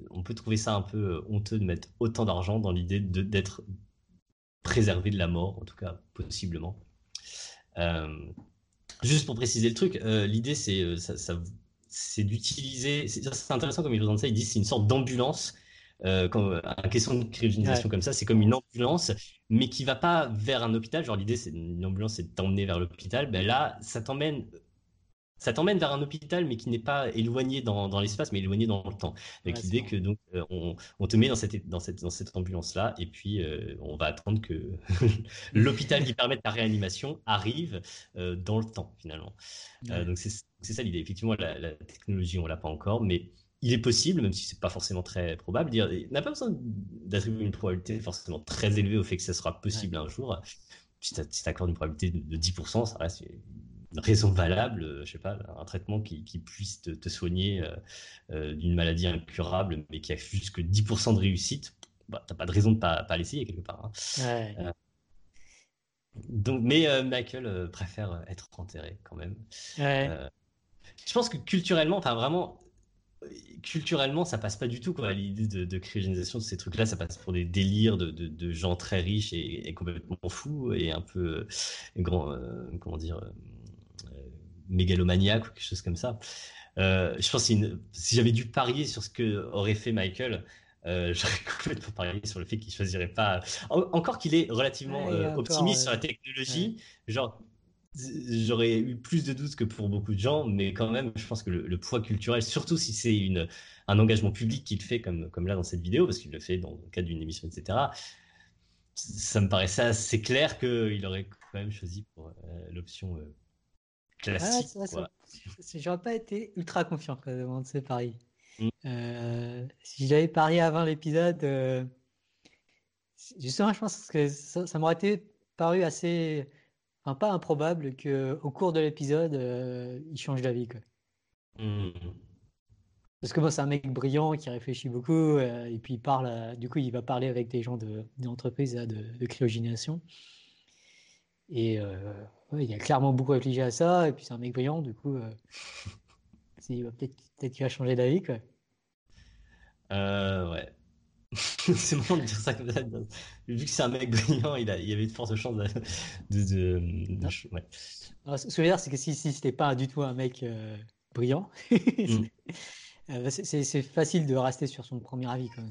on peut trouver ça un peu honteux de mettre autant d'argent dans l'idée d'être préserver de la mort, en tout cas possiblement. Euh, juste pour préciser le truc, euh, l'idée c'est euh, ça, c'est d'utiliser, c'est intéressant comme ils présentent ça, ils disent c'est une sorte d'ambulance. quand, une question de cryogénisation comme ça, c'est comme une ambulance, mais qui va pas vers un hôpital. Genre l'idée, c'est une ambulance, c'est de t'emmener vers l'hôpital. Ben là, ça t'emmène ça t'emmène vers un hôpital, mais qui n'est pas éloigné dans, dans l'espace, mais éloigné dans le temps. Avec l'idée que donc euh, on, on, te met dans cette, dans cette, dans cette ambulance-là, et puis euh, on va attendre que [LAUGHS] l'hôpital qui permet ta réanimation arrive euh, dans le temps, finalement. donc c'est ça l'idée. Effectivement, la, la, technologie, on l'a pas encore, mais il est possible, même si c'est pas forcément très probable, dire, n'a pas besoin d'attribuer une probabilité forcément très élevée au fait que ça sera possible un jour. Si tu accordes une probabilité de, de 10%, ça reste raison valable, euh, je sais pas, un traitement qui, puisse te, soigner euh, euh, d'une maladie incurable, mais qui a juste que 10% de réussite, bah, t'as pas de raison de pas, pas l'essayer quelque part. Hein. donc, mais Michael préfère être enterré quand même. je pense que culturellement, enfin vraiment, culturellement, ça passe pas du tout quoi. L'idée de, de, cryogénisation de ces trucs-là, ça passe pour des délires de, de, gens très riches et, complètement fous et un peu grand, comment dire mégalomaniaque ou quelque chose comme ça. Euh, je pense que si j'avais dû parier sur ce que aurait fait Michael, euh, [LAUGHS] j'aurais complètement parié sur le fait qu'il choisirait pas. encore qu'il est relativement euh, optimiste sur la technologie, genre j'aurais eu plus de doutes que pour beaucoup de gens, mais quand même, je pense que le, poids culturel, surtout si c'est une un engagement public qu'il fait comme comme là dans cette vidéo, parce qu'il le fait dans le cadre d'une émission, etc. Ça me paraissait assez clair qu'il aurait quand même choisi pour l'option classique. J'aurais pas été ultra confiant quand même de ces paris. Mm. Euh, si j'avais parié avant l'épisode, euh, justement, je pense que ça, m'aurait été paru assez, enfin pas improbable que au cours de l'épisode, euh, il change d'avis. Mm. Parce que moi, c'est un mec brillant qui réfléchit beaucoup et puis il parle. du coup, il va parler avec des gens de, d'entreprise de, de, cryogénisation. Et il a clairement beaucoup réfléchi à ça, et puis c'est un mec brillant, du coup, euh, [LAUGHS] peut-être peut qu'il va changer d'avis, quoi. Euh, ouais. [LAUGHS] c'est marrant de dire ça comme ça. Vu que c'est un mec brillant, il, a, il avait de fortes chances de. de, de, ouais. ce que je veux dire, c'est que si, si c'était pas du tout un mec euh, brillant, [LAUGHS] mm. euh, c'est facile de rester sur son premier avis. Quoi.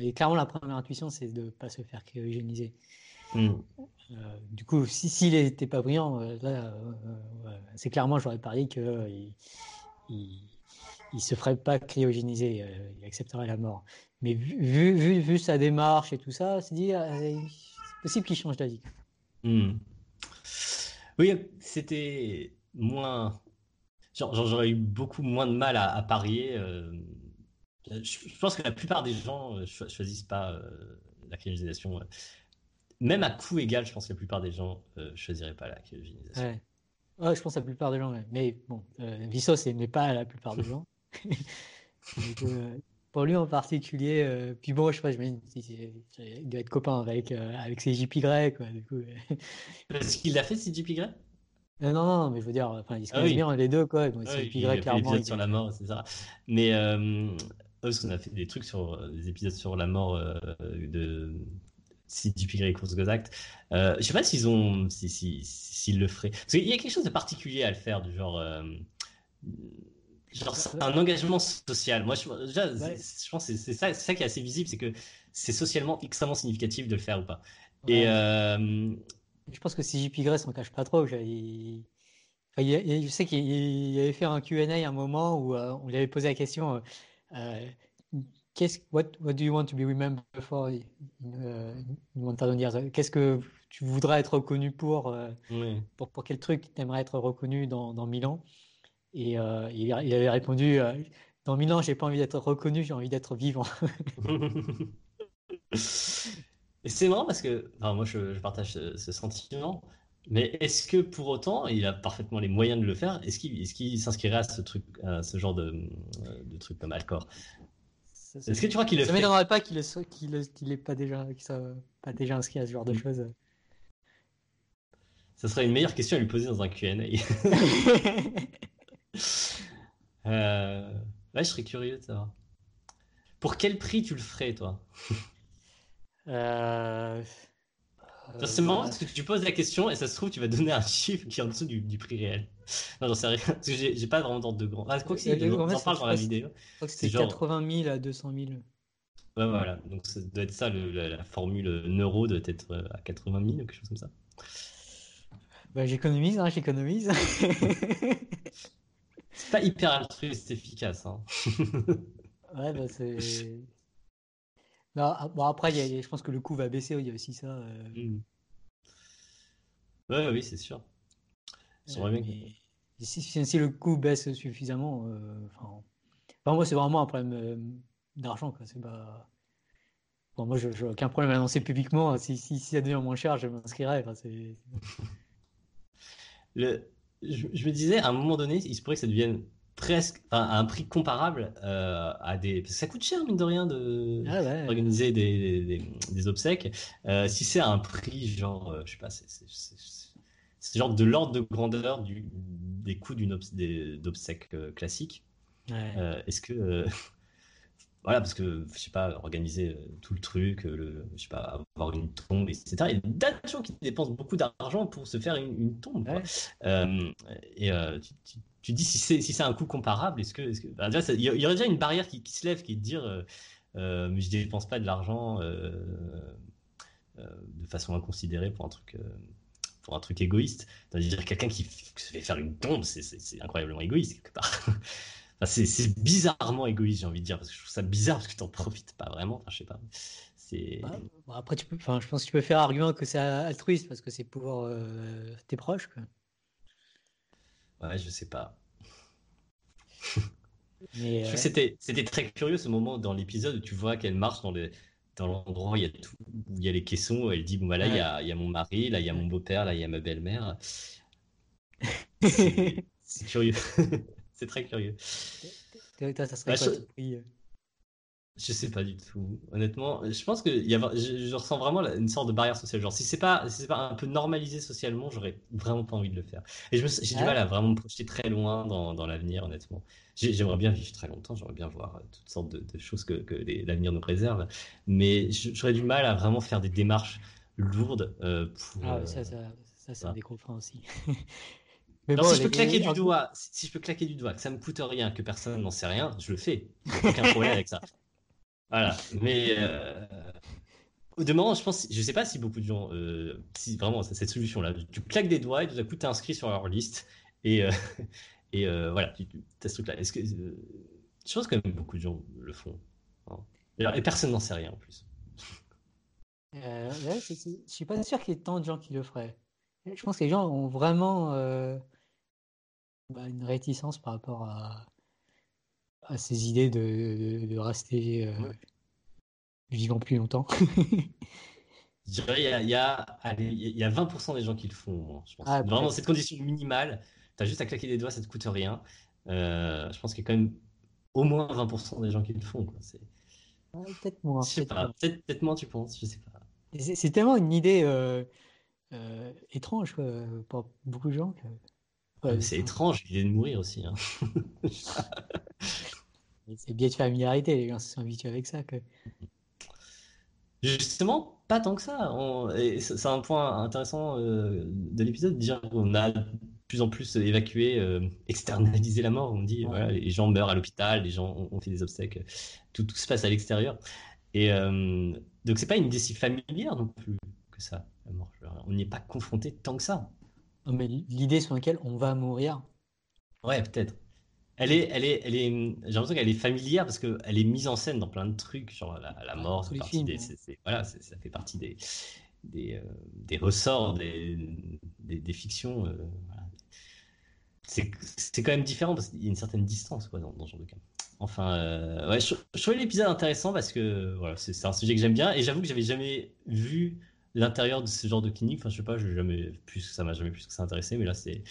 Et clairement, la première intuition, c'est de ne pas se faire cryogéniser. Mm. Euh, du coup, s'il si, n'était pas brillant, euh, là, euh, c'est clairement, j'aurais parié qu'il il, il, se ferait pas cryogéniser, il accepterait la mort. Mais vu, vu, vu, sa démarche et tout ça, c'est dit, c'est possible qu'il change d'avis. Mm. Oui, c'était moins. J'aurais eu beaucoup moins de mal à, parier. Je, pense que la plupart des gens ne choisissent pas la cryogénisation même à coût égal, je pense que la plupart des gens ne euh, choisiraient pas la cryogénisation. Ouais. je pense que la plupart des gens, mais bon, euh, Vsauce n'est pas la plupart des gens. [LAUGHS] Euh, pour lui en particulier, euh, puis bon, je sais pas, j'imagine il doit être copain avec, euh, avec ses JP Grey, quoi, du coup. [LAUGHS] Parce qu'il l'a fait, ces JP Grey? Non, non, non, mais je veux dire, enfin, ils se ah connaissent bien les deux, quoi. Bon, ah oui, il clairement. sur la mort, c'est ça. Mais euh, parce qu'on a fait des trucs sur des épisodes sur la mort de CGP Grey Gozact. Euh, je sais pas s'ils ont, s'ils si, si, le feraient. Parce qu'il y a quelque chose de particulier à le faire, du genre. Genre, c'est un engagement social. Moi, je, déjà, je pense que c'est ça, ça qui est assez visible, c'est que c'est socialement extrêmement significatif de le faire ou pas. Et euh... je pense que si JP s'en cache pas trop. Il... je sais qu'il avait fait un Q&A à un moment où euh, on lui avait posé la question euh, qu'est-ce what, what do you want to be remembered for? Euh, Qu'est-ce que tu voudrais être reconnu pour, euh, pour, pour quel truc tu aimerais être reconnu dans, dans 1000 ans? Et euh, il, avait répondu euh, Dans mille ans, j'ai pas envie d'être reconnu, j'ai envie d'être vivant. [LAUGHS] et c'est marrant parce que, enfin, moi je, partage ce, sentiment, mais est-ce que pour autant il a parfaitement les moyens de le faire? Est-ce qu'il est s'inscrirait à ce, truc, à ce genre de, de truc comme Alcor? Est-ce que tu crois qu'il le ça fait Ça m'étonnerait pas qu'il n'ait pas déjà, soit pas déjà inscrit à ce genre de mm. choses. Ça serait une meilleure question à lui poser dans un QA. [LAUGHS] Euh, ouais, je serais curieux de savoir. Pour quel prix tu le ferais, toi? Euh... C'est marrant parce que tu poses la question et ça se trouve, tu vas donner un [LAUGHS] chiffre qui est en dessous du, prix réel. Non, j'en sais rien. Parce que j'ai pas vraiment d'ordre de grand. Ah, quoi que c'est, parle dans la vidéo. C'était 80 000 à 200 000. Ouais, voilà. Donc ça doit être ça, la, formule neuro doit être euh, à 80 000 ou quelque chose comme ça. Bah, j'économise, hein, j'économise. [LAUGHS] C'est pas hyper altruiste efficace. Hein. [LAUGHS] ouais, bah c'est. Ah, bon, après, je pense que le coût va baisser, il y a aussi ça. Euh... Mm. Ouais, oui, c'est sûr. Euh, si, si, le coût baisse suffisamment, euh, enfin, moi, c'est vraiment un problème d'argent. C'est pas. Bon, moi, je n'ai aucun problème à l'annoncer publiquement. Si, si, si, ça devient moins cher, je m'inscrirai. Enfin, [LAUGHS] le, je, me disais, à un moment donné, il se pourrait que ça devienne presque à un prix comparable euh, à des. Parce que ça coûte cher, mine de rien, d'organiser de, organiser des, des, des, obsèques. Euh, si c'est à un prix, genre, euh, je sais pas, c'est genre de l'ordre de grandeur du, des coûts d'une d'obsèques classique. Est-ce que [LAUGHS] voilà, parce que, je sais pas, organiser euh, tout le truc, euh, le, je sais pas, avoir une tombe, etc. Il y a des gens qui dépensent beaucoup d'argent pour se faire une, tombe. Euh, et tu, tu, dis si c'est un coût comparable, est-ce que, il y aurait déjà une barrière qui, se lève, qui est de dire, mais je dépense pas de l'argent de façon inconsidérée pour un truc. égoïste, c'est-à-dire quelqu'un qui se fait faire une tombe, c'est incroyablement égoïste quelque part. [LAUGHS] c'est bizarrement égoïste, j'ai envie de dire, parce que je trouve ça bizarre parce que tu n'en profites pas vraiment. Je sais pas. Après, tu peux, je pense que tu peux faire argument que c'est altruiste parce que c'est pour euh, tes proches. Ouais, je sais pas. [LAUGHS] Mais, euh... c'était, c'était très curieux ce moment dans l'épisode où tu vois qu'elle marche dans, le, dans l'endroit où il y a tout, où il y a les caissons. Elle dit bon bah là il y, a, y, a, mon mari, là il y a mon beau-père, là il y a ma belle-mère. [LAUGHS] c'est curieux. [LAUGHS] c'est très curieux. ça serait bah, je... sais pas du tout. Honnêtement, je pense que y a... je, ressens vraiment une sorte de barrière sociale. Genre, si c'est pas, si c'est pas un peu normalisé socialement, j'aurais vraiment pas envie de le faire. Et j'ai du mal à vraiment me projeter très loin dans, dans l'avenir, honnêtement. J'aimerais bien vivre très longtemps, j'aimerais bien voir euh, toutes sortes de, choses que, que l'avenir nous préserve. Mais j'aurais du mal à vraiment faire des démarches lourdes euh, pour. Ah, ça, ça, ça, ça, me aussi. [LAUGHS] Mais si je peux claquer du doigt, si je peux claquer du doigt, que ça me coûte rien, que personne n'en sait rien, je le fais. Aucun problème avec ça. [LAUGHS] Voilà. Mais euh, au demeurant, je pense, je sais pas si beaucoup de gens, euh, si vraiment cette solution-là, tu claques des doigts et tout à coup tu es inscrit sur leur liste et euh, [LAUGHS] et voilà, tu, as ce truc-là. Je pense que même beaucoup de gens le font. Hein. Et, personne n'en sait rien en plus. Euh, ouais, je suis pas sûr qu'il y ait tant de gens qui le feraient. Je pense que les gens ont vraiment bah, une réticence par rapport à, à ces idées de, de, rester euh, vivant plus longtemps. [LAUGHS] je dirais il y a, il y a, 20% des gens qui le font, je pense. Ah, Vraiment, dans cette condition minimale, tu as juste à claquer des doigts, ça te coûte rien. Euh, je pense qu'il y a quand même au moins 20% des gens qui le font. peut-être moins. Peut-être moins, tu penses, je sais pas. C'est tellement une idée euh, étrange pour beaucoup de gens. Ah, c'est étrange l'idée de mourir aussi. Hein. [LAUGHS] c'est bien de familiarité, les gens se sont habitués avec ça. Que... Justement, pas tant que ça. C'est un point intéressant euh, de l'épisode, dire qu'on a de plus en plus évacué, euh, externalisé la mort. On dit, voilà, les gens meurent à l'hôpital, les gens ont fait des obsèques, tout, tout se passe à l'extérieur. Et euh, donc, c'est pas une idée si familière non plus que ça, la mort. On n'y est pas confronté tant que ça. mais l'idée sur laquelle on va mourir. Ouais, peut-être. Elle est, elle est, elle est, j'ai l'impression qu'elle est familière parce qu'elle est mise en scène dans plein de trucs, genre la, la mort, ça, partie des, voilà, ça fait partie des, des, euh, des ressorts des, des, fictions. Euh, c'est quand même différent parce qu'il y a une certaine distance quoi, dans, ce genre de cas. Enfin, euh, ouais, je, trouvais l'épisode intéressant parce que voilà, c'est un sujet que j'aime bien et j'avoue que j'avais jamais vu l'intérieur de ce genre de clinique. Enfin, je sais pas, jamais plus, ça m'a jamais plus que ça intéressé, mais là, c'est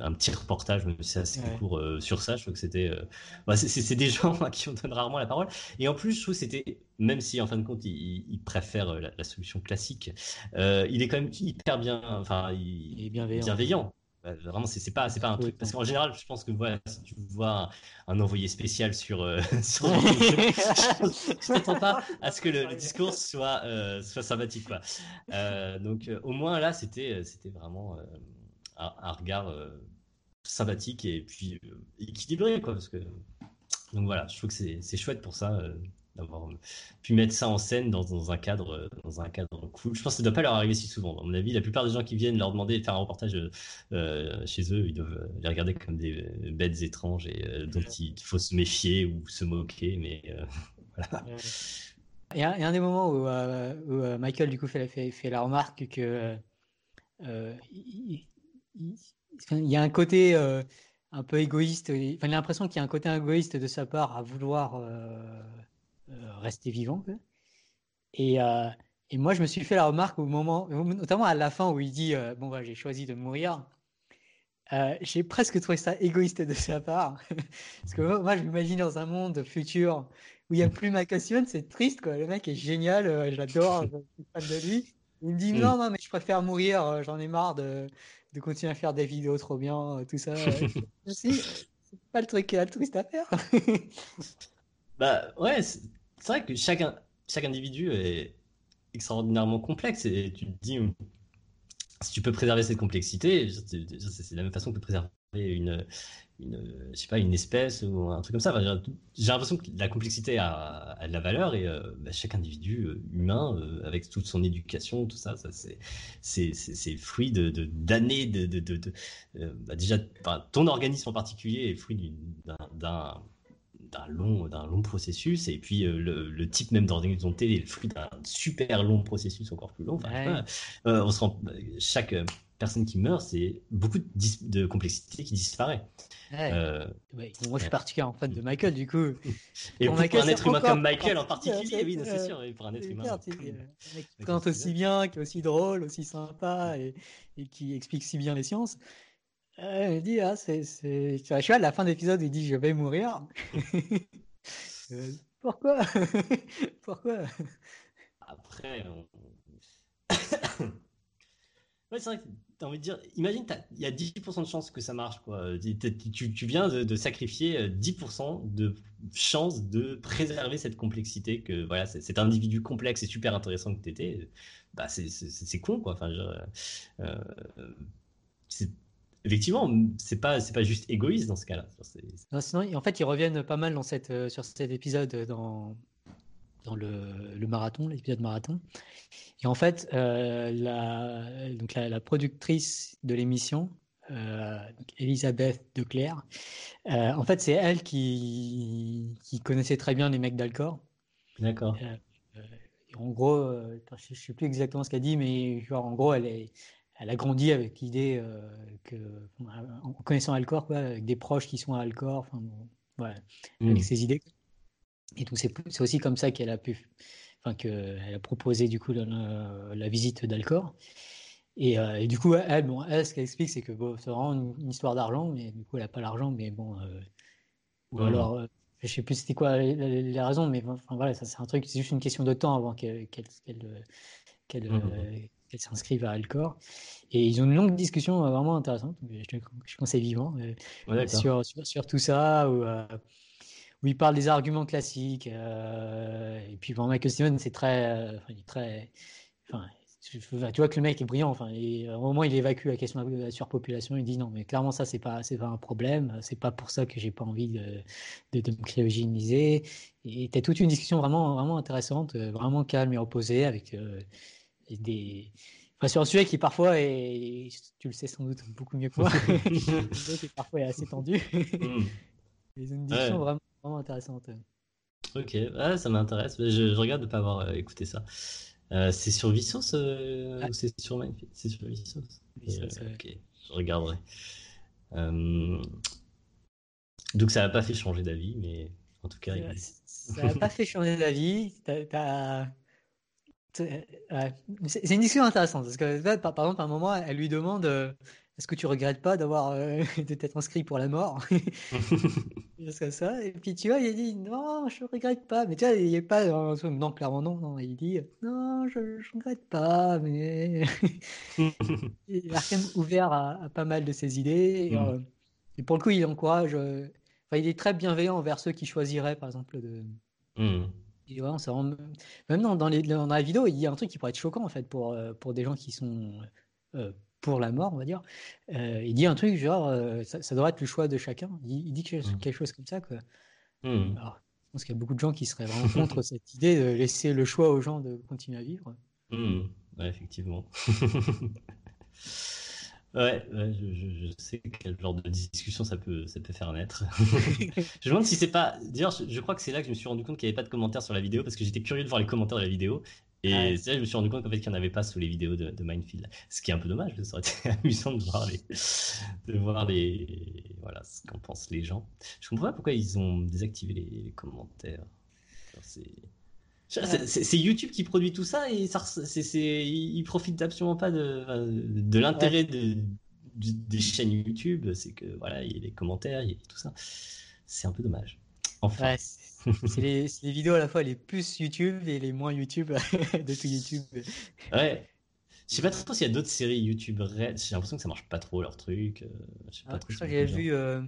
un petit reportage, mais c'est assez court euh, sur ça. Je trouve que c'était. Euh, [LAUGHS] bah, c'est des gens à qui on donne rarement la parole. Et en plus, je trouve que c'était. Même si en fin de compte, il, préfère euh, la, solution classique, il est quand même hyper bien. Enfin, il, est bienveillant. bienveillant. vraiment, c'est pas, pas un truc. Parce qu'en général, je pense que voilà, si tu vois un, envoyé spécial sur. [LAUGHS] sur je ne [LAUGHS] m'attends pas à ce que le, discours soit, soit sympathique. Quoi. donc, au moins là, c'était vraiment un, regard euh, sympathique et puis euh, équilibré, quoi. Parce que donc voilà, je trouve que c'est chouette pour ça euh, d'avoir pu mettre ça en scène dans, un cadre dans un cadre cool. Je pense que ça ne doit pas leur arriver si souvent. À mon avis, la plupart des gens qui viennent leur demander de faire un reportage chez eux, ils doivent les regarder comme des bêtes étranges et dont il faut se méfier ou se moquer. Mais [LAUGHS] voilà. Il y, a, un des moments où, Michael du coup fait, fait, fait la remarque que il y a un côté euh, un peu égoïste. Enfin, il a l'impression qu'il y a un côté égoïste de sa part à vouloir euh, euh, rester vivant. Et, et, moi, je me suis fait la remarque au moment, notamment à la fin où il dit Bon, bah, j'ai choisi de mourir. j'ai presque trouvé ça égoïste de sa part. [LAUGHS] Parce que moi, je m'imagine dans un monde futur où il n'y a plus ma caution, c'est triste. Quoi. Le mec est génial, j'adore, je suis fan de lui. Il me dit mm. non, non, mais je préfère mourir, j'en ai marre de, de continuer à faire des vidéos trop bien, euh, tout ça. [LAUGHS] c'est pas le truc altruiste à faire. [LAUGHS] bah ouais, c'est vrai que chaque, chaque individu est extraordinairement complexe et tu te dis, si tu peux préserver cette complexité, c'est la même façon que préserver une, une, je sais pas, une espèce ou un truc comme ça. j'ai l'impression que la complexité a, de la valeur et euh, bah, chaque individu euh, humain, euh, avec toute son éducation, tout ça, ça c'est, c'est, fruit de, d'années de, de, de, bah, déjà, ton organisme en particulier est fruit d'un, d'un long, d'un long processus et puis le, type même d'organisme est le fruit d'un super long processus encore plus long. on se rend, chaque personne qui meurt, c'est beaucoup de, complexité qui disparaît. Euh, moi, je suis particulièrement fan de Michael, du coup. [LAUGHS] Et [LAUGHS] pour, un être humain comme Michael en particulier, oui, c'est sûr. pour un être humain. qui chante aussi bien, qui est aussi drôle, aussi sympa et, qui explique si bien les sciences. Euh, il dit, ah, c'est, c'est... Je suis à la fin de l'épisode, il dit, je vais mourir. [LAUGHS] Euh, pourquoi? Pourquoi? Après, on... [COUGHS] ouais, c'est vrai que envie de dire, imagine, il y a 10% de chances que ça marche. Quoi. Tu, viens de, sacrifier 10% euh, de chances de préserver cette complexité que voilà, cet individu complexe et super intéressant que tu étais. Bah, c'est con, quoi. Enfin, euh, effectivement, c'est pas, pas juste égoïste dans ce cas-là. sinon, en fait, ils reviennent pas mal euh, sur cet épisode dans, dans le, le marathon, l'épisode marathon. Et en fait, euh, la, donc la, productrice de l'émission, euh, Elisabeth Declerc, euh, en fait, c'est elle qui, qui connaissait très bien les mecs d'Alcor. D'accord. en gros, je ne sais plus exactement ce qu'elle dit, mais genre, en gros, elle, est, elle a grandi avec l'idée que, en connaissant Alcor, quoi, avec des proches qui sont à Alcor, enfin, voilà, hmm. avec ses idées. Et donc, c'est aussi comme ça qu'elle a pu, enfin, qu'elle a proposé du coup la, visite d'Alcor. Et, euh, et, du coup, elle, bon, elle ce qu'elle explique, c'est que bon, c'est vraiment une, histoire d'argent, mais du coup, elle n'a pas l'argent, mais bon, euh, ou alors, euh, je sais plus c'était quoi les, raisons, mais enfin, voilà, ça c'est un truc, c'est juste une question de temps avant qu'elle qu'elle mmh, mmh, mmh. s'inscrive à Alcor. Et ils ont une longue discussion vraiment intéressante, je, je conseille vivant, sur, sur, sur, tout ça, où, où il parle des arguments classiques. et puis, bon, Michael Steven, c'est très, très, enfin, tu vois que le mec est brillant. Enfin, et au moment il évacue la question de la surpopulation, il dit non, mais clairement ça c'est pas c'est pas un problème. C'est pas pour ça que j'ai pas envie de, de, me cryogéniser. Et tu as toute une discussion vraiment vraiment intéressante, euh, vraiment calme et reposée avec euh, des enfin, sur un sujet qui parfois est, tu le sais sans doute beaucoup mieux que moi, [LAUGHS] [LAUGHS] qui parfois est assez tendu. Mm. [LAUGHS] une discussion vraiment, vraiment intéressante. Ok, ça m'intéresse. Je, je, regarde de pas avoir euh, écouté ça. Euh, c'est sur Vsauce euh, ou c'est sur Mindfield C'est sur Vsauce. Ok, je regarderai. Donc ça n'a pas fait changer d'avis, mais en tout cas. Ça n'a pas fait changer d'avis. C'est une discussion intéressante parce que par, par exemple, à un moment, elle lui demande est-ce que tu regrettes pas d'avoir euh, [LAUGHS] de t'être inscrit pour la mort? [LAUGHS] Comme ça. Et puis tu vois, il dit non, je regrette pas. Mais tu vois, il n'est pas non clairement non, non. Il dit non, je, ne regrette pas, mais [LAUGHS] il est quand même ouvert à, pas mal de ses idées. Et, mm. euh, pour le coup, il encourage. Euh, enfin, il est très bienveillant envers ceux qui choisiraient, par exemple, de. Mm. Et ouais, ça rend... Même dans, dans, les, dans, la vidéo, il y a un truc qui pourrait être choquant en fait pour, pour des gens qui sont pour la mort, on va dire. Euh, il dit un truc genre, euh, ça, ça, doit être le choix de chacun. Il, dit quelque, mmh. quelque, chose comme ça. Quoi. Mmh. Alors, je pense qu'il y a beaucoup de gens qui seraient vraiment contre [LAUGHS] cette idée de laisser le choix aux gens de continuer à vivre. Mmh. Ouais, effectivement. [LAUGHS] Ouais, ouais je, je, sais quel genre de discussion ça peut, ça peut faire naître. [LAUGHS] je me demande si c'est pas. D'ailleurs, je, je, crois que c'est là que je me suis rendu compte qu'il n'y avait pas de commentaires sur la vidéo parce que j'étais curieux de voir les commentaires de la vidéo et c'est là que je me suis rendu compte qu'en fait, qu'il n'y en avait pas sous les vidéos de, de Mindfield. Ce qui est un peu dommage, ça aurait [LAUGHS] été amusant de voir les, de voir les, voilà, ce qu'en pensent les gens. Je comprends pas pourquoi ils ont désactivé les, commentaires. C'est YouTube qui produit tout ça et ça, c'est, ils profitent absolument pas de, de l'intérêt de, des chaînes YouTube. C'est que voilà, il y a les commentaires, il y a tout ça. C'est un peu dommage. Enfin. C'est les, les, vidéos à la fois les plus YouTube et les moins YouTube [LAUGHS] de tout YouTube. Ouais. Je sais pas trop s'il y a d'autres séries YouTube J'ai l'impression que ça marche pas trop leur truc. Euh, je sais pas ah, trop. J'ai vu. Euh,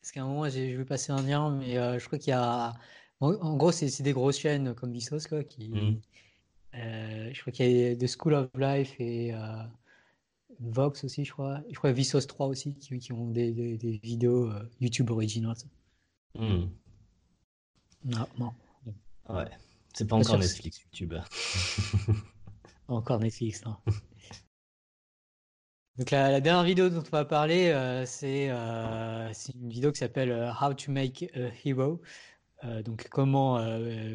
parce qu'à un moment, j'ai vu passer un lien, mais euh, je crois qu'il y a. En, gros, c'est des grosses chaînes comme Vsauce, quoi, qui. Mmh. je crois qu'il y a The School of Life et Vox aussi, je crois. Je crois Vsauce 3 aussi, qui, qui ont des, des, vidéos YouTube originales. Mmh. Non, non. Ouais. C'est pas, encore Netflix, YouTube. [LAUGHS] encore Netflix, non. Donc la, dernière vidéo dont on va parler, euh, euh, c'est une vidéo qui s'appelle euh, How to Make a Hero. donc comment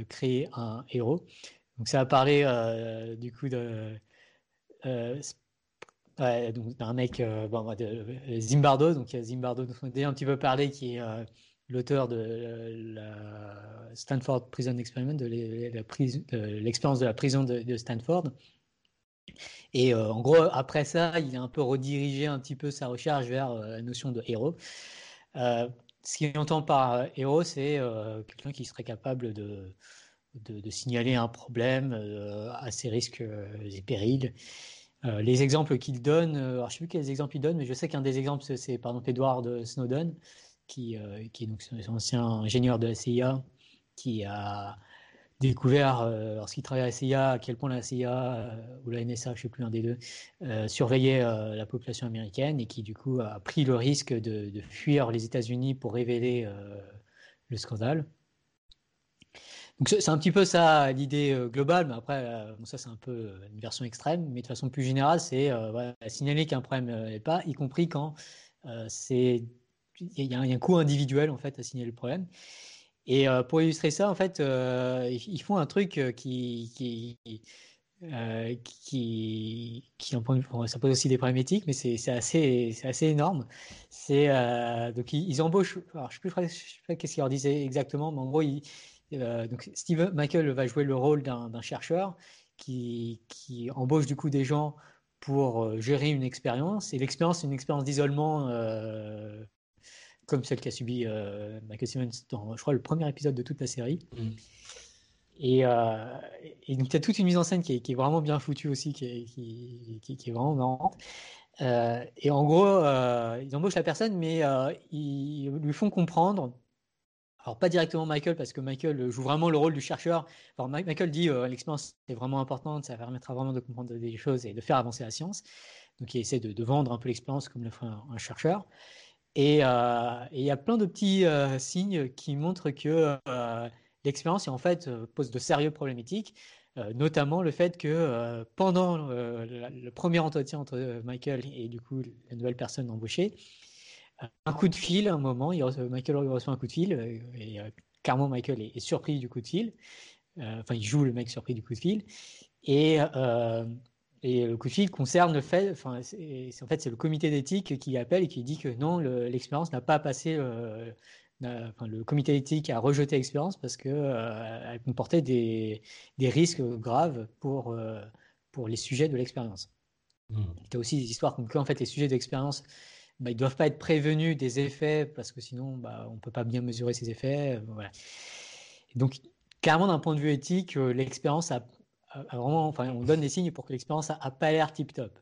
créer un héros. Donc ça va parler du coup de d'un mec bon, de Zimbardo. Donc Zimbardo dont on a déjà un petit peu parlé, qui est l'auteur de la Stanford Prison Experiment, l'expérience de la prison de, Stanford. Et euh, en gros, après ça, il a un peu redirigé un petit peu sa recherche vers euh, la notion de héros. Euh, ce qu'il entend par héros, c'est quelqu'un qui serait capable de, de, signaler un problème à ses risques et périls. les exemples qu'il donne, alors je ne sais plus quels exemples il donne, mais je sais qu'un des exemples, c'est par exemple Edward Snowden, qui, euh, qui est donc un ancien ingénieur de la CIA, qui a découvert, euh, lorsqu'il travaillait à la CIA, à quel point la CIA euh, ou la NSA, je ne sais plus un des deux, surveillait la population américaine et qui du coup a pris le risque de, fuir les États-Unis pour révéler le scandale. Donc c'est un petit peu ça l'idée globale, mais après, ça c'est un peu une version extrême, mais de façon plus générale, c'est signaler qu'un problème n'est pas, y compris quand c'est il y, a un coût individuel en fait à signer le problème. Et euh, pour illustrer ça, en fait, euh, ils font un truc euh, qui, qui, qui, qui ça pose aussi des problèmes éthiques, mais c'est assez, assez énorme. C'est donc ils, embauchent. Alors, je ne sais plus qu'est-ce qu'ils leur disaient exactement, mais en gros, donc Steve Michael va jouer le rôle d'un chercheur qui, qui embauche du coup des gens pour gérer une expérience. Et l'expérience, c'est une expérience d'isolement comme celle qu'a subi Michael Simmons dans, je crois, le premier épisode de toute la série. Mm. Et, et, donc, il y a toute une mise en scène qui est, vraiment bien foutue aussi, qui est, qui, qui est vraiment marrante. et en gros, ils embauchent la personne, mais ils lui font comprendre alors pas directement Michael parce que Michael joue vraiment le rôle du chercheur. Alors, Michael dit euh, l'expérience est vraiment importante, ça permettra vraiment de comprendre des choses et de faire avancer la science. Donc il essaie de, vendre un peu l'expérience comme le ferait un, chercheur. Euh, et il y a plein de petits euh, signes qui montrent que l'expérience en fait pose de sérieux problématiques, notamment le fait que pendant le premier entretien entre Michael et du coup la nouvelle personne embauchée, un coup de fil un moment. Il reçoit, Michael reçoit un coup de fil euh, et euh, clairement Michael est, surpris du coup de fil. Euh, enfin, il joue le mec surpris du coup de fil. Et, et le coup de fil concerne le fait, enfin, c'est, en fait, c'est le comité d'éthique qui appelle et qui dit que non, l'expérience n'a pas passé. Enfin, le comité d'éthique a rejeté l'expérience parce qu'elle elle comportait des, des, risques graves pour, pour les sujets de l'expérience. Mmh. Il y a aussi des histoires comme quoi en fait les sujets d'expérience bah, ils ne doivent pas être prévenus des effets parce que sinon bah, on ne peut pas bien mesurer ces effets. Euh, voilà. donc, clairement, d'un point de vue éthique, euh, l'expérience a, vraiment, enfin, on donne des signes pour que l'expérience n'a pas l'air tip-top.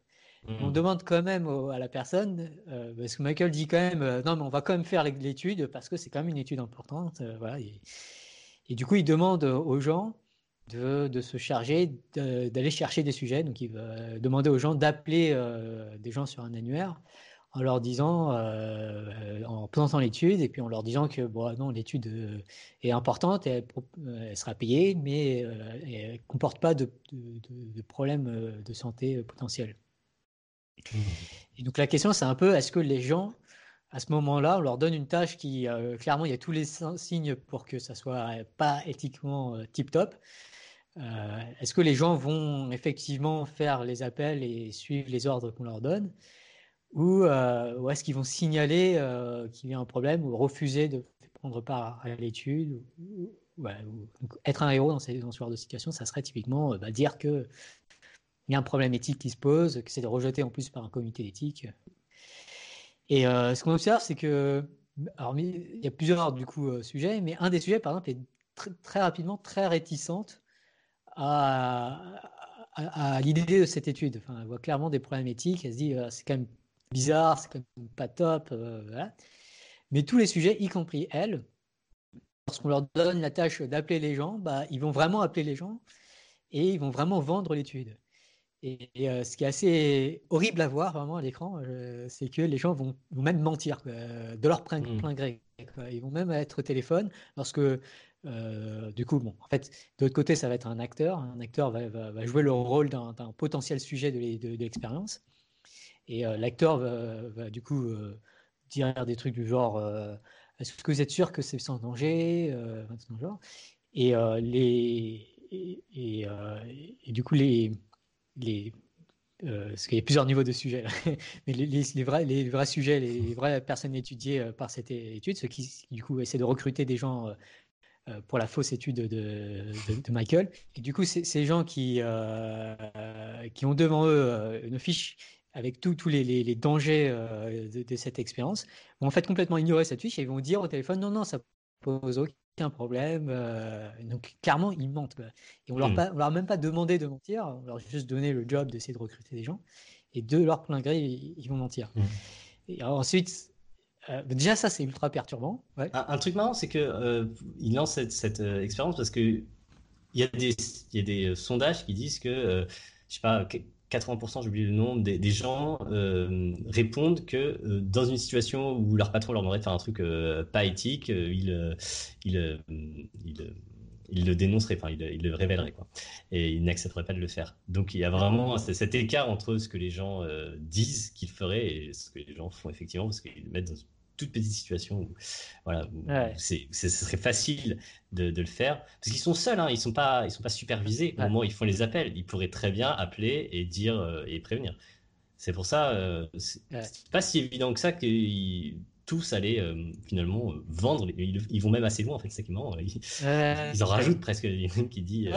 On mmh. demande quand même à la personne, euh, parce que Michael dit quand même, non, mais on va quand même faire l'étude parce que c'est quand même une étude importante. voilà, et, du coup, il demande aux gens de, de se charger, d'aller chercher des sujets. Donc, il va demander aux gens d'appeler des gens sur un annuaire en leur disant, euh, en présentant l'étude, et puis en leur disant que non, l'étude euh, est importante, elle, elle, sera payée, mais euh, elle ne comporte pas de, de, problèmes de santé potentiels. Mmh. Et donc la question, c'est un peu, est-ce que les gens, à ce moment-là, on leur donne une tâche qui, clairement, il y a tous les signes pour que ça soit pas éthiquement tip-top. est-ce que les gens vont effectivement faire les appels et suivre les ordres qu'on leur donne? Ou, euh, est-ce qu'ils vont signaler euh, qu'il y a un problème ou refuser de prendre part à l'étude ou, être un héros dans, ces, dans ce genre de situation, ça serait typiquement euh, bah, dire qu'il y a un problème éthique qui se pose, que c'est de rejeter en plus par un comité d'éthique. Et ce qu'on observe, c'est que, alors, il y a plusieurs du coup sujets, mais un des sujets, par exemple, est très rapidement très réticente à, à, l'idée de cette étude. Enfin, elle voit clairement des problèmes éthiques. Elle se dit, c'est quand même bizarre, c'est quand même pas top. Euh, Mais tous les sujets, y compris elle, lorsqu'on leur donne la tâche d'appeler les gens, bah, ils vont vraiment appeler les gens et ils vont vraiment vendre l'étude. Et, euh, ce qui est assez horrible à voir vraiment à l'écran, euh, c'est que les gens vont, même mentir de leur plein, mmh. gré. Ils vont même être au téléphone lorsque, du coup, bon, en fait, de l'autre côté, ça va être un acteur. Un acteur va, jouer le rôle d'un potentiel sujet de l'expérience. Et euh, l'acteur va, du coup euh, dire des trucs du genre euh, Est-ce que vous êtes sûr que c'est sans danger. Et, les, et, du coup, les, les, parce qu'il y a plusieurs niveaux de sujets, [LAUGHS] mais les, vrais, les vrais sujets, les, vraies personnes étudiées par cette étude, ceux qui, du coup essaient de recruter des gens pour la fausse étude de, de, Michael. Et du coup, ces gens qui, qui ont devant eux une fiche avec tous les, dangers euh, de, cette expérience, vont en fait complètement ignorer cette fiche et ils vont dire au téléphone non, non, ça pose aucun problème. Euh, donc clairement, ils mentent. Et on leur, hmm. leur a même pas demandé de mentir, on leur a juste donné le job d'essayer de recruter des gens. Et de leur plein gré, ils, vont mentir. Hmm. Et ensuite, euh, déjà ça c'est ultra perturbant. Un, truc marrant, c'est que il lance cette, expérience parce que il y a des, y a des sondages qui disent que je sais pas 80%, j'ai oublié le nombre, des, gens euh, répondent que euh, dans une situation où leur patron leur demanderait de faire un truc euh, pas éthique, ils il, il, le dénonceraient, ils le révéleraient. Et ils n'accepteraient pas de le faire. Donc il y a vraiment cet écart entre ce que les gens disent qu'ils feraient et ce que les gens font effectivement, parce qu'ils le mettent dans toute petite situation où, voilà, c'est, ce serait facile de, le faire. Parce qu'ils sont seuls, hein, ils ne sont, pas, ils sont pas supervisés au moment où ils font les appels. Ils pourraient très bien appeler et dire euh, et prévenir. C'est pour ça, euh, c'est pas si évident que ça que tous allaient euh, finalement vendre. Ils, vont même assez loin en fait, c'est Ils, ils, en rajoutent presque une qui dit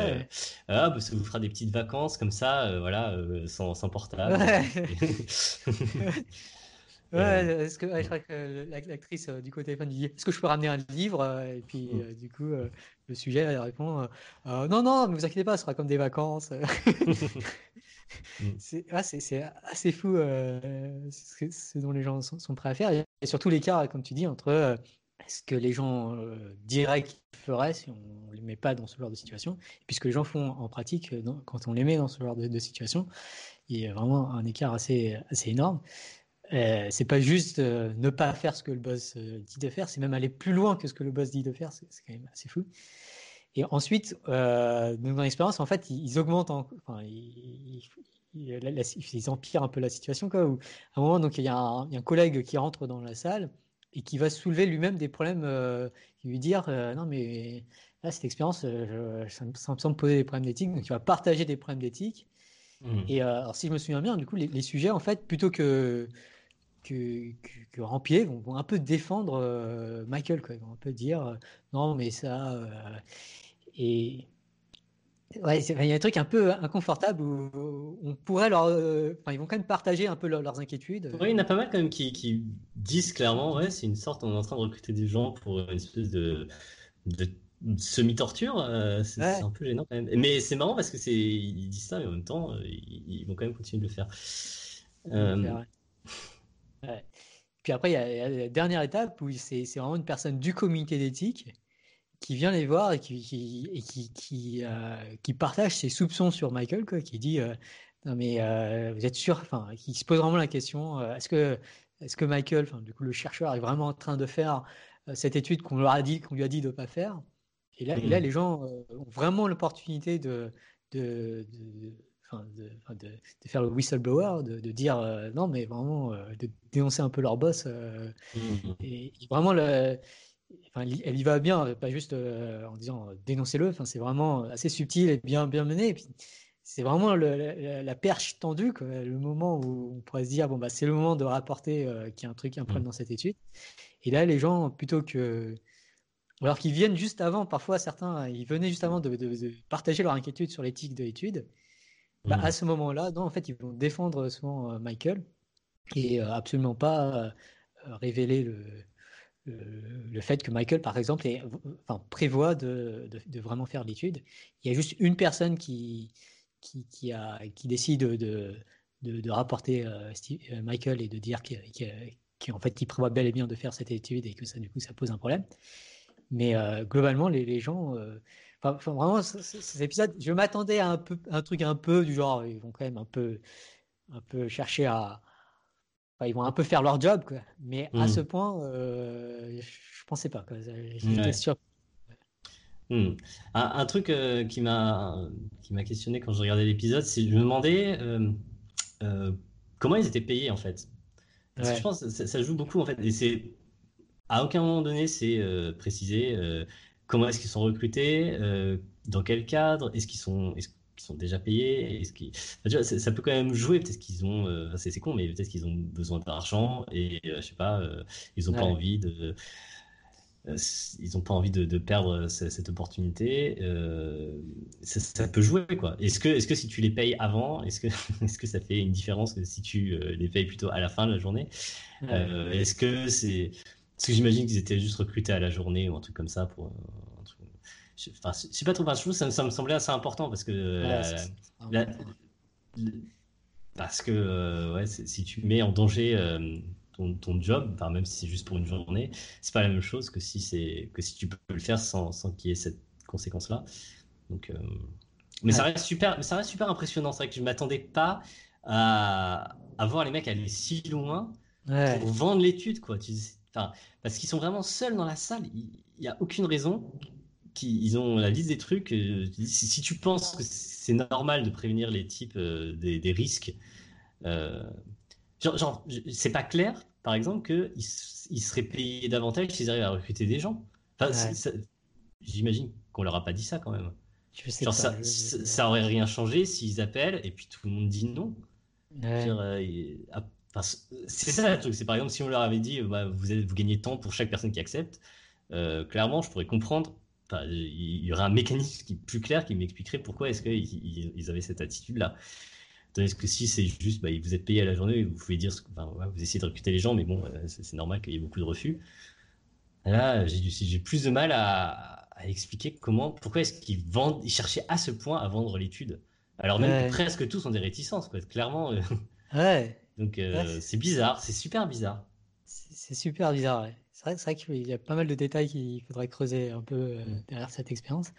ah bah, ça vous fera des petites vacances comme ça, voilà, sans, sans portable. [LAUGHS] [LAUGHS] Ouais, est-ce que, je crois que l'actrice du côté téléphone dit Est-ce que je peux ramener un livre Et puis, mm. du coup, le sujet elle répond Non, non, ne vous inquiétez pas, ce sera comme des vacances. [LAUGHS] Mm. c'est assez fou ce, dont les gens sont, prêts à faire. Et surtout l'écart, comme tu dis, entre ce que les gens diraient qu'ils feraient si on ne les met pas dans ce genre de situation, et puis ce que les gens font en pratique quand on les met dans ce genre de, situation. Il y a vraiment un écart assez, assez énorme. Euh, c'est pas juste ne pas faire ce que le boss dit de faire, c'est même aller plus loin que ce que le boss dit de faire. C'est quand même assez fou. Et ensuite, euh, dans l'expérience, en fait, ils, augmentent, enfin, ils, empirent un peu la situation. Quoi, où, à un moment, donc, il y, a un, collègue qui rentre dans la salle et qui va soulever lui-même des problèmes, euh, lui dire euh, Non, mais là, cette expérience, ça, me semble poser des problèmes d'éthique. Donc, il va partager des problèmes d'éthique. Mmh. Et alors, si je me souviens bien, du coup, les, sujets, en fait, plutôt que que, que, Rampier vont, un peu défendre Michael. Quoi. Ils vont un peu dire non, mais ça, et ouais, il y a un truc un peu inconfortable où on pourrait leur. Euh, enfin, ils vont quand même partager un peu leurs inquiétudes. Oui, il y en a pas mal quand même qui, qui disent clairement ouais, c'est une sorte, on est en train de recruter des gens pour une espèce de, de semi-torture. Euh, c'est un peu gênant quand même. Mais c'est marrant parce que c'est ils disent ça, mais en même temps, euh, ils, vont quand même continuer de le faire. Puis après, il y, a, la dernière étape où c'est vraiment une personne du comité d'éthique qui vient les voir et qui, qui, et qui, qui, euh, qui, partage ses soupçons sur Michael, quoi, qui dit euh, Non, mais euh, vous êtes sûr Enfin, qui se pose vraiment la question est-ce que, est que Michael, enfin, du coup, le chercheur, est vraiment en train de faire cette étude qu'on qu'on lui a dit de ne pas faire? Et là, et là, mmh. les gens ont vraiment l'opportunité de, de, de de, de, de, faire le whistleblower, de, de dire non, mais vraiment de dénoncer un peu leur boss. Mmh. et, vraiment, le, elle y va bien, pas juste euh, en disant euh, dénoncez-le. Enfin, c'est vraiment assez subtil et bien, bien mené. Et puis, c'est vraiment la, perche tendue, le moment où on pourrait se dire bon bah c'est le moment de rapporter euh, qu'il y a un truc, un problème dans cette étude. Et là, les gens plutôt que alors qu'ils viennent juste avant, parfois certains, ils venaient juste avant de, partager leur inquiétude sur l'éthique de l'étude. Bah, mmh. à ce moment-là, non, en fait, ils vont défendre souvent Michael et absolument pas révéler le, le, fait que Michael, par exemple, enfin, prévoit de, de, vraiment faire l'étude. Il y a juste une personne qui, qui, qui, a, qui décide de, de rapporter euh, euh, Michael et de dire qu'en fait, il prévoit bel et bien de faire cette étude et que ça, du coup, ça pose un problème. Mais euh, globalement, les, les gens. Enfin, vraiment, cet épisode, je m'attendais à un, peu, un truc un peu du genre, ils vont quand même un peu, un peu chercher à, ils vont un peu faire leur job, quoi. Mais à hmm. ce point, euh, je pensais pas. J'étais sûr. Hmm. Un, truc euh, qui m'a qui m'a questionné quand je regardais l'épisode, c'est je me demandais euh, comment ils étaient payés en fait. Parce que je pense que ça, joue beaucoup en fait. Et c'est à aucun moment donné c'est précisé comment est-ce qu'ils sont recrutés, dans quel cadre, est-ce qu'ils sont sont déjà payés Est-ce ça, peut quand même jouer. Peut-être qu'ils ont, euh, c'est con, mais peut-être qu'ils ont besoin d'argent et euh, je sais pas, euh, ils ont pas envie de, ils ont pas envie de, perdre cette, opportunité. Ça, peut jouer quoi. Est-ce que, est-ce que si tu les payes avant, est-ce que, [LAUGHS] est-ce que ça fait une différence que si tu les payes plutôt à la fin de la journée? Est-ce que c'est, parce que j'imagine qu'ils étaient juste recrutés à la journée ou un truc comme ça pour Enfin, je sais pas trop, ça, ça, me semblait assez important parce que. Euh, parce que euh, ouais, si tu mets en danger euh, ton, ton, job, enfin, même si c'est juste pour une journée, c'est pas la même chose que si, c'est, que si tu peux le faire sans, sans qu'il y ait cette conséquence-là. Donc, mais, ça reste super, mais ça reste super impressionnant. C'est vrai que je m'attendais pas à, à, voir les mecs aller si loin pour vendre l'étude. Quoi. Tu, enfin, parce qu'ils sont vraiment seuls dans la salle. Il n'y a aucune raison ils ont la liste des trucs. Euh, si, tu penses que c'est normal de prévenir les types euh, des, risques, euh, genre, c'est pas clair, par exemple, qu'ils ils seraient payés davantage s'ils arrivent à recruter des gens. J'imagine qu'on leur a pas dit ça quand même. genre, ça, ça, aurait rien changé s'ils appellent et puis tout le monde dit non. C'est ça le truc. C'est par exemple si on leur avait dit bah, vous, vous gagnez tant pour chaque personne qui accepte. clairement, je pourrais comprendre il y aurait un mécanisme qui, plus clair qui m'expliquerait pourquoi est-ce qu'ils ils avaient cette attitude-là. Tandis que si c'est juste, bah, vous êtes payé à la journée, vous pouvez dire, enfin, vous essayez de recruter les gens, mais bon, c'est normal qu'il y ait beaucoup de refus. Là, j'ai plus de mal à, expliquer comment, pourquoi est-ce qu'ils vendent, ils cherchaient à ce point à vendre l'étude. Alors même que presque tous ont des réticences, quoi. Clairement. Ouais. Donc c'est bizarre, c'est super bizarre. C'est super bizarre, ouais. C'est vrai, qu'il y a pas mal de détails qu'il faudrait creuser un peu euh, mm. derrière cette expérience.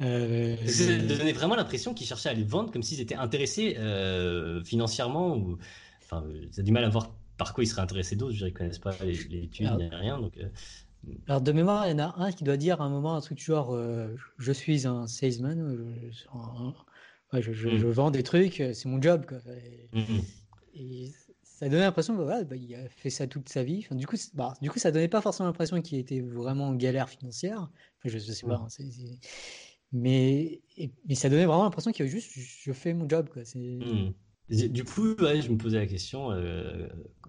Euh, ça donnait vraiment l'impression qu'ils cherchaient à les vendre comme s'ils étaient intéressés euh, financièrement. Ou... Enfin, ça a du mal à voir par quoi ils seraient intéressés d'autres. Je ne connaissent pas les, les études, il n'y a rien. Donc, mm. Alors, de mémoire, il y en a un qui doit dire à un moment un truc du genre Je suis un salesman, je, mm. je, vends des trucs, c'est mon job. Quoi. Et, ça donnait l'impression qu'il bah, il a fait ça toute sa vie. Enfin, du, coup, bah, du coup, ça donnait pas forcément l'impression qu'il était vraiment en galère financière. je, sais pas. Hein, mais, mais ça donnait vraiment l'impression qu'il a juste je fais mon job. Quoi. Mmh. Du coup, je me posais la question euh,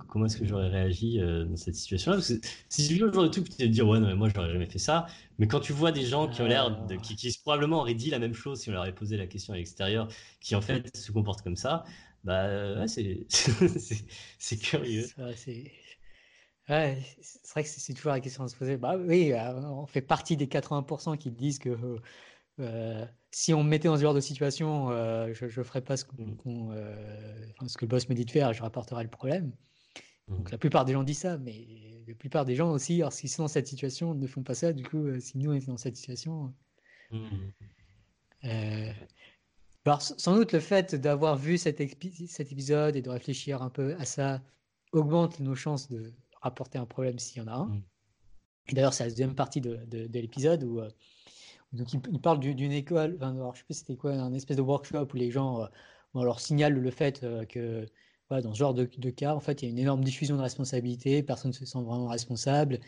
comment est-ce que j'aurais réagi euh, dans cette situation-là? Parce que si le genre de truc, tu te dire ouais, non, mais moi j'aurais jamais fait ça. Mais quand tu vois des gens qui ont l'air de, qui, qui, probablement auraient dit la même chose si on leur avait posé la question à l'extérieur, qui en fait se comportent comme ça, bah, [LAUGHS] c'est, c'est curieux. c'est... Ouais, c'est vrai que c'est toujours la question à se poser. Bah oui, euh, on fait partie des 80% qui disent que euh, si on me mettait dans ce genre de situation, euh, je ne ferais pas ce, mmh. ce, que le boss me dit de faire, je rapporterais le problème. Donc mmh. la plupart des gens disent ça, mais la plupart des gens aussi, s'ils sont dans cette situation, ne font pas ça. Du coup, si nous on est dans cette situation, mmh. Alors, sans doute le fait d'avoir vu cet, cet, épisode et de réfléchir un peu à ça augmente nos chances de rapporter un problème s'il y en a un. Mm. Et d'ailleurs, c'est la deuxième partie de, de, l'épisode où, euh, donc il, parle d'une école, enfin, alors, je sais plus c'était quoi, un espèce de workshop où les gens euh, leur signalent le fait euh, que dans ce genre de, de, cas, en fait, il y a une énorme diffusion de responsabilité, personne ne se sent vraiment responsable,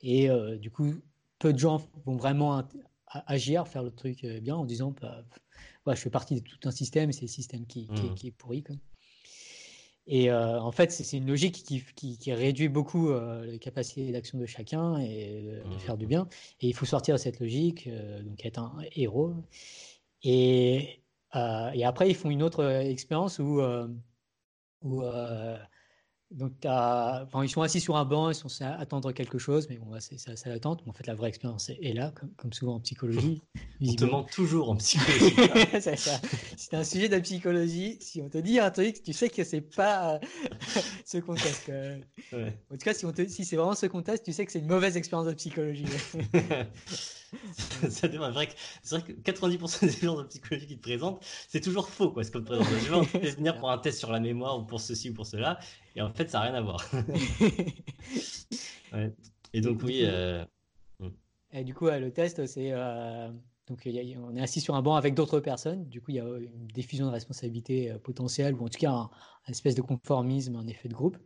et du coup, peu de gens vont vraiment agir, faire le truc bien en disant bah, je fais partie de tout un système, c'est le système qui, qui, est, mmh. pourri. Et euh, en fait, c'est une logique qui, qui, réduit beaucoup euh, les capacités d'action de chacun et de, mmh. faire du bien. Et il faut sortir de cette logique, euh, donc être un héros. Et, et, après, ils font une autre expérience où, où donc, ils sont assis sur un banc, ils sont censés attendre quelque chose, mais bon, c'est l'attente. en fait, la vraie expérience est là, comme, souvent en psychologie. [LAUGHS] on te ment toujours en [LAUGHS] psychologie. c'est un sujet de psychologie. Si on te dit un truc, tu sais que c'est pas ce contexte. En tout cas, si, si c'est vraiment ce contexte, tu sais que c'est une mauvaise expérience de psychologie. [LAUGHS] ça devient vrai que c'est vrai que 90% des gens de psychologie qui te présentent, c'est toujours faux quoi ce qu'on te présente. Les gens venir pour un test sur la mémoire ou pour ceci ou pour cela, et en fait ça n'a rien à voir. [LAUGHS] Et donc oui. Euh, hmm. Et du coup, le test, c'est euh, donc on est assis sur un banc avec d'autres personnes. Du coup, il y a une diffusion de responsabilité euh, potentielle ou en tout cas un, espèce de conformisme, un effet de groupe.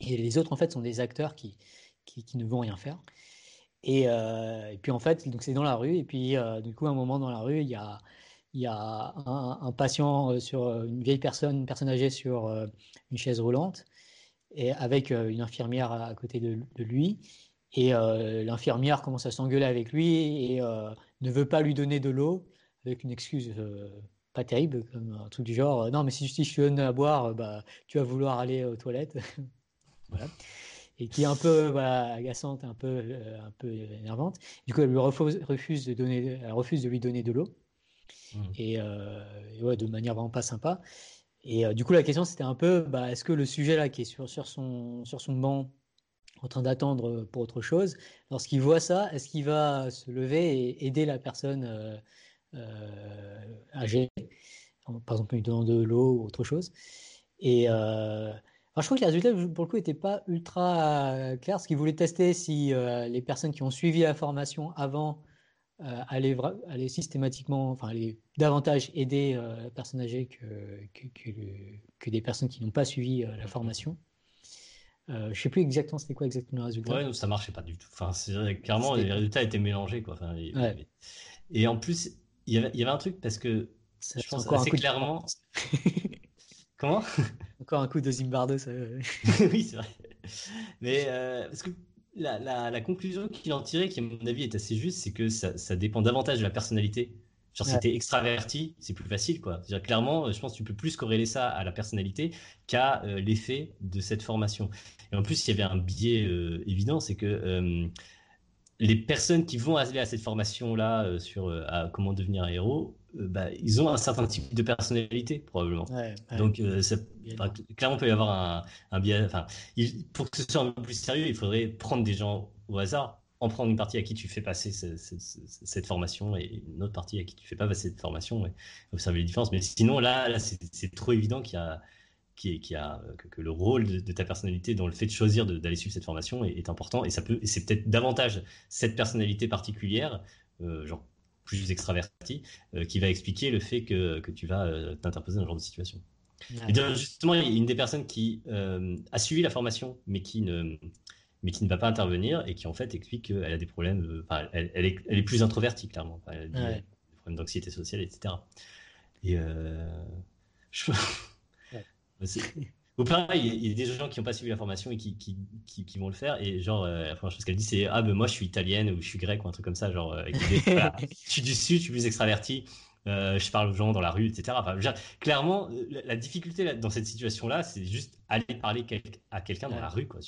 Et les autres en fait sont des acteurs qui, qui ne vont rien faire. Euh, et, puis en fait, donc c'est dans la rue. Et puis euh, du coup, à un moment dans la rue, il y a, il y a un, patient euh, sur une vieille personne, une personne âgée sur une chaise roulante, et avec une infirmière à, côté de, lui. Et l'infirmière commence à s'engueuler avec lui et ne veut pas lui donner de l'eau avec une excuse pas terrible, comme un truc du genre non mais si, si je te donne à boire, bah tu vas vouloir aller aux toilettes. [LAUGHS] et qui est un peu agaçante, un peu, euh, un peu énervante. Du coup, elle lui refuse, de, donner, elle refuse de lui donner de l'eau, mmh. et, euh, ouais, de manière vraiment pas sympa. Et euh, du coup, la question, c'était un peu, bah, est-ce que le sujet là, qui est sur, sur, son, sur son banc, en train d'attendre pour autre chose, lorsqu'il voit ça, est-ce qu'il va se lever et aider la personne âgée, par exemple, lui donnant de l'eau ou autre chose? Et je crois que les résultats, pour le coup, n'étaient pas ultra euh, clairs. Ce qu'ils voulaient tester si euh, les personnes qui ont suivi la formation avant euh, allaient, systématiquement, enfin, allaient davantage aider la personne âgée que, que, des personnes qui n'ont pas suivi la formation. je ne sais plus exactement c'était quoi exactement le résultat. Ouais, non, ça marchait pas du tout. Enfin, clairement, les résultats étaient mélangés. Quoi. et, en plus, il y, avait, il y avait un truc parce que je pense assez clairement. [LAUGHS] Comment? Encore un coup de Zimbardo, ça. [LAUGHS] oui, c'est vrai. Mais euh, parce que la, conclusion qu'il en tirait, qui à mon avis est assez juste, c'est que ça, dépend davantage de la personnalité Genre, si t'es extraverti, c'est plus facile, quoi. -dire, clairement, je pense que tu peux plus corréler ça à la personnalité qu'à l'effet de cette formation. Et en plus, il y avait un biais évident, c'est que les personnes qui vont aller à cette formation-là euh, sur euh, comment devenir un héros, euh, bah, ils ont un certain type de personnalité probablement. Donc ça, clairement, il peut y avoir un, un biais. Enfin, pour que ce soit un peu plus sérieux, il faudrait prendre des gens au hasard, en prendre une partie à qui tu fais passer cette formation et une autre partie à qui tu fais pas passer cette formation et observer les différences. Mais sinon, là, là c'est trop évident qu'il y a qui, qui a, que, le rôle de, ta personnalité dans le fait de choisir d'aller suivre cette formation est, important et ça peut c'est peut-être davantage cette personnalité particulière euh, genre plus extraverti euh, qui va expliquer le fait que, que tu vas euh, t'interposer dans ce genre de situation. Et justement il y a une des personnes qui a suivi la formation mais qui ne mais qui ne va pas intervenir et qui en fait explique qu'elle a des problèmes elle, elle, est, elle, est, plus introvertie clairement. Elle a des problèmes d'anxiété sociale etc et [LAUGHS] je [LAUGHS] Ou pareil, il y a des gens qui n'ont pas suivi la formation et qui, qui, qui, vont le faire. Et genre, euh, la première chose qu'elle dit, c'est Ah, ben moi, je suis italienne ou je suis grec ou un truc comme ça. Genre, euh, [LAUGHS] je suis du Sud, je suis plus extraverti. Euh, je parle aux gens dans la rue, etc. Enfin, clairement, la, difficulté dans cette situation-là, c'est juste aller parler à quelqu'un dans la rue. Quoi.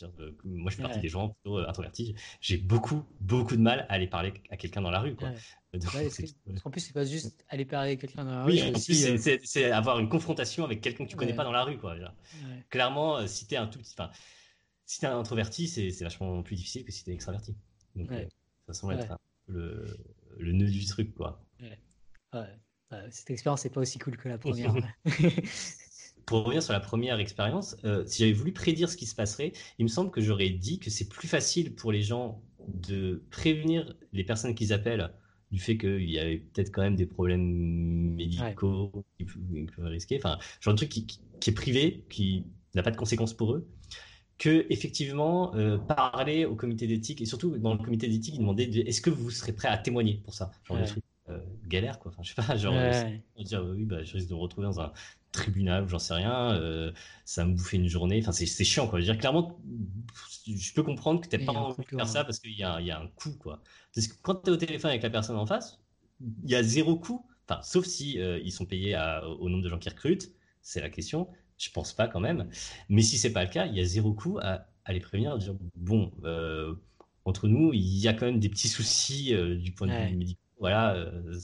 moi, je suis partie des gens plutôt introvertis. J'ai beaucoup, beaucoup de mal à aller parler à quelqu'un dans la rue. Quoi. [LAUGHS] en plus, c'est pas juste aller parler avec quelqu'un dans la rue. Oui, c'est avoir une confrontation avec quelqu'un que tu connais pas dans la rue. Quoi, Clairement, si t'es un tout petit. Enfin, si t'es un introverti, c'est vachement plus difficile que si t'es extraverti. Donc, ça semble être le, le nœud du truc. Quoi. Ouais cette expérience n'est pas aussi cool que la première. [LAUGHS] [LAUGHS] Pour revenir sur la première expérience, euh, si j'avais voulu prédire ce qui se passerait, il me semble que j'aurais dit que c'est plus facile pour les gens de prévenir les personnes qu'ils appellent du fait qu'il y avait peut-être quand même des problèmes médicaux qui, peuvent risquer, enfin, genre un truc qui, est privé, qui n'a pas de conséquences pour eux, que effectivement euh, parler au comité d'éthique et surtout dans le comité d'éthique, ils demandaient est-ce que vous serez prêt à témoigner pour ça, genre truc. Euh, galère quoi. Enfin, je sais pas, [LAUGHS] genre dire oui bah je risque de me retrouver dans un tribunal ou j'en sais rien, euh, ça me bouffer une journée. Enfin c'est chiant quoi. Je veux dire clairement, je peux comprendre que t'as pas envie de faire ça parce qu'il y a, y a un coût quoi. Parce que quand tu es au téléphone avec la personne en face, il y a zéro coût. Enfin sauf si euh, ils sont payés au nombre de gens qui recrutent, c'est la question. Je pense pas quand même. Mais si c'est pas le cas, il y a zéro coût à, à les prévenir, dire bon entre nous, il y a quand même des petits soucis du point de vue médical voilà, euh,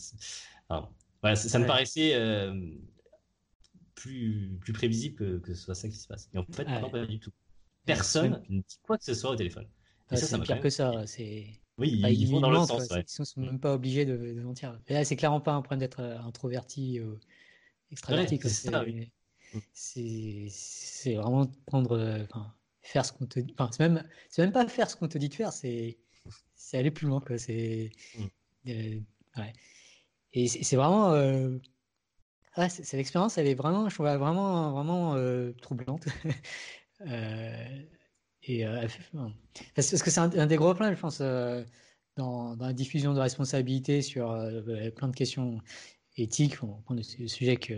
voilà ça, me paraissait euh, plus, plus prévisible que, que, ce soit ça qui se passe. Et en fait, non, pas du tout. Personne ne dit quoi que ce soit au téléphone. c'est pire que ça. C'est... Oui, ils, vont dans le sens. Ils ne sont même pas obligés de, de mentir. Et là, c'est clairement pas un problème d'être euh, introverti ou extraverti. c'est, c'est, vraiment prendre. Enfin, faire ce qu'on te dit. Enfin, c'est même, c'est même pas faire ce qu'on te dit de faire, c'est, c'est aller plus loin. Quoi. C'est, mm. Et c'est vraiment. Euh, ouais, c'est l'expérience, elle est vraiment, je trouve, vraiment, vraiment euh, troublante. [LAUGHS] et parce que c'est un, des gros problèmes, je pense, dans, la diffusion de responsabilité sur plein de questions éthiques. On le sujet que,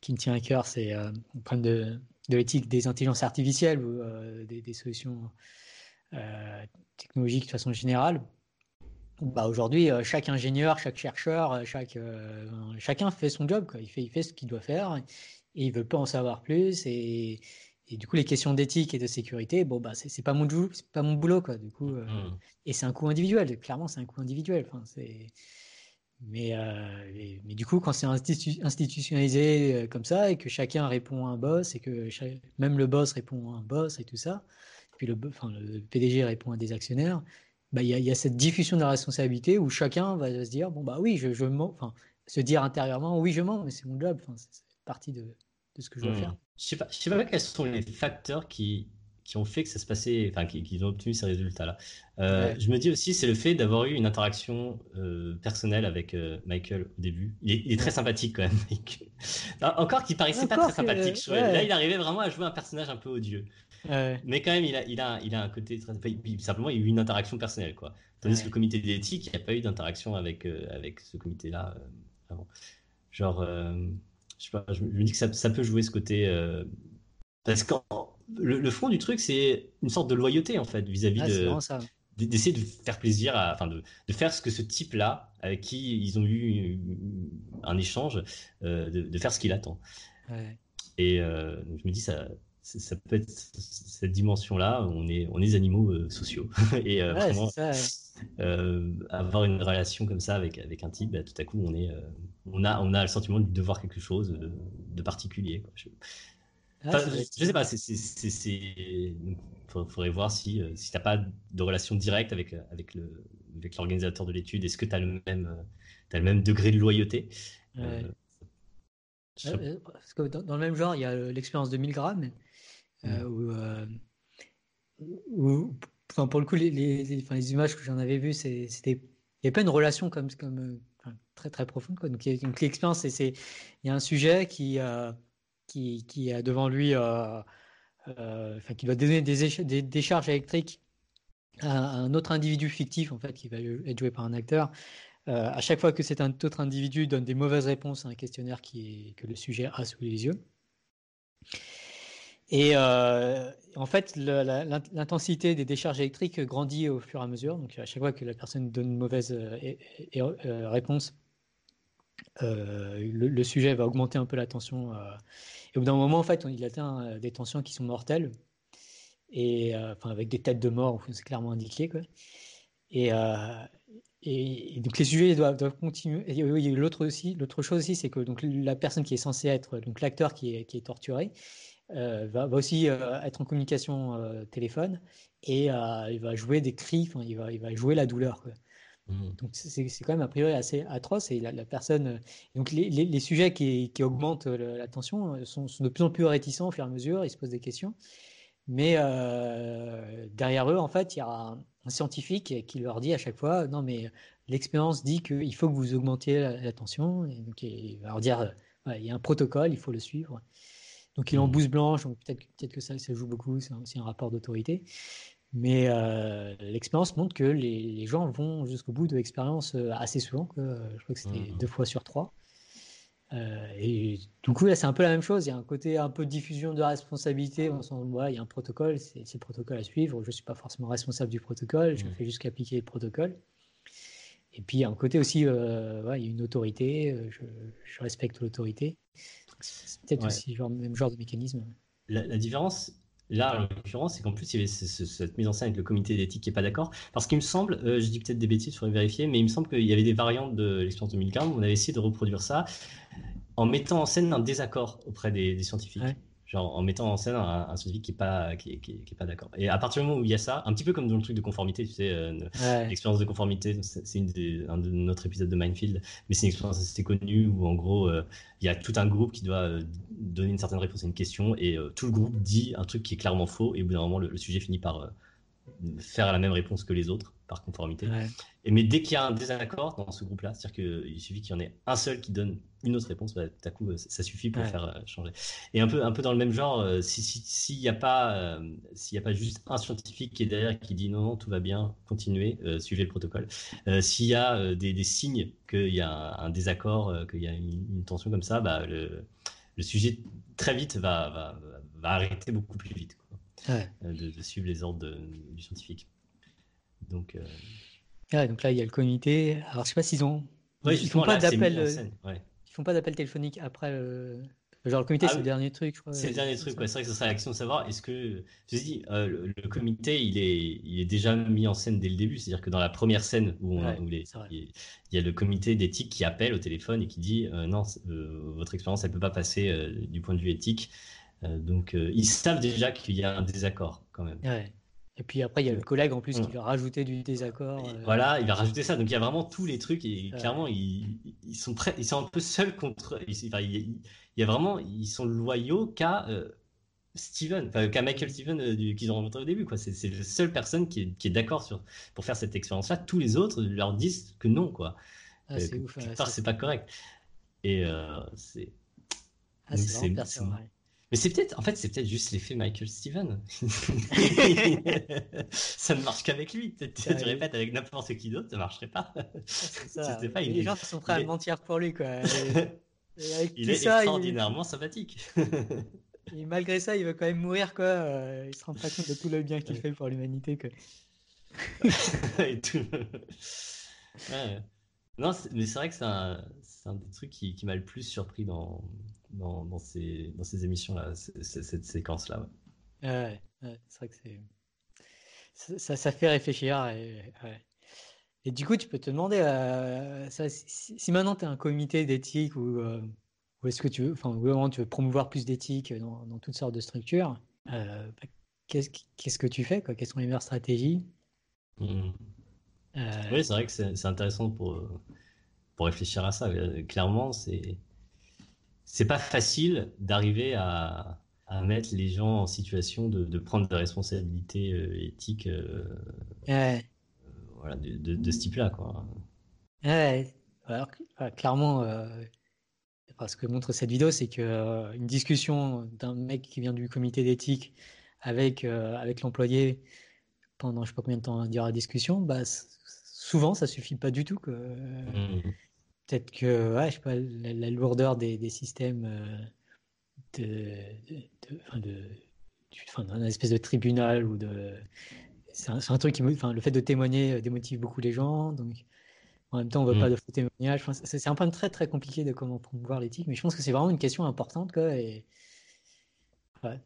qui me tient à cœur, c'est le problème de, de l'éthique des intelligences artificielles ou des, solutions technologiques de façon générale bah aujourd'hui, euh, chaque ingénieur, chaque chercheur, euh, chaque, euh, chacun fait son job. Quoi. Il, fait, il fait ce qu'il doit faire et il veut pas en savoir plus. Et, et du coup, les questions d'éthique et de sécurité, bon, bah, c'est pas mon, c'est pas mon boulot. Quoi. Du coup, mmh. Et c'est un coût individuel. Clairement, c'est un coût individuel. Enfin, c'est... Mais, mais du coup, quand c'est institutionnalisé comme ça et que chacun répond à un boss et que même le boss répond à un boss et tout ça, puis le, enfin, le PDG répond à des actionnaires, bah, il y, a cette diffusion de la responsabilité où chacun va se dire bon bah oui je, je mens enfin se dire intérieurement oui je mens mais c'est mon job enfin c'est partie de, de, ce que je dois hmm. faire. Je sais pas je sais pas quels sont les facteurs qui qui ont fait que ça se passait enfin qui, ont obtenu ces résultats là euh, je me dis aussi c'est le fait d'avoir eu une interaction euh, personnelle avec euh, Michael au début. Il est, très sympathique quand même [LAUGHS] encore qu'il paraissait pas très sympathique là il arrivait vraiment à jouer un personnage un peu odieux mais quand même, il a, il a, il a un côté très. simplement, il y a eu une interaction personnelle, quoi. Tandis que le comité d'éthique, il n'y a pas eu d'interaction avec, euh, avec ce comité-là euh, avant. Genre, euh, je sais pas, je me dis que ça, ça peut jouer ce côté. parce que le, fond du truc, c'est une sorte de loyauté, en fait, vis-à-vis de. d'essayer de faire plaisir, enfin de, de, faire ce que ce type-là, avec qui ils ont eu un échange, de, de, faire ce qu'il attend. Et je me dis, ça, ça peut être cette dimension-là. On est, on est des animaux euh, sociaux. [LAUGHS] et euh, vraiment, euh, avoir une relation comme ça avec, avec un type, bah, tout à coup, on, est, on, a, on a le sentiment de devoir quelque chose de, particulier. Je, ne sais pas, il faudrait voir si, si tu n'as pas de relation directe avec, avec, le, avec l'organisateur de l'étude. Est-ce que tu as, le même, as le même degré de loyauté Parce que dans, le même genre, il y a l'expérience de Milgram euh, euh, enfin, pour le coup, les, les, les images que j'en avais vues, c'était, il n'y avait pas une relation comme, comme très très profonde. Quoi. Donc, l'expérience, c'est, il y a un sujet qui, qui, qui a devant lui, euh, enfin, qui doit donner des, des décharges électriques à un autre individu fictif, en fait, qui va être joué par un acteur. à chaque fois que cet autre individu donne des mauvaises réponses à un questionnaire qui est, que le sujet a sous les yeux. Et euh, en fait, l'intensité des décharges électriques grandit au fur et à mesure. Donc, à chaque fois que la personne donne une mauvaise euh, euh, réponse, le, sujet va augmenter un peu la tension. et au bout d'un moment, en fait, il atteint des tensions qui sont mortelles, et enfin avec des têtes de mort, c'est clairement indiqué. Et, donc les sujets doivent, continuer. Et l'autre aussi, l'autre chose aussi, c'est que donc la personne qui est censée être donc l'acteur qui est torturé euh, va, aussi euh, être en communication euh, téléphone et il va jouer des cris, il va, il va jouer la douleur. Mmh. Donc c'est quand même a priori assez atroce et la, personne. Donc les, les, sujets qui, qui augmentent la tension sont, sont, de plus en plus réticents au fur et à mesure, ils se posent des questions. Mais derrière eux, en fait, il y a un, scientifique qui leur dit à chaque fois non mais l'expérience dit qu'il faut que vous augmentiez la, tension. Et donc il va leur dire il y a un protocole, il faut le suivre. Donc il est en mmh. bouse blanche, peut-être peut que ça, ça joue beaucoup, c'est aussi un rapport d'autorité. Mais euh, l'expérience montre que les, gens vont jusqu'au bout de l'expérience euh, assez souvent, euh, je crois que c'était mmh. deux fois sur trois. et du coup, là, c'est un peu la même chose. Il y a un côté un peu de diffusion de responsabilité. On sent, il y a un protocole, c'est le protocole à suivre. Je ne suis pas forcément responsable du protocole, je mmh. fais juste qu'appliquer le protocole. Et puis, il y a un côté aussi, il y a une autorité, je, je respecte l'autorité. C'est peut-être aussi le même genre de mécanisme. La, différence, là, en l'occurrence, c'est qu'en plus, il y avait cette mise en scène avec le comité d'éthique qui n'est pas d'accord. Parce qu'il me semble, euh, je dis peut-être des bêtises, il faudrait vérifier, mais il me semble qu'il y avait des variantes de l'expérience 2015 où on avait essayé de reproduire ça en mettant en scène un désaccord auprès des, scientifiques genre en mettant en scène un, scientifique qui est pas qui, est pas d'accord. Et à partir du moment où il y a ça, un petit peu comme dans le truc de conformité, tu sais, euh, l'expérience de conformité, c'est un de notre épisode de Mindfield, mais c'est une expérience assez connue où en gros euh, il y a tout un groupe qui doit euh, donner une certaine réponse à une question et tout le groupe dit un truc qui est clairement faux et au bout d'un moment le, sujet finit par faire la même réponse que les autres par conformité. Et mais dès qu'il y a un désaccord dans ce groupe-là, c'est-à-dire qu'il suffit qu'il y en ait un seul qui donne une autre réponse, bah, tout à coup, ça suffit pour faire euh, changer. Et un peu, un peu dans le même genre, euh, s'il n'y a pas, euh, s'il a pas juste un scientifique qui est derrière qui dit non, non, tout va bien, continuez, suivez le protocole. s'il y a des, signes qu'il y a un, désaccord, qu'il y a une, tension comme ça, bah, le, le sujet très vite va, va, va, arrêter beaucoup plus vite. De, suivre les ordres du scientifique. Donc, donc là, il y a le comité. Alors, je sais pas s'ils ont. ils font pas d'appel. Ils font pas d'appel téléphonique après le. Genre le comité, ah c'est le dernier truc, je crois. C'est le dernier truc, C'est vrai que ce serait l'action de savoir est-ce que. Je dis, euh, le, comité, il est, il est déjà mis en scène dès le début. C'est-à-dire que dans la première scène où, il, y a le comité d'éthique qui appelle au téléphone et qui dit euh, non, euh, votre expérience, elle peut pas passer du point de vue éthique. donc, ils savent déjà qu'il y a un désaccord quand même. Et puis après, il y a le collègue en plus qui va rajouter du désaccord. Euh. Voilà, il va rajouter ça. Donc il y a vraiment tous les trucs et clairement, ils, sont prêts, ils sont un peu seuls contre. il, y a vraiment, ils sont loyaux qu'à euh, Steven, qu'à Michael Steven euh, qu'ils ont rencontré au début. Quoi. C'est, la seule personne qui est, d'accord sur, pour faire cette expérience-là. Tous les autres leur disent que non, quoi. Ah, c'est ouf, c'est pas correct. Et c'est. Ah, c'est, mais c'est peut-être, en fait, c'est peut-être juste l'effet Michael Steven. [LAUGHS] ça ne marche qu'avec lui. Tu, tu répètes avec n'importe qui d'autre, ça marcherait pas. Ça. pas les gens sont prêts à mentir pour lui, quoi. [LAUGHS] il est extraordinairement sympathique. [LAUGHS] Et malgré ça, il veut quand même mourir, quoi. Euh, il se rend pas compte de tout le bien qu'il fait pour l'humanité, quoi. et tout. Non, mais c'est vrai que c'est un, un, des trucs qui, qui m'a le plus surpris dans, dans, dans ces, dans ces émissions-là, cette séquence-là. Ouais, ouais c'est vrai que c'est. Ça, ça, fait réfléchir. Et, et, du coup, tu peux te demander euh, ça, si, maintenant tu es un comité d'éthique ou, euh, ou est-ce que tu veux, enfin, vraiment tu veux promouvoir plus d'éthique dans, dans, toutes sortes de structures, euh, bah, qu'est-ce, que tu fais quoi? Quelles sont les meilleures stratégies? Mmh. Oui, c'est vrai que c'est, intéressant pour, pour réfléchir à ça. Clairement, c'est c'est pas facile d'arriver à, à, mettre les gens en situation de, de prendre des responsabilités euh, éthiques euh, euh, voilà, de, de, ce type-là. Quoi. Ouais. Alors, clairement, ce que montre cette vidéo, c'est que une discussion d'un mec qui vient du comité d'éthique avec, avec l'employé pendant je sais pas combien de temps durera la discussion, bah, souvent ça suffit pas du tout. Que, mmh. Peut-être que, ouais, je sais pas, la, lourdeur des, des systèmes euh, de, de, de, enfin, d'un espèce de tribunal ou de. C'est un, un, truc qui, enfin, le fait de témoigner euh, démotive beaucoup les gens. Donc, en même temps, on veut pas mm. de faux témoignages. c'est un point très très compliqué de comment promouvoir l'éthique, mais je pense que c'est vraiment une question importante, quoi. Et ouais.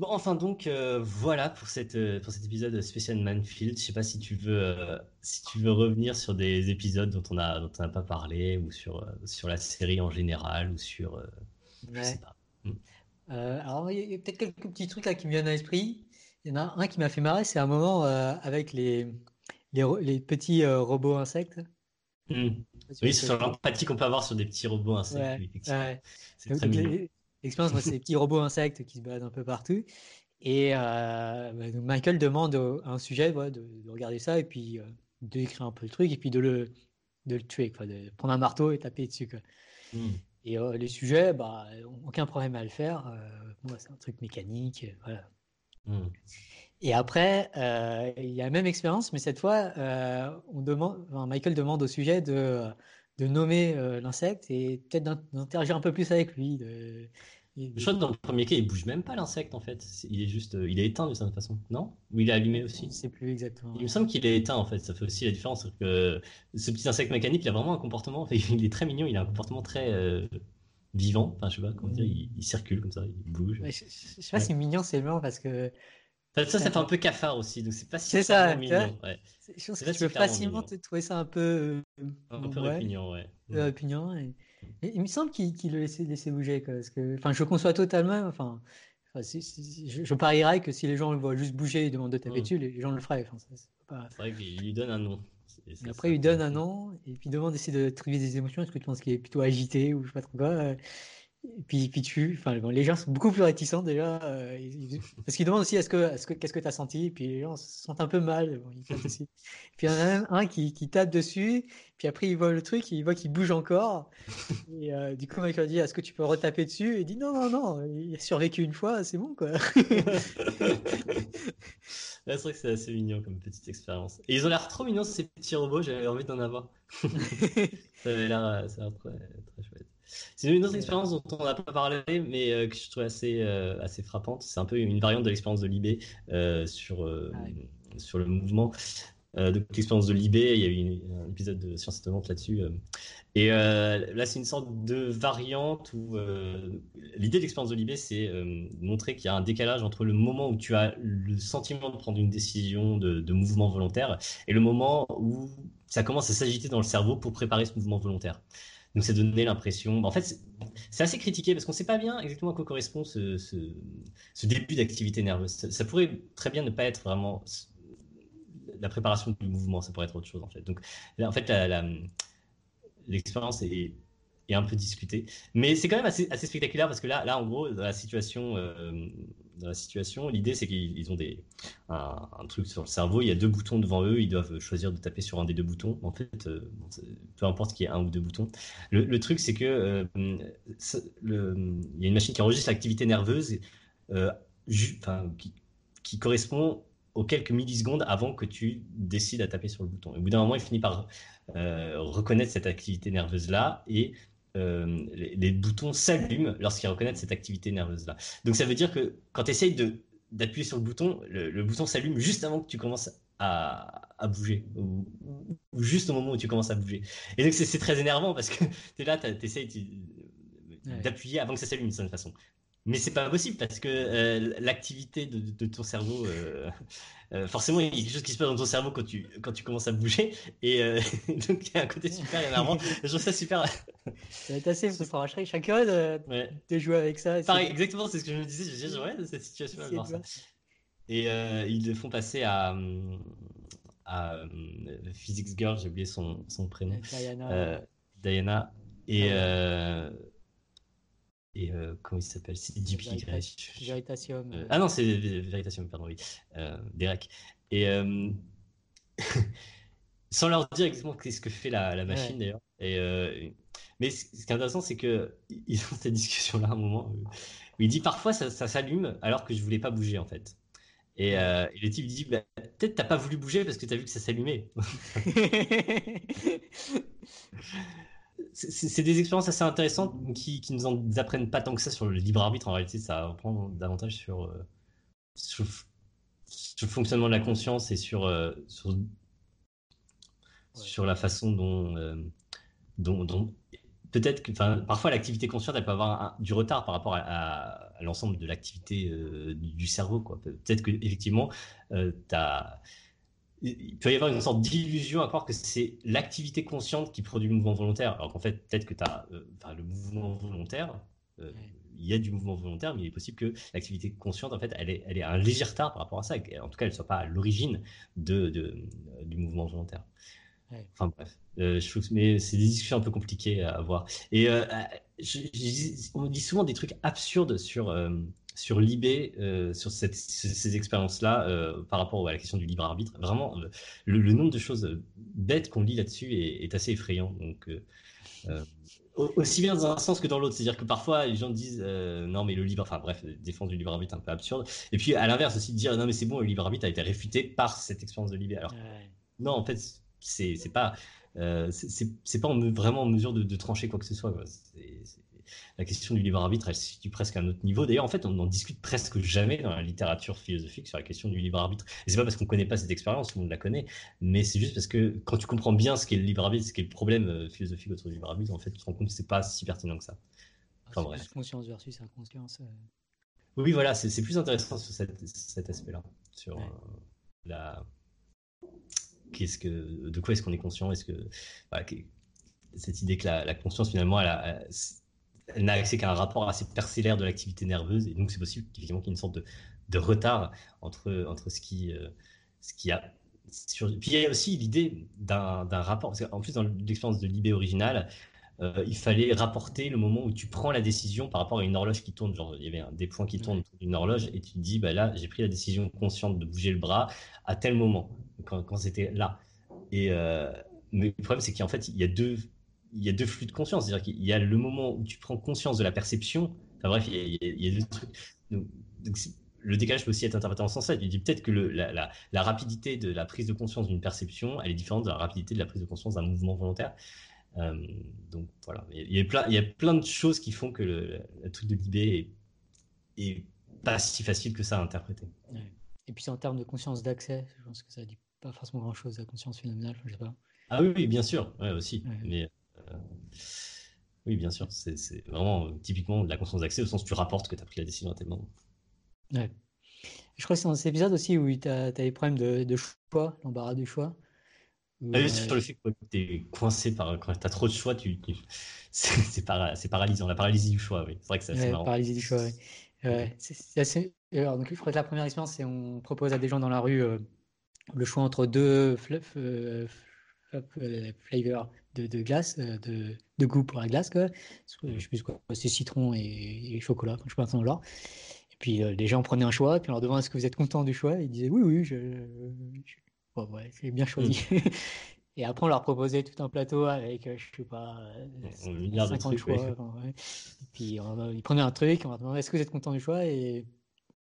Bon, enfin donc euh, voilà pour cette euh, pour cet épisode spécial Manfield. Je sais pas si tu veux euh, si tu veux revenir sur des épisodes dont on a dont on n'a pas parlé ou sur sur la série en général ou sur je sais pas. Hmm. alors il y a, peut-être quelques petits trucs là qui me viennent à l'esprit. Il y en a un qui m'a fait marrer, c'est un moment avec les les, les petits robots insectes. Hmm. Oui, sur l'empathie qu'on peut avoir sur des petits robots insectes. C'est très mignon. L'expérience, c'est ces petits robots insectes qui se baladent un peu partout. Et euh, bah, Michael demande un sujet de, regarder ça et puis euh, d'écrire un peu le truc et puis de le, de le tuer, quoi, de prendre un marteau et taper dessus. Quoi. Hmm. Et euh, les sujets, bah, aucun problème à le faire. C'est un truc mécanique. Voilà. Hmm. Et après, il y a la même expérience, mais cette fois, on demande, Michael demande au sujet de de nommer euh, l'insecte et peut-être d'interagir un peu plus avec lui. De, Je crois que dans le premier cas, il bouge même pas l'insecte en fait. Il est juste, euh, il est éteint de certaine façon, non? Ou il est allumé aussi? Je sais plus exactement. Il me semble qu'il est éteint en fait. Ça fait aussi la différence. Que ce petit insecte mécanique, il a vraiment un comportement. [LAUGHS] il est très mignon. Il a un comportement très euh, vivant. Enfin, je sais pas comment dire. Il, circule comme ça, il bouge. je, sais pas si mignon c'est blanc parce que ça, ça fait un peu cafard aussi, donc c'est pas si C'est ça, mignon. Ouais. Je pense que tu peux facilement te trouver ça un peu. un peu répugnant, ouais. répugnant. Et... il me semble qu'il le laissait, bouger. Quoi, parce que... Enfin, je conçois totalement. Enfin, je, parierais que si les gens le voient juste bouger et demandent de taper mm. dessus, les gens le feraient. Enfin, c'est pas... vrai qu'il lui donne un nom. après, il lui donne un nom et puis demande d'essayer de trier des émotions. Est-ce que tu penses qu'il est plutôt agité ou je sais pas trop quoi et puis, puis tu, enfin, les gens sont beaucoup plus réticents déjà, euh, parce qu'ils demandent aussi est-ce que, est-ce que, qu'est-ce que tu as senti, et puis les gens se sentent un peu mal. Bon, puis il y en a même un qui, qui, tape dessus, puis après il voit le truc, il voit qu'il bouge encore, et euh, du coup Michael dit est-ce que tu peux retaper dessus, et il dit non non non, il a survécu une fois, c'est bon quoi. [LAUGHS] c'est vrai que c'est assez mignon comme petite expérience. Et ils ont l'air trop mignons ces petits robots, j'avais envie d'en avoir. [LAUGHS] ça avait l'air, très, très chouette. C'est une autre expérience dont on n'a pas parlé, mais euh, que je trouve assez, euh, assez frappante. C'est un peu une variante de l'expérience de Libé euh, sur, ah sur le mouvement. donc, l'expérience de Libé, il y a eu un épisode de Science Étonnante là-dessus. et là, c'est une sorte de variante où l'idée de l'expérience de Libé, c'est montrer qu'il y a un décalage entre le moment où tu as le sentiment de prendre une décision de, de mouvement volontaire et le moment où ça commence à s'agiter dans le cerveau pour préparer ce mouvement volontaire. Donc c'est donné l'impression. En fait, c'est assez critiqué parce qu'on ne sait pas bien exactement à quoi correspond ce, début d'activité nerveuse. Ça, pourrait très bien ne pas être vraiment la préparation du mouvement, ça pourrait être autre chose en fait. Donc en fait, l'expérience est, un peu discutée. Mais c'est quand même assez, assez, spectaculaire parce que là, là en gros, dans la situation, euh, dans la situation. L'idée, c'est qu'ils ont des, un, truc sur le cerveau. Il y a deux boutons devant eux. Ils doivent choisir de taper sur un des deux boutons. En fait, euh, peu importe qu'il y ait un ou deux boutons. Le, truc, c'est que euh, le, il y a une machine qui enregistre l'activité nerveuse euh, qui, qui, correspond aux quelques millisecondes avant que tu décides à taper sur le bouton. au bout d'un moment, il finit par reconnaître cette activité nerveuse-là et euh, les, boutons s'allument lorsqu'ils reconnaissent cette activité nerveuse-là. Donc ça veut dire que quand tu essayes d'appuyer sur le bouton, le, bouton s'allume juste avant que tu commences à, à bouger, ou, juste au moment où tu commences à bouger. Et donc c'est très énervant parce que [LAUGHS] tu es là, tu essaies d'appuyer avant que ça s'allume d'une certaine façon. Mais c'est pas possible parce que euh, l'activité de, ton cerveau, euh, euh, forcément, il y a quelque chose qui se passe dans ton cerveau quand tu, quand tu commences à bouger. Et [LAUGHS] donc, il y a un côté super énervant. Je trouve ça super. ça va être assez franchement, chacun de, de jouer avec ça. Pareil, exactement, c'est ce que je me disais. Je disais, ouais, cette situation ça. Et ils le font passer à, à Physics Girl, j'ai oublié son, son prénom. Diana. Diana. Et. Et euh, comment il s'appelle? C'est JP Veritasium. Euh, ah non, c'est Veritasium, pardon, oui. Euh, Derek. Et [LAUGHS] sans leur dire exactement qu'est-ce que fait la, la machine d'ailleurs. Et mais ce qui est intéressant, c'est que [LAUGHS] ils ont cette discussion-là à un moment où il dit parfois ça, ça s'allume alors que je voulais pas bouger en fait. Et, le type dit bah, peut-être t'as pas voulu bouger parce que t'as vu que ça s'allumait. [LAUGHS] c'est des expériences assez intéressantes qui, qui nous en apprennent pas tant que ça sur le libre arbitre. En réalité, ça apprend davantage sur, euh, sur, le fonctionnement de la conscience et sur, euh, sur, sur, la façon dont, euh, dont, dont peut-être que, parfois l'activité consciente, elle peut avoir du retard par rapport à, l'ensemble de l'activité du, du, cerveau. Peut-être que effectivement, tu as il peut y avoir une sorte d'illusion à croire que c'est l'activité consciente qui produit le mouvement volontaire. Alors qu'en fait, peut-être que tu as euh, le mouvement volontaire, euh, il y a du mouvement volontaire, mais il est possible que l'activité consciente, en fait, elle est, elle est un léger retard par rapport à ça. En tout cas, elle ne soit pas à l'origine de, du mouvement volontaire. Enfin bref, euh, je trouve, mais c'est des discussions un peu compliquées à avoir. Et on dit souvent des trucs absurdes sur sur l'IB, euh, sur ces, expériences-là, euh, par rapport à la question du libre arbitre. Vraiment, le, nombre de choses bêtes qu'on lit là-dessus est, assez effrayant. Donc, euh, aussi bien dans un sens que dans l'autre. C'est-à-dire que parfois, les gens disent non, mais le libre, enfin bref, défense du libre arbitre un peu absurde. Et puis, à l'inverse aussi, de dire non, mais c'est bon, le libre arbitre a été réfuté par cette expérience de l'IB. Alors, non, en fait, c'est pas. c'est pas vraiment en mesure de, trancher quoi que ce soit. C'est la question du libre arbitre, elle se situe presque à un autre niveau. D'ailleurs, en fait, on n'en discute presque jamais dans la littérature philosophique sur la question du libre arbitre. Et c'est pas parce qu'on connaît pas cette expérience, tout le monde la connaît, mais c'est juste parce que quand tu comprends bien ce qu'est le libre arbitre, ce qu'est le problème euh, philosophique autour du libre arbitre, en fait, tu te rends compte que c'est pas si pertinent que ça. Enfin, bref. Conscience versus inconscience. Euh. Oui, voilà, c'est plus intéressant sur cet aspect-là, sur euh, la qu'est-ce que, de quoi est-ce qu'on est conscient Est-ce que cette idée que la, conscience finalement, elle a, elle n'a accès qu'à un rapport assez parcellaire de l'activité nerveuse, et donc c'est possible qu'effectivement qu'il y ait une sorte de, de, retard entre, entre ce, qui, euh, ce qui a. Sur... Puis il y a aussi l'idée d'un rapport, parce qu'en plus dans l'expérience de l'IB originale, euh, il fallait rapporter le moment où tu prends la décision par rapport à une horloge qui tourne. Genre, il y avait des points qui tournent autour d'une horloge et tu te dis, bah là, j'ai pris la décision consciente de bouger le bras à tel moment, quand, quand c'était là. Et, euh, mais le problème, c'est qu'en fait, il y a deux il y a deux flux de conscience. C'est-à-dire qu'il y a le moment où tu prends conscience de la perception. Enfin bref, il y a, deux trucs. le décalage peut aussi être interprété en sens là. Il dit peut-être que la, rapidité de la prise de conscience d'une perception, elle est différente de la rapidité de la prise de conscience d'un mouvement volontaire. Euh, donc voilà, il y, a plein, il y a plein de choses qui font que le, truc de l'IB est, pas si facile que ça à interpréter. Et puis en termes de conscience d'accès, je pense que ça dit pas forcément grand-chose la conscience phénoménale, je sais pas. Ah oui, bien sûr, ouais, aussi. Mais oui, bien sûr, c'est vraiment euh, typiquement de la conscience d'accès au sens où tu rapportes que tu as pris la décision à tel moment. Ouais. Je crois que c'est dans cet épisode aussi où tu as, as, des problèmes de, de choix, l'embarras du choix. Ah oui, sur le fait que tu es coincé par. Quand tu as trop de choix, tu, c'est paralysant. La paralysie du choix, oui. C'est vrai que c'est assez marrant. Paralysie du choix, oui. C'est assez. Alors, donc, je crois que la première expérience, c'est on propose à des gens dans la rue euh, le choix entre deux flavors de, de glace, euh, de, de, goût pour la glace, quoi. Je sais plus quoi, c'est citron et, chocolat, je pense dans genre. Et puis euh, les gens prenaient un choix, et puis on leur demandait est-ce que vous êtes content du choix, ils disaient oui, oui, je, Bon, ouais, j'ai bien choisi. Mm. [LAUGHS] et après, on leur proposait tout un plateau avec, euh, je sais pas, 50 choix. Et puis ils prenaient un truc, on leur demandait est-ce que vous êtes content du choix, et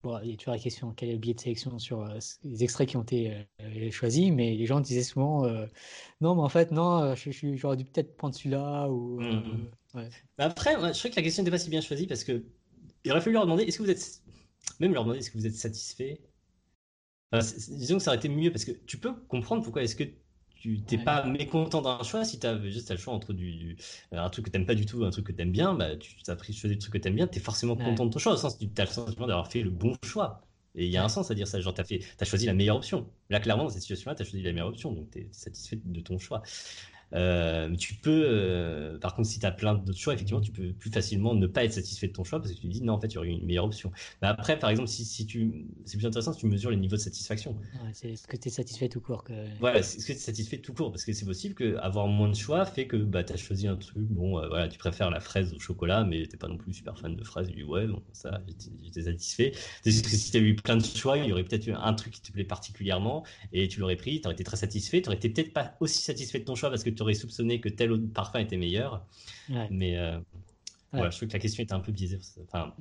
Bon, il y a toujours la question quel est le biais de sélection sur euh, les extraits qui ont été euh, choisis, mais les gens disaient souvent euh, non, mais en fait, non, j'aurais dû peut-être prendre celui-là. Ou, mmh, mmh. après, je crois que la question n'était pas si bien choisie parce que il aurait fallu leur demander est-ce que vous êtes même leur demander est-ce que vous êtes satisfait? disons que ça aurait été mieux parce que tu peux comprendre pourquoi est-ce que tu t'es pas mécontent d'un choix si tu as juste le choix entre du, un truc que t'aimes pas du tout un truc que t'aimes bien bah tu as pris choisi le truc que t'aimes bien tu es forcément content de ton choix au sens tu as le sentiment d'avoir fait le bon choix. Et il y a un sens à dire ça genre tu as, as choisi la meilleure option. Là clairement dans cette situation là tu as choisi la meilleure option donc tu es satisfait de ton choix euh, tu peux, euh, par contre, si tu as plein d'autres choix, effectivement, tu peux plus facilement ne pas être satisfait de ton choix parce que tu te dis non, en fait, il y aurait une meilleure option. Mais après, par exemple, si, si tu, c'est plus intéressant si tu mesures les niveaux de satisfaction. c'est ce que tu es satisfait tout court. Que... Voilà, c'est ce que tu es satisfait tout court parce que c'est possible qu'avoir moins de choix fait que bah, tu as choisi un truc, bon, euh, voilà, tu préfères la fraise au chocolat, mais t'es pas non plus super fan de fraises. Tu dis ouais, bon, ça, j'étais satisfait. C'est que si tu eu plein de choix, il y aurait peut-être eu un truc qui te plaît particulièrement et tu l'aurais pris, tu aurais été très satisfait. Tu aurais été peut-être pas aussi satisfait de ton choix parce que tu aurais soupçonné que tel autre parfum était meilleur. Mais euh, voilà, je trouve que la question était un peu biaisée. Enfin,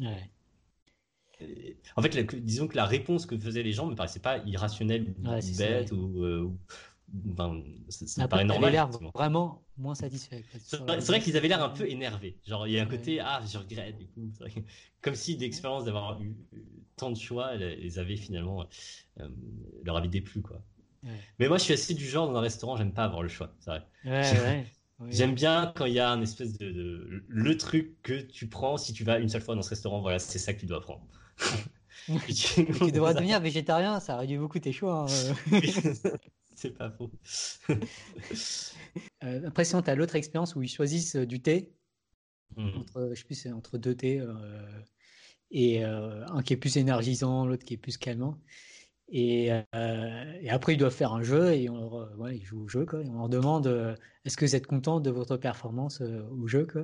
En fait, disons que la réponse que faisaient les gens me paraissait pas irrationnelle ou bête ou, euh, ça, paraît normal. l'air vraiment moins satisfait. C'est vrai, qu'ils avaient l'air un peu énervés. Genre, il y a un côté, ah, je regrette, du coup. Comme si d'expérience d'avoir eu tant de choix, les avaient finalement, euh, leur avait déplu, quoi. Mais moi, je suis assez du genre dans un restaurant, j'aime pas avoir le choix, c'est vrai. Ouais, ouais. [LAUGHS] J'aime bien quand il y a un espèce de, le truc que tu prends si tu vas une seule fois dans ce restaurant. Voilà, c'est ça que tu dois prendre. [LAUGHS] [LAUGHS] tu, devrais devenir végétarien, ça réduit beaucoup tes choix. Hein. c'est pas faux. euh, après, sinon, tu as l'autre expérience où ils choisissent euh, du thé. Hmm. Entre, je sais plus, c'est entre deux thés. Euh, et euh, un qui est plus énergisant, l'autre qui est plus calmant. Euh, et, après, ils doivent faire un jeu et on leur, ouais, ils jouent au jeu. Quoi, et on leur demande euh, est-ce que vous êtes content de votre performance euh, au jeu quoi?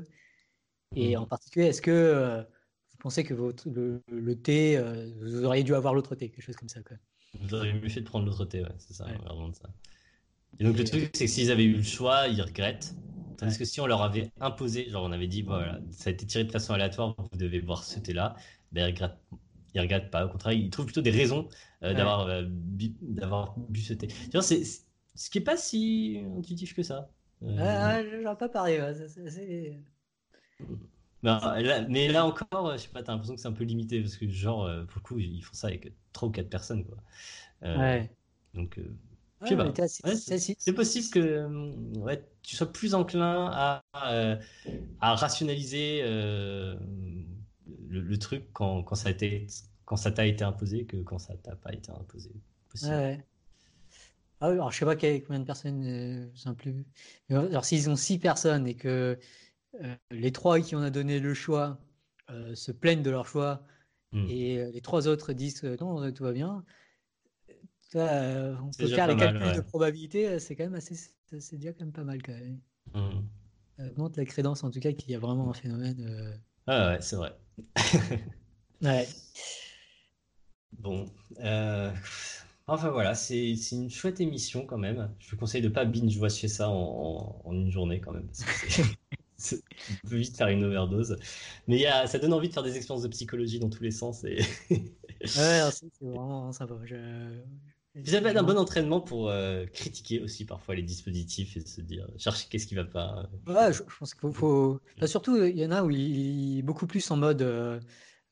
Et mmh. en particulier, est-ce que vous pensez que votre, le, thé, vous auriez dû avoir l'autre thé Quelque chose comme ça. Quoi? Vous auriez mieux fait de prendre l'autre thé, ouais, c'est ça, vraiment ça. Et donc, le truc, c'est que s'ils avaient eu le choix, ils regrettent. Tandis que si on leur avait imposé, genre on avait dit, voilà, ça a été tiré de façon aléatoire, vous devez boire ce thé-là, ben ils regrettent ils regrettent pas. Au contraire, ils trouvent plutôt des raisons euh, d'avoir euh, bu, d'avoir bu ce thé. C'est ce qui est pas si intuitif que ça. Euh... Ah, j'en pas parlé. mais là encore, je sais pas, t'as l'impression que c'est un peu limité parce que genre, pour le coup, ils font ça avec trois ou quatre personnes, quoi. Euh, ouais. Donc, je sais pas. c'est possible que ouais, tu sois plus enclin à, à rationaliser le, truc quand, quand, ça a été, quand ça t'a été imposé que quand ça t'a pas été imposé. Ouais. Ah alors je sais pas combien de personnes euh, plus. alors s'ils ont six personnes et que euh, les trois qui ont a donné le choix euh, se plaignent de leur choix hmm. et les trois autres disent non tout va bien, on peut faire les calculs de probabilité, c'est quand même assez, c'est déjà quand même pas mal quand même. Hmm. montre la crédence en tout cas qu'il y a vraiment un phénomène. Ah ouais, c'est vrai. Ouais. Bon. Euh, enfin voilà, c'est une chouette émission quand même. Je vous conseille de pas binge-watcher ça en, en, une journée quand même. Parce [LAUGHS] on peut vite faire une overdose. Mais y a, ça donne envie de faire des expériences de psychologie dans tous les sens. Et... ouais, c'est vraiment sympa. Je... Vous avez un bon entraînement pour euh, critiquer aussi parfois les dispositifs et se dire, chercher qu'est-ce qui va pas. Ouais, je, pense qu'il faut. surtout, il y en a où il est beaucoup plus en mode. Euh,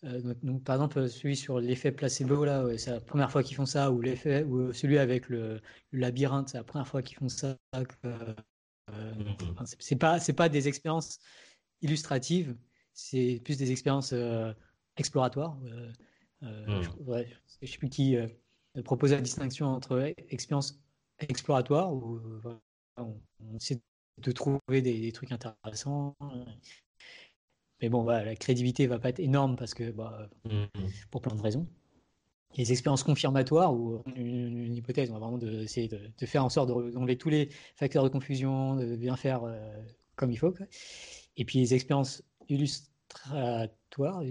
euh, donc, par exemple, celui sur l'effet placebo, là, c'est la première fois qu'ils font ça, ou l'effet, ou celui avec le, labyrinthe, c'est la première fois qu'ils font ça. Mm-hmm. c'est pas, c'est pas des expériences illustratives, c'est plus des expériences exploratoires. Mm. je, ouais, je sais plus qui proposer la distinction entre expérience exploratoire, où on, essaie de trouver des, trucs intéressants. Mais bon, la crédibilité va pas être énorme parce que, bah, mm-hmm. pour plein de raisons. les expériences confirmatoires, où une, hypothèse, on va vraiment essayer de, de, faire en sorte d'enlever tous les facteurs de confusion, de bien faire euh, comme il faut. Et puis les expériences illustratoires,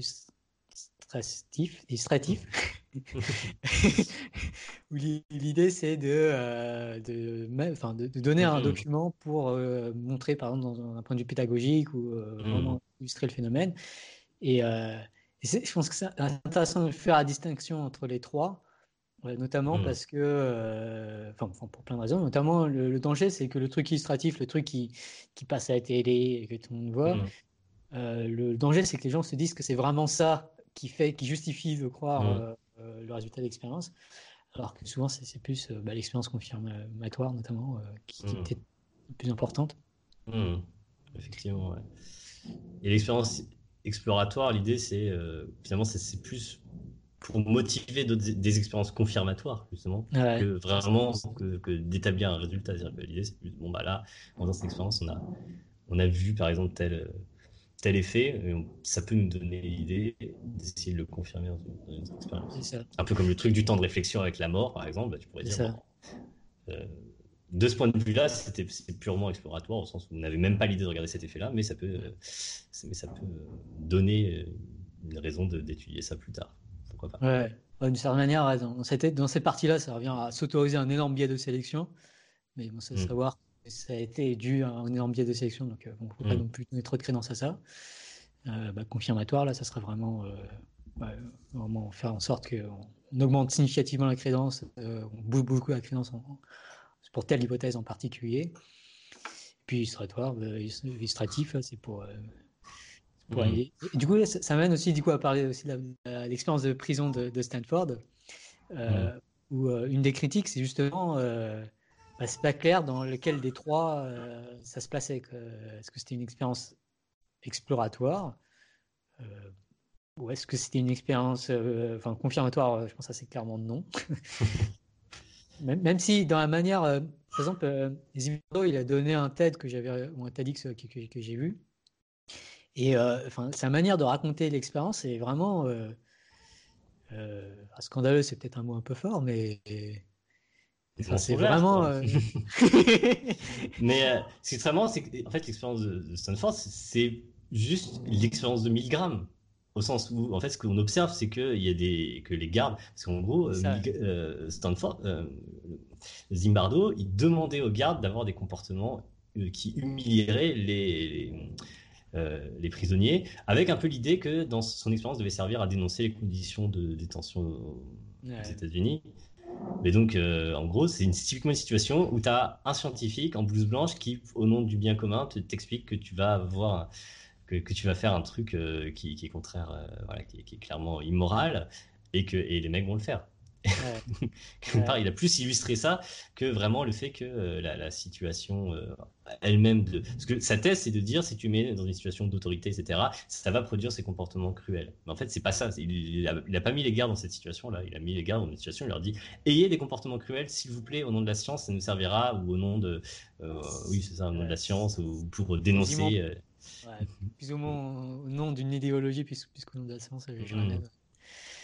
illustratif, [LAUGHS] l'idée c'est de, euh, de, de, donner un document pour euh, montrer, par exemple, dans un point de vue pédagogique ou euh, mmh. vraiment illustrer le phénomène. Et, je pense que c'est intéressant de faire la distinction entre les trois, notamment mmh. parce que, enfin, pour plein de raisons, notamment le, danger c'est que le truc illustratif, le truc qui, qui, passe à la télé et que tout le monde voit, mmh. le danger c'est que les gens se disent que c'est vraiment ça qui fait, qui justifie de croire mmh. Le résultat d'expérience, alors que souvent c'est plus bah, l'expérience confirmatoire notamment qui, qui, est peut-être plus importante. Effectivement, ouais. Et l'expérience exploratoire, l'idée, c'est euh, finalement, c'est plus pour motiver des expériences confirmatoires, justement, que vraiment que, d'établir un résultat. L'idée, c'est plus, bon, bah là, dans cette expérience, on a, on a vu, par exemple, tel, tel effet, ça peut nous donner l'idée d'essayer de le confirmer dans une, expérience. Un peu comme le truc du temps de réflexion avec la mort, par exemple, bah, tu pourrais dire, euh, de ce point de vue-là, c'était purement exploratoire, au sens où vous n'avez même pas l'idée de regarder cet effet-là, mais ça peut, mais ça peut donner euh, une raison d'étudier ça plus tard. Pourquoi pas Ouais, d'une certaine manière, dans, cette, dans cette partie-là, ça revient à s'autoriser un énorme biais de sélection, mais bon, c'est mm. savoir ça a été dû à un énorme biais de sélection, donc euh, on ne peut pas mm. non plus donner trop de crédence à ça. Euh, bah, confirmatoire, là, ça serait vraiment, vraiment faire en sorte qu'on augmente significativement la crédence, on bouge beaucoup la crédence en, pour telle hypothèse en particulier. Puis illustratoire, euh, illustratif, c'est pour. Euh, mmh. du coup, ça, m'amène aussi du coup à parler aussi de l'expérience de prison de, Stanford, euh, mmh. où une des critiques, c'est justement, bah, c'est pas clair dans lequel des trois ça se passait. Est-ce que c'était une expérience exploratoire ou est-ce que c'était une expérience enfin confirmatoire Je pense assez clairement non. [LAUGHS] Même, si dans la manière, euh, par exemple, euh, Zimbardo, il a donné un TED que j'avais, ou un TEDx que, que, j'ai vu. Et euh, enfin, sa manière de raconter l'expérience est vraiment scandaleux, c'est peut-être un mot un peu fort, mais c'est vraiment. [LAUGHS] mais ce qui est vraiment, c'est que en fait, l'expérience de, Stanford, c'est juste l'expérience de 1000 grammes. Au sens où en fait ce qu'on observe c'est que il y a des que les gardes parce qu'en gros euh, euh, Stanford euh, Zimbardo il demandait aux gardes d'avoir des comportements qui humilieraient les, les, prisonniers avec un peu l'idée que dans son expérience devait servir à dénoncer les conditions de détention aux, États-Unis mais donc, en gros, c'est une, typiquement une situation où tu as un scientifique en blouse blanche qui, au nom du bien commun, t'explique que tu vas avoir que, tu vas faire un truc euh, qui, est contraire, euh, voilà, qui, est clairement immoral, et que et les mecs vont le faire. [LAUGHS] part, il a plus illustré ça que vraiment le fait que euh, la, situation elle-même de parce que sa thèse c'est de dire si tu mets dans une situation d'autorité etc ça va produire ces comportements cruels. Mais en fait c'est pas ça. Il, il, a, pas mis les gardes dans cette situation là il a mis les gardes dans une situation il leur dit ayez des comportements cruels s'il vous plaît au nom de la science ça nous servira ou au nom de oui c'est ça au nom de la science ou pour dénoncer plus ou moins. au nom d'une idéologie, puisqu'au nom de la science, mmh.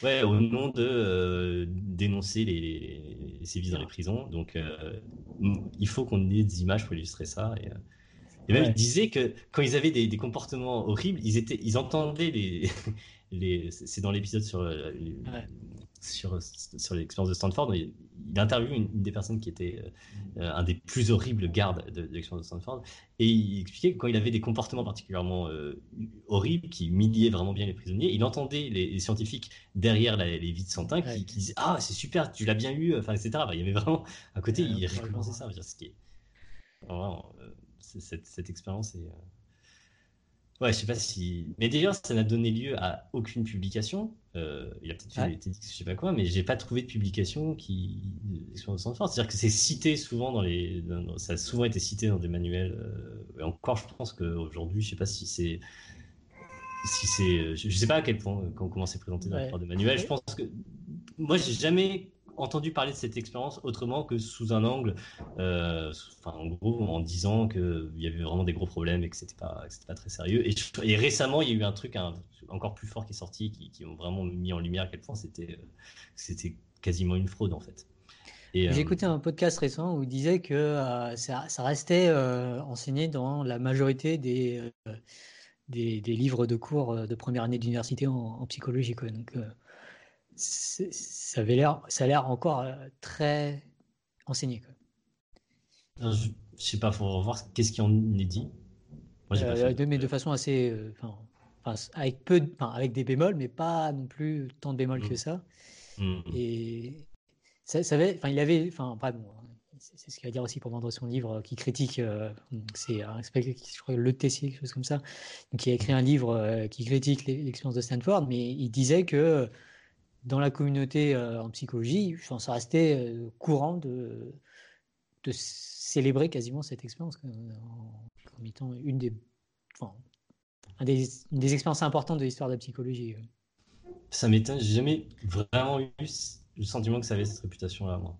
Ouais, au nom de euh, dénoncer les, sévices dans les prisons. Donc, euh, il faut qu'on ait des images pour illustrer ça. Et, euh, et même, il disait que quand ils avaient des, comportements horribles, ils, étaient, ils entendaient les. [LAUGHS] les c'est dans l'épisode sur, sur, sur l'expérience de Stanford. Il, il interviewe une, des personnes qui était euh, un des plus horribles gardes de, l'expérience de Stanford. Et il expliquait que quand il avait des comportements particulièrement euh, horribles, qui humiliaient vraiment bien les prisonniers, il entendait les, scientifiques derrière les vides sans qui, qui, disaient Ah, c'est super, tu l'as bien eu, enfin, etc. il y avait vraiment, à côté, il récompensait ça. ce qui est. Vraiment, euh, cette, cette expérience est. Ouais, je sais pas si. Mais d'ailleurs, ça n'a donné lieu à aucune publication. Euh, il a peut-être fait des je sais pas quoi, mais j'ai pas trouvé de publication qui soit au centre C'est-à-dire que c'est cité souvent dans les. Ça a souvent été cité dans des manuels. Euh, et encore, je pense qu'aujourd'hui, je sais pas si c'est. Si c'est. Je sais pas à quel point, quand on commence à présenter dans ouais. des manuels, je pense que. Moi, j'ai jamais entendu parler de cette expérience autrement que sous un angle, euh, enfin, en gros, en disant qu'il y avait vraiment des gros problèmes et que c'était pas, pas très sérieux. Et, et, récemment, il y a eu un truc encore plus fort qui est sorti, qui, qui, ont vraiment mis en lumière à quel point c'était, c'était quasiment une fraude en fait. J'ai euh, écouté un podcast récent où il disait que euh, ça, restait enseigné dans la majorité des, des, livres de cours de première année d'université en, en, psychologie. Quoi. Donc, ça avait l'air, ça a l'air encore euh, très enseigné. Quoi. je, sais pas, faut revoir qu'est-ce qui en est dit. Moi, euh, de, mais de façon assez, euh, avec peu, avec des bémols, mais pas non plus tant de bémols que mm. ça. Mm. Et ça, ça avait, enfin, il avait, enfin, bon, c'est ce qu'il va dire aussi pour vendre son livre, qui critique, c'est je crois le Tessier, quelque chose comme ça, qui a écrit un livre qui critique l'expérience de Stanford, mais il disait que dans la communauté en psychologie, ça restait courant de, de célébrer quasiment cette expérience comme étant une des, enfin, des, une des expériences importantes de l'histoire de la psychologie. Ça m'étonne, j'ai jamais vraiment eu le sentiment que ça avait cette réputation-là, moi.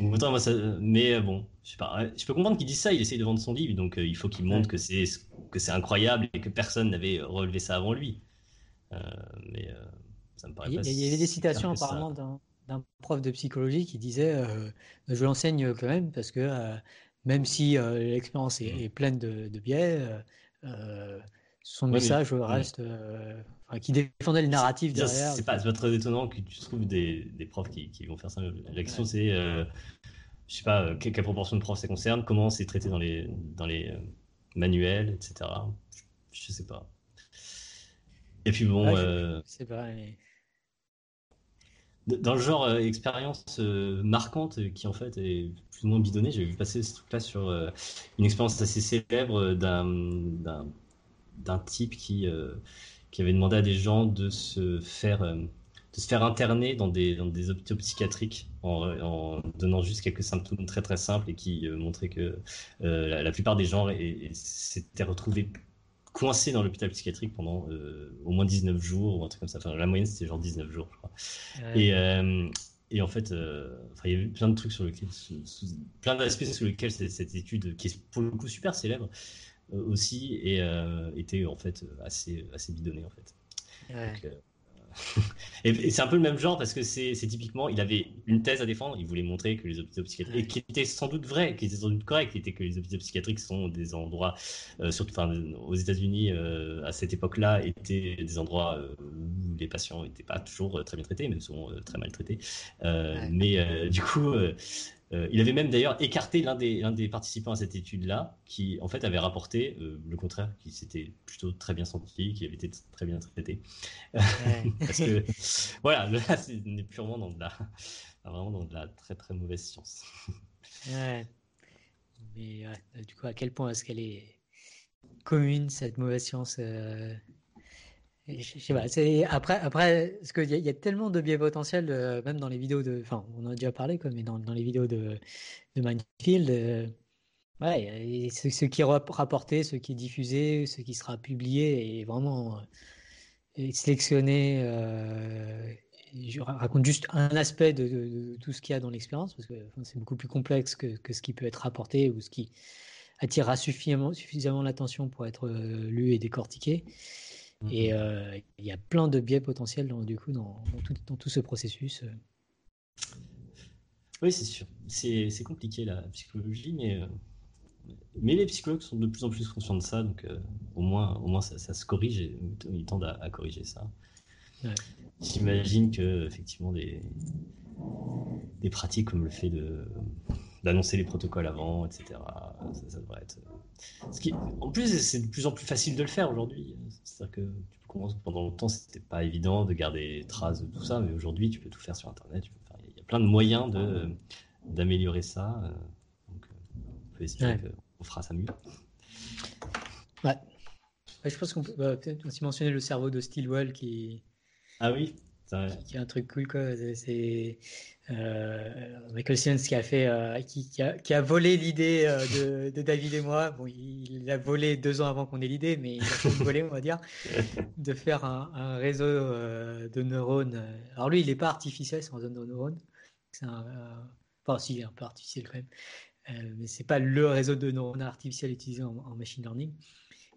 moi ça... Mais euh, bon, je sais pas. Je peux comprendre qu'il dise ça, il essaye de vendre son livre, donc euh, il faut qu'il montre que c'est que incroyable et que personne n'avait relevé ça avant lui. Euh, mais ça me paraît il, pas. Il y avait des citations apparemment d'un prof de psychologie qui disait Je l'enseigne quand même parce que même si l'expérience est, est, pleine de, de biais, son message reste qui défendait le narratif derrière. C'est pas, pas, très étonnant que tu trouves des, des profs qui, qui, vont faire ça. La question, c'est, euh, je sais pas, euh, quelle, proportion de profs ça concerne, comment c'est traité dans les, dans les euh, manuels, etc. Je, sais pas. Et puis bon. c'est pas. Dans le genre expérience marquante qui en fait est plus ou moins bidonnée, j'ai vu passer ce truc-là sur une expérience assez célèbre d'un type qui qui avait demandé à des gens de se faire, euh, de se faire interner dans des, dans des hôpitaux psychiatriques en, donnant juste quelques symptômes très très simples et qui euh, montraient que euh, la, plupart des gens s'étaient retrouvés coincés dans l'hôpital psychiatrique pendant au moins 19 jours ou un truc comme ça. Enfin, la moyenne c'était genre 19 jours, je crois. Et, et en fait, il y avait plein de trucs sur lesquels, plein d'aspects sur lesquels cette, étude, qui est pour le coup super célèbre, euh, aussi et euh, était en fait assez, assez bidonné en fait. Euh, et, c'est un peu le même genre parce que c'est typiquement, il avait une thèse à défendre, il voulait montrer que les hôpitaux psychiatriques, et qui était sans doute vrai, qui était sans doute correct, qui était que les hôpitaux psychiatriques sont des endroits, surtout aux États-Unis à cette époque-là, étaient des endroits où les patients n'étaient pas toujours très bien traités, mais souvent très mal traités. Mais du coup, euh, il avait même d'ailleurs écarté l'un des, des, participants à cette étude-là, qui en fait avait rapporté euh, le contraire, qui s'était plutôt très bien senti, qui avait été très bien traité. [LAUGHS] Parce que voilà, là, [LAUGHS] on est purement dans de la, vraiment dans de la très très mauvaise science. ouais. Mais du coup, à quel point est-ce qu'elle est commune cette mauvaise science euh, je sais pas, après, après, parce qu'il y, a tellement de biais potentiels, euh, même dans les vidéos de, enfin, on en a déjà parlé, mais dans, dans les vidéos de, de Mindfield, euh, ce, qui est rapporté, ce qui est diffusé, ce qui sera publié est vraiment euh, sélectionné. je raconte juste un aspect de, de, tout ce qu'il y a dans l'expérience, parce que c'est beaucoup plus complexe que, que, ce qui peut être rapporté ou ce qui attirera suffisamment, suffisamment l'attention pour être lu et décortiqué. Et mhm. euh, il y a plein de biais potentiels dans, du coup, dans, dans, tout, ce processus. Euh. Oui, c'est sûr. C'est compliqué la psychologie, mais, euh, mais les psychologues sont de plus en plus conscients de ça, donc au moins, au moins ça, se corrige et ils tendent à, corriger ça. J'imagine que effectivement des, des pratiques comme le fait d'annoncer les protocoles avant, etc. Ça, devrait être. Ce qui, en plus, c'est de plus en plus facile de le faire aujourd'hui. C'est-à-dire que tu peux pendant longtemps, c'était pas évident de garder traces de tout ça, mais aujourd'hui, tu peux tout faire sur Internet. Il y a plein de moyens de d'améliorer ça. Donc, on peut essayer qu'on fera ça mieux. Ouais. je pense qu'on peut bah, peut-être aussi mentionner le cerveau de Stilwell qui. Ah oui. Qui est un truc cool quoi. C'est euh, Michael Simmons qui a fait, euh, qui, a, volé l'idée euh, de, David et moi. Bon, il l'a volé deux ans avant qu'on ait l'idée, mais il a fait volé, on va dire, de faire un, réseau euh, de neurones. Alors lui, il n'est pas artificiel, c'est un réseau de neurones. C'est un, enfin, si, un peu artificiel quand même, mais c'est pas le réseau de neurones artificiels utilisé en, en machine learning.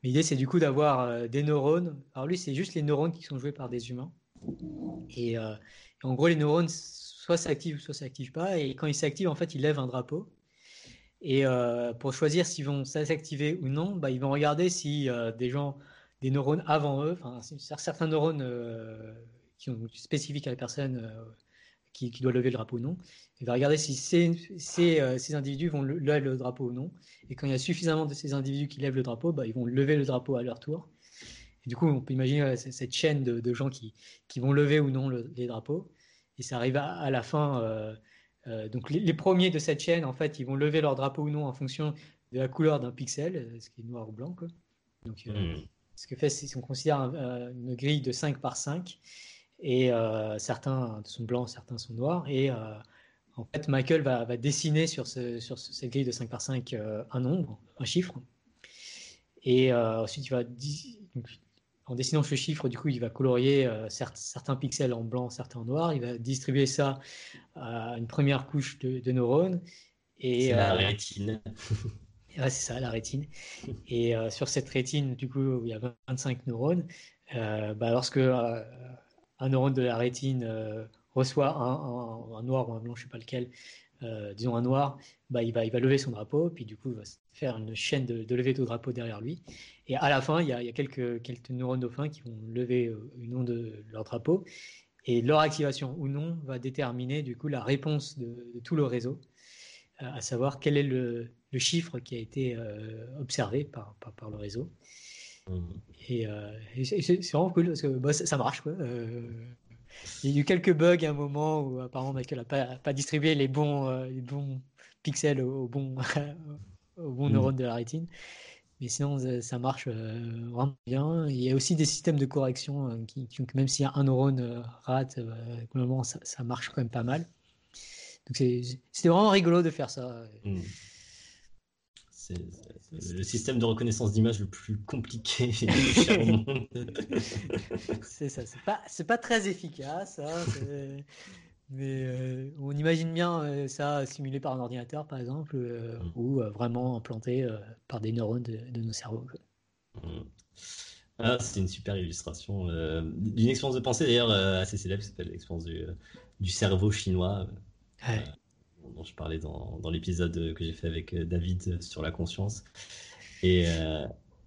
Mais l'idée, c'est du coup d'avoir des neurones. Alors lui, c'est juste les neurones qui sont joués par des humains. Et, et en gros, les neurones soit s'active, soit s'active pas. Et quand il s'active, en fait, il lève un drapeau. Et euh, pour choisir s'ils vont s'activer ou non, bah, ils vont regarder si euh, des gens, des neurones avant eux, certains neurones euh, qui sont spécifiques à la personne qui, doit lever le drapeau ou non. Il va regarder si ces, ces, individus vont lever le drapeau ou non. Et quand il y a suffisamment de ces individus qui lèvent le drapeau, bah, ils vont lever le drapeau à leur tour. Et du coup, on peut imaginer cette chaîne de, gens qui, qui, vont lever ou non les drapeaux. Et ça arrive à, la fin, euh, donc les, premiers de cette chaîne, en fait, ils vont lever leur drapeau ou non en fonction de la couleur d'un pixel, ce qui est noir ou blanc. Quoi. Donc, hmm. ce que fait, c'est qu'on considère une grille de 5 par 5 et certains sont blancs, certains sont noirs et en fait, Michael va, dessiner sur, sur cette grille de 5 par 5 un nombre, un chiffre. Et ensuite, il va, en dessinant ce chiffre, du coup, il va colorier euh, certains pixels en blanc, certains en noir. Il va distribuer ça à une première couche de, neurones. Et, c'est la euh, rétine. [LAUGHS] c'est ça, la rétine. Et euh, sur cette rétine, du coup, où il y a 25 neurones, bah, lorsque un neurone de la rétine reçoit un, noir ou un blanc, je ne sais pas lequel, disons un noir, bah, il, va, il va lever son drapeau, puis du coup, il va faire une chaîne de, de lever de drapeau derrière lui. Et à la fin, il y a, quelques, quelques neurones dauphins qui vont lever euh, une onde de leur drapeau. Et leur activation ou non va déterminer du coup la réponse de, tout le réseau, euh, à savoir quel est le, chiffre qui a été euh, observé par, par, le réseau. Mmh. Et, c'est vraiment cool parce que bah, ça, marche. Quoi. Il y a eu quelques bugs à un moment où apparemment Michael n'a pas, pas, distribué les bons, les bons pixels au bon, au bon [LAUGHS] mmh. neurone de la rétine. Mais sinon, ça marche euh, vraiment bien. Il y a aussi des systèmes de correction euh, qui, même si un neurone euh, rate, globalement, ça, ça, marche quand même pas mal. Donc c'était vraiment rigolo de faire ça. Hmm. Le système de reconnaissance d'image le plus compliqué [LAUGHS] au monde. [LAUGHS] c'est ça, c'est pas, pas très efficace. Hein, mais euh, on imagine bien euh, ça simulé par un ordinateur, par exemple, euh, mm. ou vraiment implanté par des neurones de, nos cerveaux. Mm. Ah, c'est une super illustration d'une expérience de pensée d'ailleurs assez célèbre qui s'appelle l'expérience du, cerveau chinois, dont je parlais dans, dans l'épisode que j'ai fait avec David sur la conscience. Et,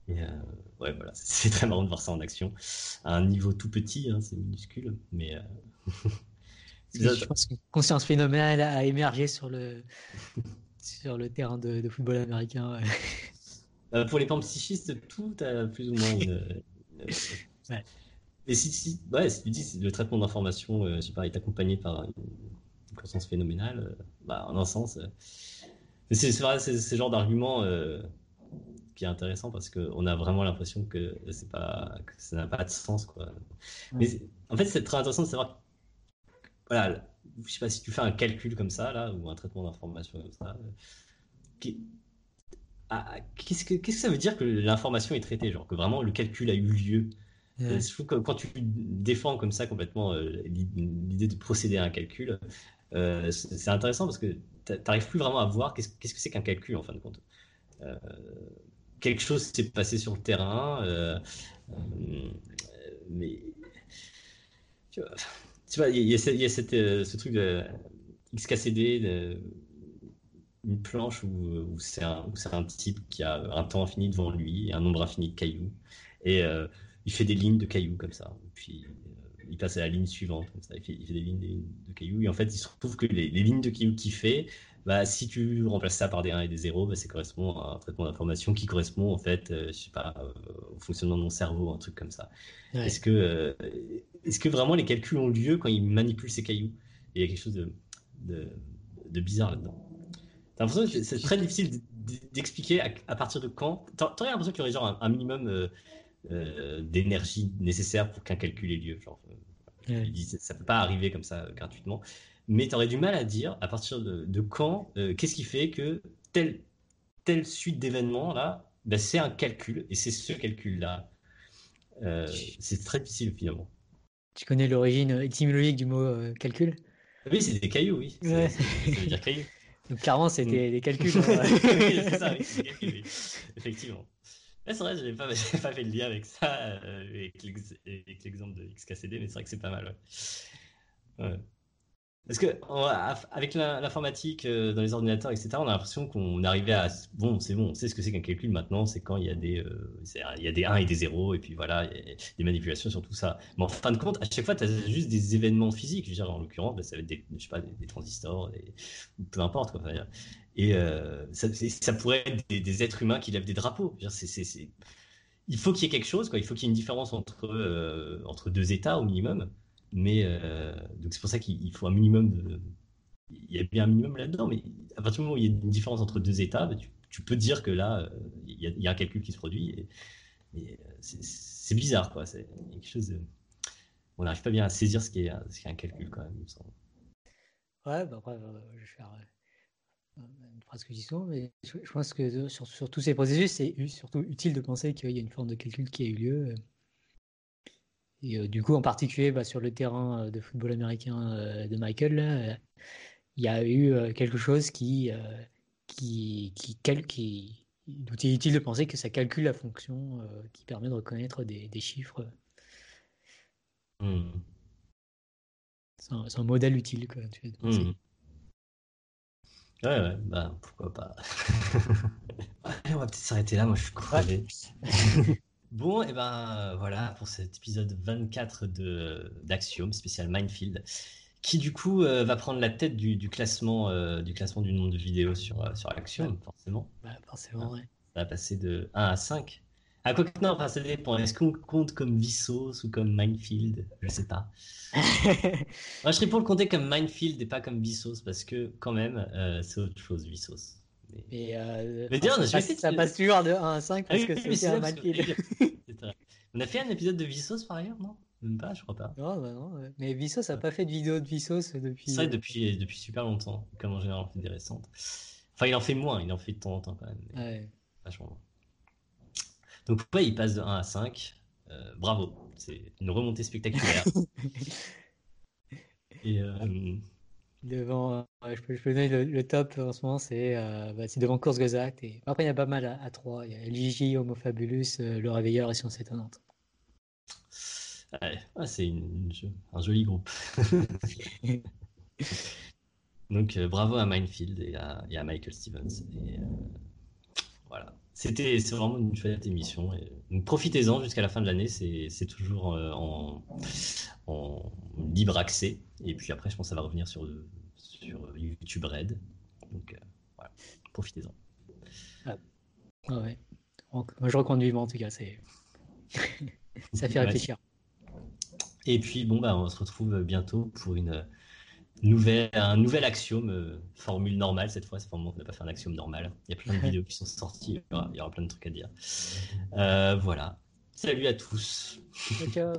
ouais, voilà, [LAUGHS] c'est très marrant de voir ça en action. À un niveau tout petit, hein, c'est minuscule, mais. [LAUGHS] Je pense qu'une conscience phénoménale a émergé sur le, [LAUGHS] sur le terrain de, football américain. Euh, pour les pans psychistes, tout a plus ou moins une. ouais. Et si, si, ouais, si tu dis le traitement d'information, euh, je sais pas, est accompagné par une, conscience phénoménale, euh, bah, en un sens. c'est vrai, c'est ce genre d'argument qui est intéressant parce qu'on a vraiment l'impression que, pas, que ça n'a pas de sens. Quoi. Mais en fait, c'est très intéressant de savoir voilà, je sais pas si tu fais un calcul comme ça, là, ou un traitement d'information comme ça, euh, ah, qu'est-ce que, qu'est-ce que ça veut dire que l'information est traitée Genre que vraiment le calcul a eu lieu? Euh, Je trouve que quand tu défends comme ça complètement euh, l'idée de procéder à un calcul, c'est intéressant parce que tu n'arrives plus vraiment à voir qu'est-ce, que c'est qu'un calcul en fin de compte. quelque chose s'est passé sur le terrain, mais tu vois, il y, a, ce truc de XKCD, une planche où, c'est un, un, type qui a un temps infini devant lui et un nombre infini de cailloux. Et euh, il fait des lignes de cailloux comme ça. Euh, il passe à la ligne suivante, comme ça. Il fait, des lignes de, cailloux. Et en fait, il se trouve que les, lignes de cailloux qu'il fait, bah, si tu remplaces ça par des 1 et des 0, bah, ça correspond à un traitement d'information qui correspond en fait, euh, je sais pas, au fonctionnement de mon cerveau, un truc comme ça. Est-ce que est-ce que vraiment les calculs ont lieu quand ils manipulent ces cailloux? Il y a quelque chose de, de, bizarre là-dedans. T'as l'impression que c'est très difficile d'expliquer à, partir de quand? T'aurais l'impression qu'il y aurait genre un, minimum euh, euh, d'énergie nécessaire pour qu'un calcul ait lieu. Genre, euh, ça peut pas arriver comme ça gratuitement. Mais tu aurais du mal à dire à partir de, quand, qu'est-ce qui fait que telle, telle suite d'événements là, ben, c'est un calcul et c'est ce calcul là. c'est très difficile finalement. Tu connais l'origine étymologique du mot euh, calcul? Oui, c'est des cailloux, oui. Ouais. Ça veut dire cailloux. [LAUGHS] Donc clairement, c'était mm. des [LAUGHS] calculs. Hein. c'est ça, oui, des calculs, oui. Effectivement. C'est vrai, je n'ai [LAUGHS] pas, fait le lien avec ça, euh, avec l'exemple de XKCD, mais c'est vrai que c'est pas mal. Ouais. Parce que avec l'informatique euh, dans les ordinateurs, etc., on a l'impression qu'on arrivait à bon, c'est bon, on sait ce que c'est qu'un calcul maintenant. C'est quand il y a des euh, il y a des 1 et des 0 et puis voilà, des manipulations sur tout ça. Mais en fin de compte, à chaque fois, tu as juste des événements physiques. Je veux dire, en l'occurrence, bah, ça va être des, je sais pas, des, transistors, peu importe quoi. Et euh, ça, pourrait être des, êtres humains qui lèvent des drapeaux. Il faut qu'il y ait quelque chose, quoi. Il faut qu'il y ait une différence entre entre deux états au minimum. Mais euh, donc c'est pour ça qu'il faut un minimum il y a bien un minimum là-dedans, mais à partir du moment où il y a une différence entre deux états, bah, tu, peux dire que là, il y, a, un calcul qui se produit. Et, c'est bizarre, quoi. Quelque chose On n'arrive pas bien à saisir ce qui est, ce un calcul, quand même. Ouais, bah après, je vais faire phrase que souvent, mais je, pense que sur, sur tous ces processus, c'est surtout utile de penser qu'il y a une forme de calcul qui a eu lieu. Et euh, du coup, en particulier bah, sur le terrain euh, de football américain euh, de Michael, il y a eu quelque chose qui, qui, qui, qui, dont il est utile de penser que ça calcule la fonction qui permet de reconnaître des, des chiffres. Hmm. C'est un, modèle utile, quoi. Tu. Ouais, ouais, bah pourquoi pas. [LAUGHS] on va peut-être s'arrêter là, moi je suis crevé. [LAUGHS] Bon, et ben voilà pour cet épisode 24 de d'Axiom spécial Minefield, qui du coup euh, va prendre la tête du, classement euh, du classement du nombre de vidéos sur euh, sur Axiom, forcément. Bah, forcément, ouais. Ça va passer de 1 à 5. Ah, quoi que non, enfin, ça dépend. Est-ce qu'on compte comme Vissos ou comme Minefield? Je sais pas. [LAUGHS] Moi, je serais pour le compter comme Minefield et pas comme Vissos parce que, quand même, c'est autre chose, Vissos. Mais, euh, mais dire, ça, passe, ça, passe toujours de 1 à 5 parce que c'est un Minefield. On a fait un épisode de Vissos par ailleurs, non? Même pas, je crois pas. Non, bah non. Mais Vissos n'a pas fait de vidéo de Vissos depuis. Ça, depuis, depuis super longtemps, comme en général on fait des récentes. Enfin, il en fait moins, il en fait de temps en temps quand même. Ouais. Vachement Donc, pourquoi il passe de 1 à 5 euh, Bravo, c'est une remontée spectaculaire. [LAUGHS] Et. Euh, Devant, euh, je, peux, je, peux, donner le, top en ce moment, c'est bah, devant Course Gazette. Et... Après, il y a pas mal à, 3. Il y a Ligi, Homo Fabulus, Le Réveilleur et Science Étonnante. Ouais. C'est un joli groupe. [LAUGHS] Donc, bravo à Minefield et à, et à Michael Stevens. Et, voilà. C'était c'est vraiment une chouette émission. profitez-en jusqu'à la fin de l'année. C'est toujours en, en, libre accès. Et puis après, je pense que ça va revenir sur, sur YouTube Red. Donc euh, voilà, profitez-en. Ah. ouais. Moi, je recommande vivement en tout cas. C'est [LAUGHS] ça fait réfléchir. Et puis bon bah on se retrouve bientôt pour une un nouvel axiome, euh, formule normale cette fois. C'est vraiment qu'on n'a pas fait un axiome normal. Il y a plein de vidéos qui sont sorties. Il y aura, plein de trucs à dire. Euh, voilà. Salut à tous. Ciao.